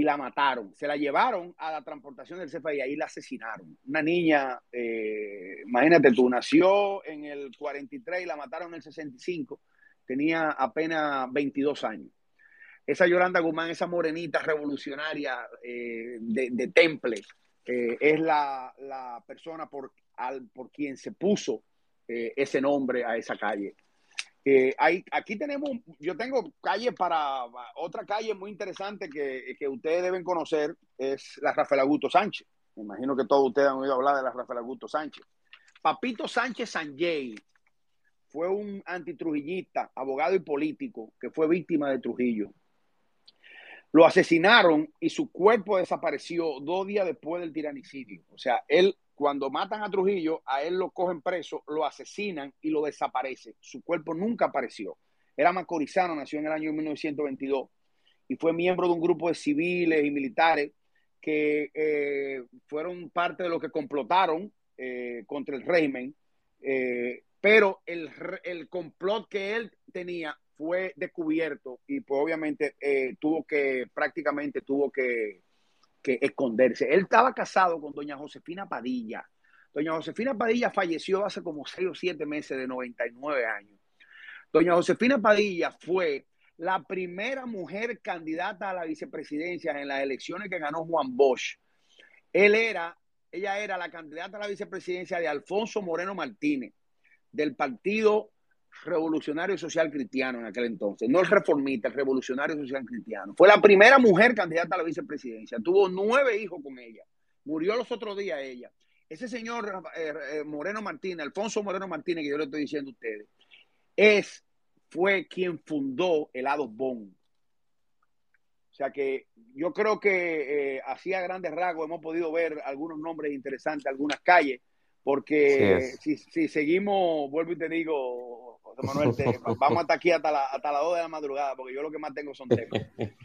y la mataron. Se la llevaron a la transportación del CEFA y ahí la asesinaron. Una niña, eh, imagínate tú, nació en el 43 y la mataron en el 65. Tenía apenas 22 años. Esa Yolanda Guzmán, esa morenita revolucionaria eh, de, Temple, eh, es la, persona por, al, por quien se puso ese nombre a esa calle. Eh, aquí tenemos, yo tengo calle para, otra calle muy interesante que, que, ustedes deben conocer, es la Rafael Augusto Sánchez. Me imagino que todos ustedes han oído hablar de la Rafael Augusto Sánchez. Papito Sánchez Sanjay fue un antitrujillista, abogado y político que fue víctima de Trujillo. Lo asesinaron y su cuerpo desapareció dos días después del tiranicidio. O sea, él cuando matan a Trujillo, a él lo cogen preso, lo asesinan y lo desaparece. Su cuerpo nunca apareció. Era macorizano, nació en el año 1922 y fue miembro de un grupo de civiles y militares que eh, fueron parte de lo que complotaron eh, contra el régimen, eh, pero el, el, complot que él tenía fue descubierto y pues obviamente tuvo que, prácticamente tuvo que que esconderse. Él estaba casado con doña Josefina Padilla. Doña Josefina Padilla falleció hace como seis o siete meses de 99 años. Doña Josefina Padilla fue la primera mujer candidata a la vicepresidencia en las elecciones que ganó Juan Bosch. Él era, ella era la candidata a la vicepresidencia de Alfonso Moreno Martínez, del partido revolucionario social cristiano en aquel entonces, no el reformista, el revolucionario social cristiano. Fue la primera mujer candidata a la vicepresidencia, tuvo nueve hijos con ella, Murió los otros días ella. Ese señor eh, eh, Moreno Martínez, Alfonso Moreno Martínez, que yo le estoy diciendo a ustedes, es, fue quien fundó el Bon. O sea que yo creo que eh, así grandes rasgos hemos podido ver algunos nombres interesantes, algunas calles, porque si, si, seguimos, vuelvo y te digo, José Manuel, vamos hasta aquí hasta, la, hasta las 2 de la madrugada, porque yo lo que más tengo son temas.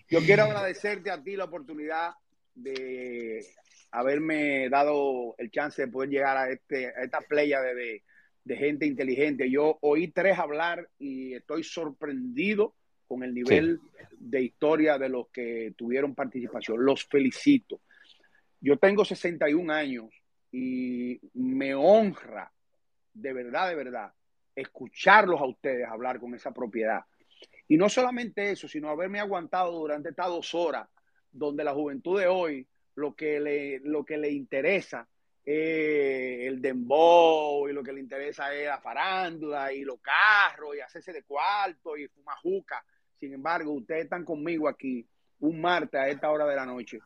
Yo quiero agradecerte a ti la oportunidad de haberme dado el chance de poder llegar a, este, a esta playa de, de, gente inteligente. Yo oí tres hablar y estoy sorprendido con el nivel de historia de los que tuvieron participación. Los felicito. Yo tengo 61 años y me honra, de verdad, de verdad, escucharlos a ustedes hablar con esa propiedad. Y no solamente eso, sino haberme aguantado durante estas dos horas, donde la juventud de hoy lo que le, lo que le interesa es el dembow y lo que le interesa es la farándula y los carros y hacerse de cuarto y fumajuca. Sin embargo, ustedes están conmigo aquí un martes a esta hora de la noche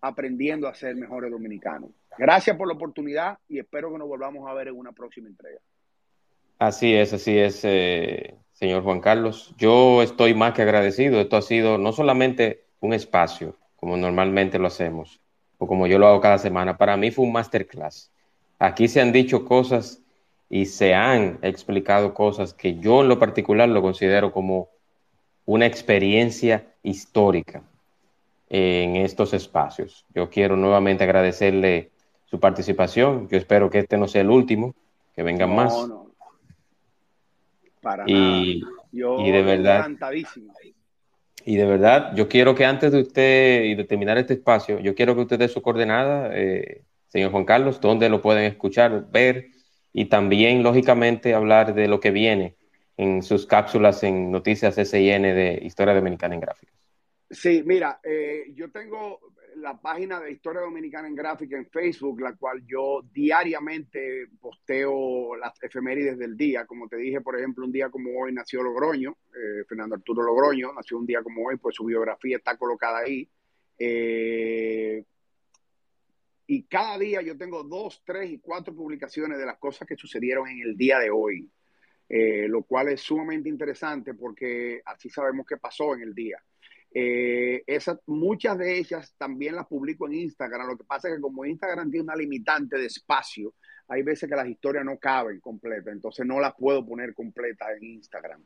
aprendiendo a ser mejores dominicanos. Gracias por la oportunidad y espero que nos volvamos a ver en una próxima entrega. Así es, así es, eh, señor Juan Carlos. Yo estoy más que agradecido. Esto ha sido no solamente un espacio, como normalmente lo hacemos, o como yo lo hago cada semana. Para mí fue un masterclass. Aquí se han dicho cosas y se han explicado cosas que yo en lo particular lo considero como una experiencia histórica en estos espacios. Yo quiero nuevamente agradecerle su participación. Yo espero que este no sea el último, que vengan más. No. Para y, Yo y de verdad. Y de verdad, yo quiero que antes de usted y de terminar este espacio, yo quiero que usted dé su coordenada, eh, señor Juan Carlos, donde lo pueden escuchar, ver y también, lógicamente, hablar de lo que viene en sus cápsulas en Noticias SIN de Historia Dominicana en Gráficos. Sí, mira, eh, yo tengo la página de Historia Dominicana en Gráfica en Facebook, la cual yo diariamente posteo las efemérides del día. Como te dije, por ejemplo, un día como hoy nació Logroño, eh, Fernando Arturo Logroño, nació un día como hoy, pues su biografía está colocada ahí. Eh, y cada día yo tengo dos, tres y cuatro publicaciones de las cosas que sucedieron en el día de hoy, eh, lo cual es sumamente interesante porque así sabemos qué pasó en el día. Eh, esas, muchas de ellas también las publico en Instagram. Lo que pasa es que como Instagram tiene una limitante de espacio, hay veces que las historias no caben completas, entonces no las puedo poner completas en Instagram.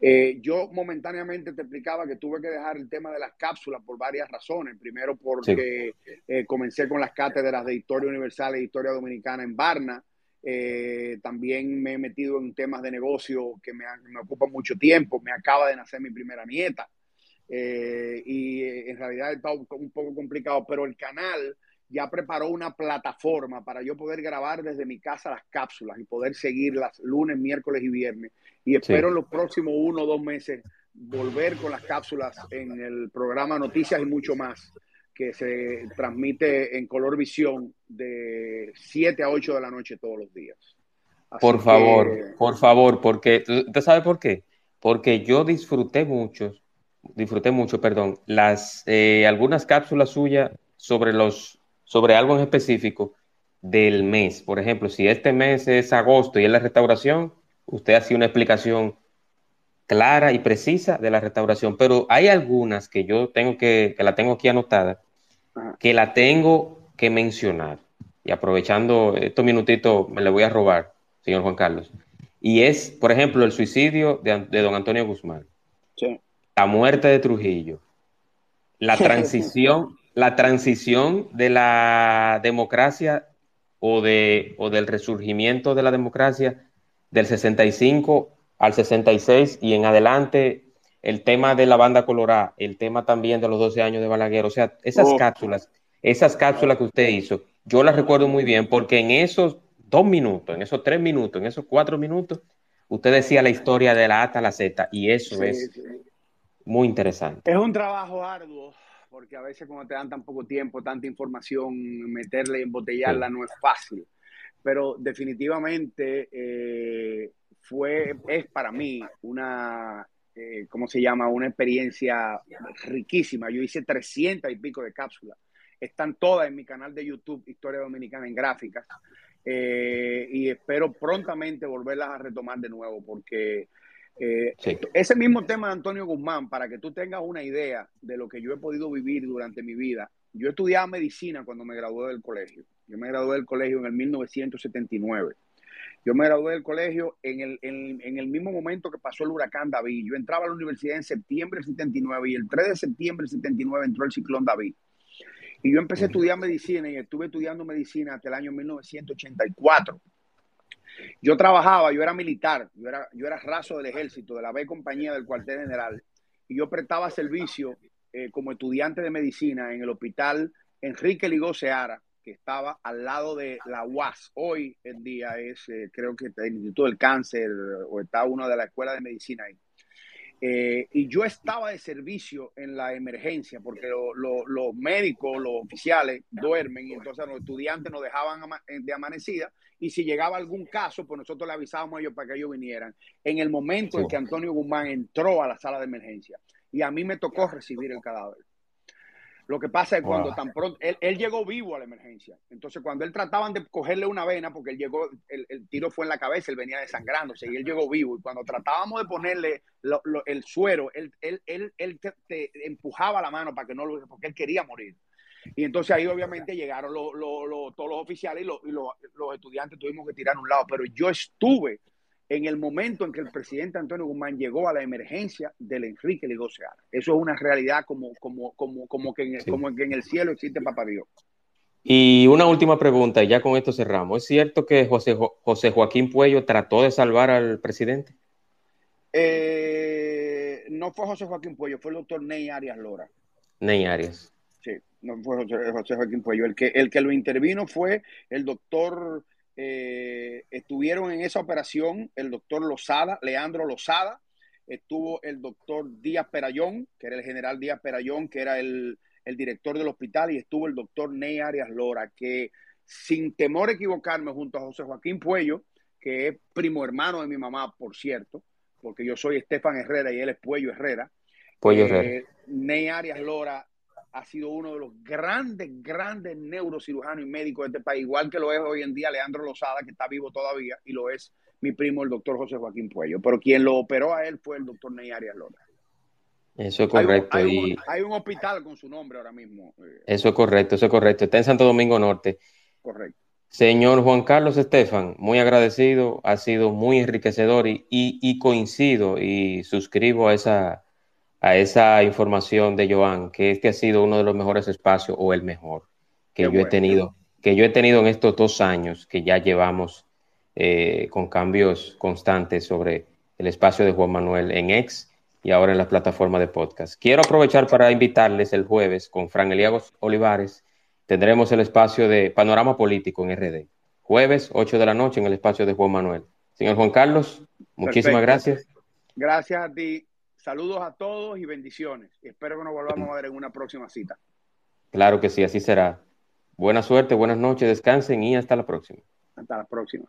Eh, yo momentáneamente te explicaba que tuve que dejar el tema de las cápsulas por varias razones. Primero porque eh, comencé con las cátedras de Historia Universal e Historia Dominicana en Barna. también me he metido en temas de negocio que me, me ocupan mucho tiempo. Me acaba de nacer mi primera nieta. Eh, y eh, en realidad está un, poco complicado, pero el canal ya preparó una plataforma para yo poder grabar desde mi casa las cápsulas y poder seguirlas lunes, miércoles y viernes. Y espero en los próximos uno o dos meses volver con las cápsulas en el programa Noticias y mucho más, que se transmite en color visión de 7 a 8 de la noche todos los días. por favor, por favor, porque ¿usted sabe por qué? Porque yo disfruté mucho disfruté mucho, perdón, las eh, algunas cápsulas suyas sobre los sobre algo en específico del mes. Por ejemplo, si este mes es agosto y es la restauración, usted hace una explicación clara y precisa de la restauración, pero hay algunas que yo tengo que, que la tengo aquí anotada, que la tengo que mencionar. Y aprovechando estos minutitos, me le voy a robar, señor Juan Carlos. Y es, por ejemplo, el suicidio de, de don Antonio Guzmán. Sí la muerte de Trujillo, la transición, la transición de la democracia o, de, o del resurgimiento de la democracia del 65 al 66 y en adelante el tema de la banda colorada, el tema también de los 12 años de Balaguer, o sea, esas oh. cápsulas, esas cápsulas que usted hizo, yo las recuerdo muy bien porque en esos dos minutos, en esos tres minutos, en esos cuatro minutos, usted decía la historia de la A a la Z y eso es muy interesante. Es un trabajo arduo, porque a veces cuando te dan tan poco tiempo, tanta información, meterla y embotellarla no es fácil. Pero definitivamente eh, fue, es para mí una, eh, ¿cómo se llama? Una experiencia riquísima. Yo hice 300 y pico de cápsulas están todas en mi canal de YouTube, Historia Dominicana en Gráficas. Eh, y espero prontamente volverlas a retomar de nuevo, porque eh, ese mismo tema de Antonio Guzmán, para que tú tengas una idea de lo que yo he podido vivir durante mi vida, yo estudiaba medicina cuando me gradué del colegio. Yo me gradué del colegio en el 1979. Yo me gradué del colegio en el, en, el mismo momento que pasó el huracán David. Yo entraba a la universidad en septiembre del 79 y el 3 de septiembre del 79 entró el ciclón David. Y yo empecé a estudiar medicina y estuve estudiando medicina hasta el año 1984. Yo trabajaba, yo era militar, yo era, yo era raso del ejército, de la B compañía del cuartel general, y yo prestaba servicio eh, como estudiante de medicina en el hospital Enrique Ligó Seara, que estaba al lado de la UAS. Hoy en día es, eh, creo que el Instituto del Cáncer o está uno de la Escuela de Medicina ahí. Eh, y yo estaba de servicio en la emergencia porque los médicos, los oficiales duermen y entonces los estudiantes nos dejaban eh, de amanecida y si llegaba algún caso, pues nosotros le avisábamos a ellos para que ellos vinieran. En el momento en que Antonio Guzmán entró a la sala de emergencia y a mí me tocó recibir el cadáver. Lo que pasa es cuando tan pronto, él, llegó vivo a la emergencia. Entonces, cuando él trataban de cogerle una vena, porque él llegó, el, tiro fue en la cabeza, él venía desangrándose y él llegó vivo. Y cuando tratábamos de ponerle el suero, él, él, te, empujaba la mano para que no lo, porque él quería morir. Y entonces ahí obviamente llegaron todos los oficiales y, los estudiantes tuvimos que tirar a un lado. Pero yo estuve en el momento en que el presidente Antonio Guzmán llegó a la emergencia del Enrique Ligo Seara. Eso es una realidad como, como, como, como, que en, como que en el cielo existe Papá Dios. Y una última pregunta, y ya con esto cerramos. ¿Es cierto que José, José Joaquín Puello trató de salvar al presidente? Eh, no fue José Joaquín Puello, fue el doctor Ney Arias Lora. Ney Arias. No fue José, Joaquín Puello. El que, el que lo intervino fue el doctor eh, estuvieron en esa operación el doctor Lozada, Leandro Lozada, estuvo el doctor Díaz Perayón, que era el general Díaz Perayón, que era el, director del hospital, y estuvo el doctor Ney Arias Lora, que sin temor a equivocarme, junto a José Joaquín Puello, que es primo hermano de mi mamá, por cierto, porque yo soy Estefan Herrera y él es Puello Herrera. Puello Herrera. Eh, Ney Arias Lora ha sido uno de los grandes, grandes neurocirujanos y médicos de este país, igual que lo es hoy en día Leandro Lozada, que está vivo todavía, y lo es mi primo, el doctor José Joaquín Puello. Pero quien lo operó a él fue el doctor Ney Arias Lora. Eso es correcto. Hay un, hospital con su nombre ahora mismo. Eh. Eso es correcto, eso es correcto. Está en Santo Domingo Norte. Correcto. Señor Juan Carlos Estefan, muy agradecido, ha sido muy enriquecedor y, y coincido y suscribo a esa, a esa información de Joan, que este ha sido uno de los mejores espacios o el mejor que yo he tenido, que yo he tenido en estos dos años que ya llevamos eh, con cambios constantes sobre el espacio de Juan Manuel en X y ahora en la plataforma de podcast. Quiero aprovechar para invitarles el jueves con Fran Eliagos Olivares. Tendremos el espacio de Panorama Político en RD. Jueves, 8 de la noche, en el espacio de Juan Manuel. Señor Juan Carlos, muchísimas gracias. Gracias a ti. Saludos a todos y bendiciones. Espero que nos volvamos a ver en una próxima cita. Claro que sí, así será. Buena suerte, buenas noches, descansen y hasta la próxima. Hasta la próxima.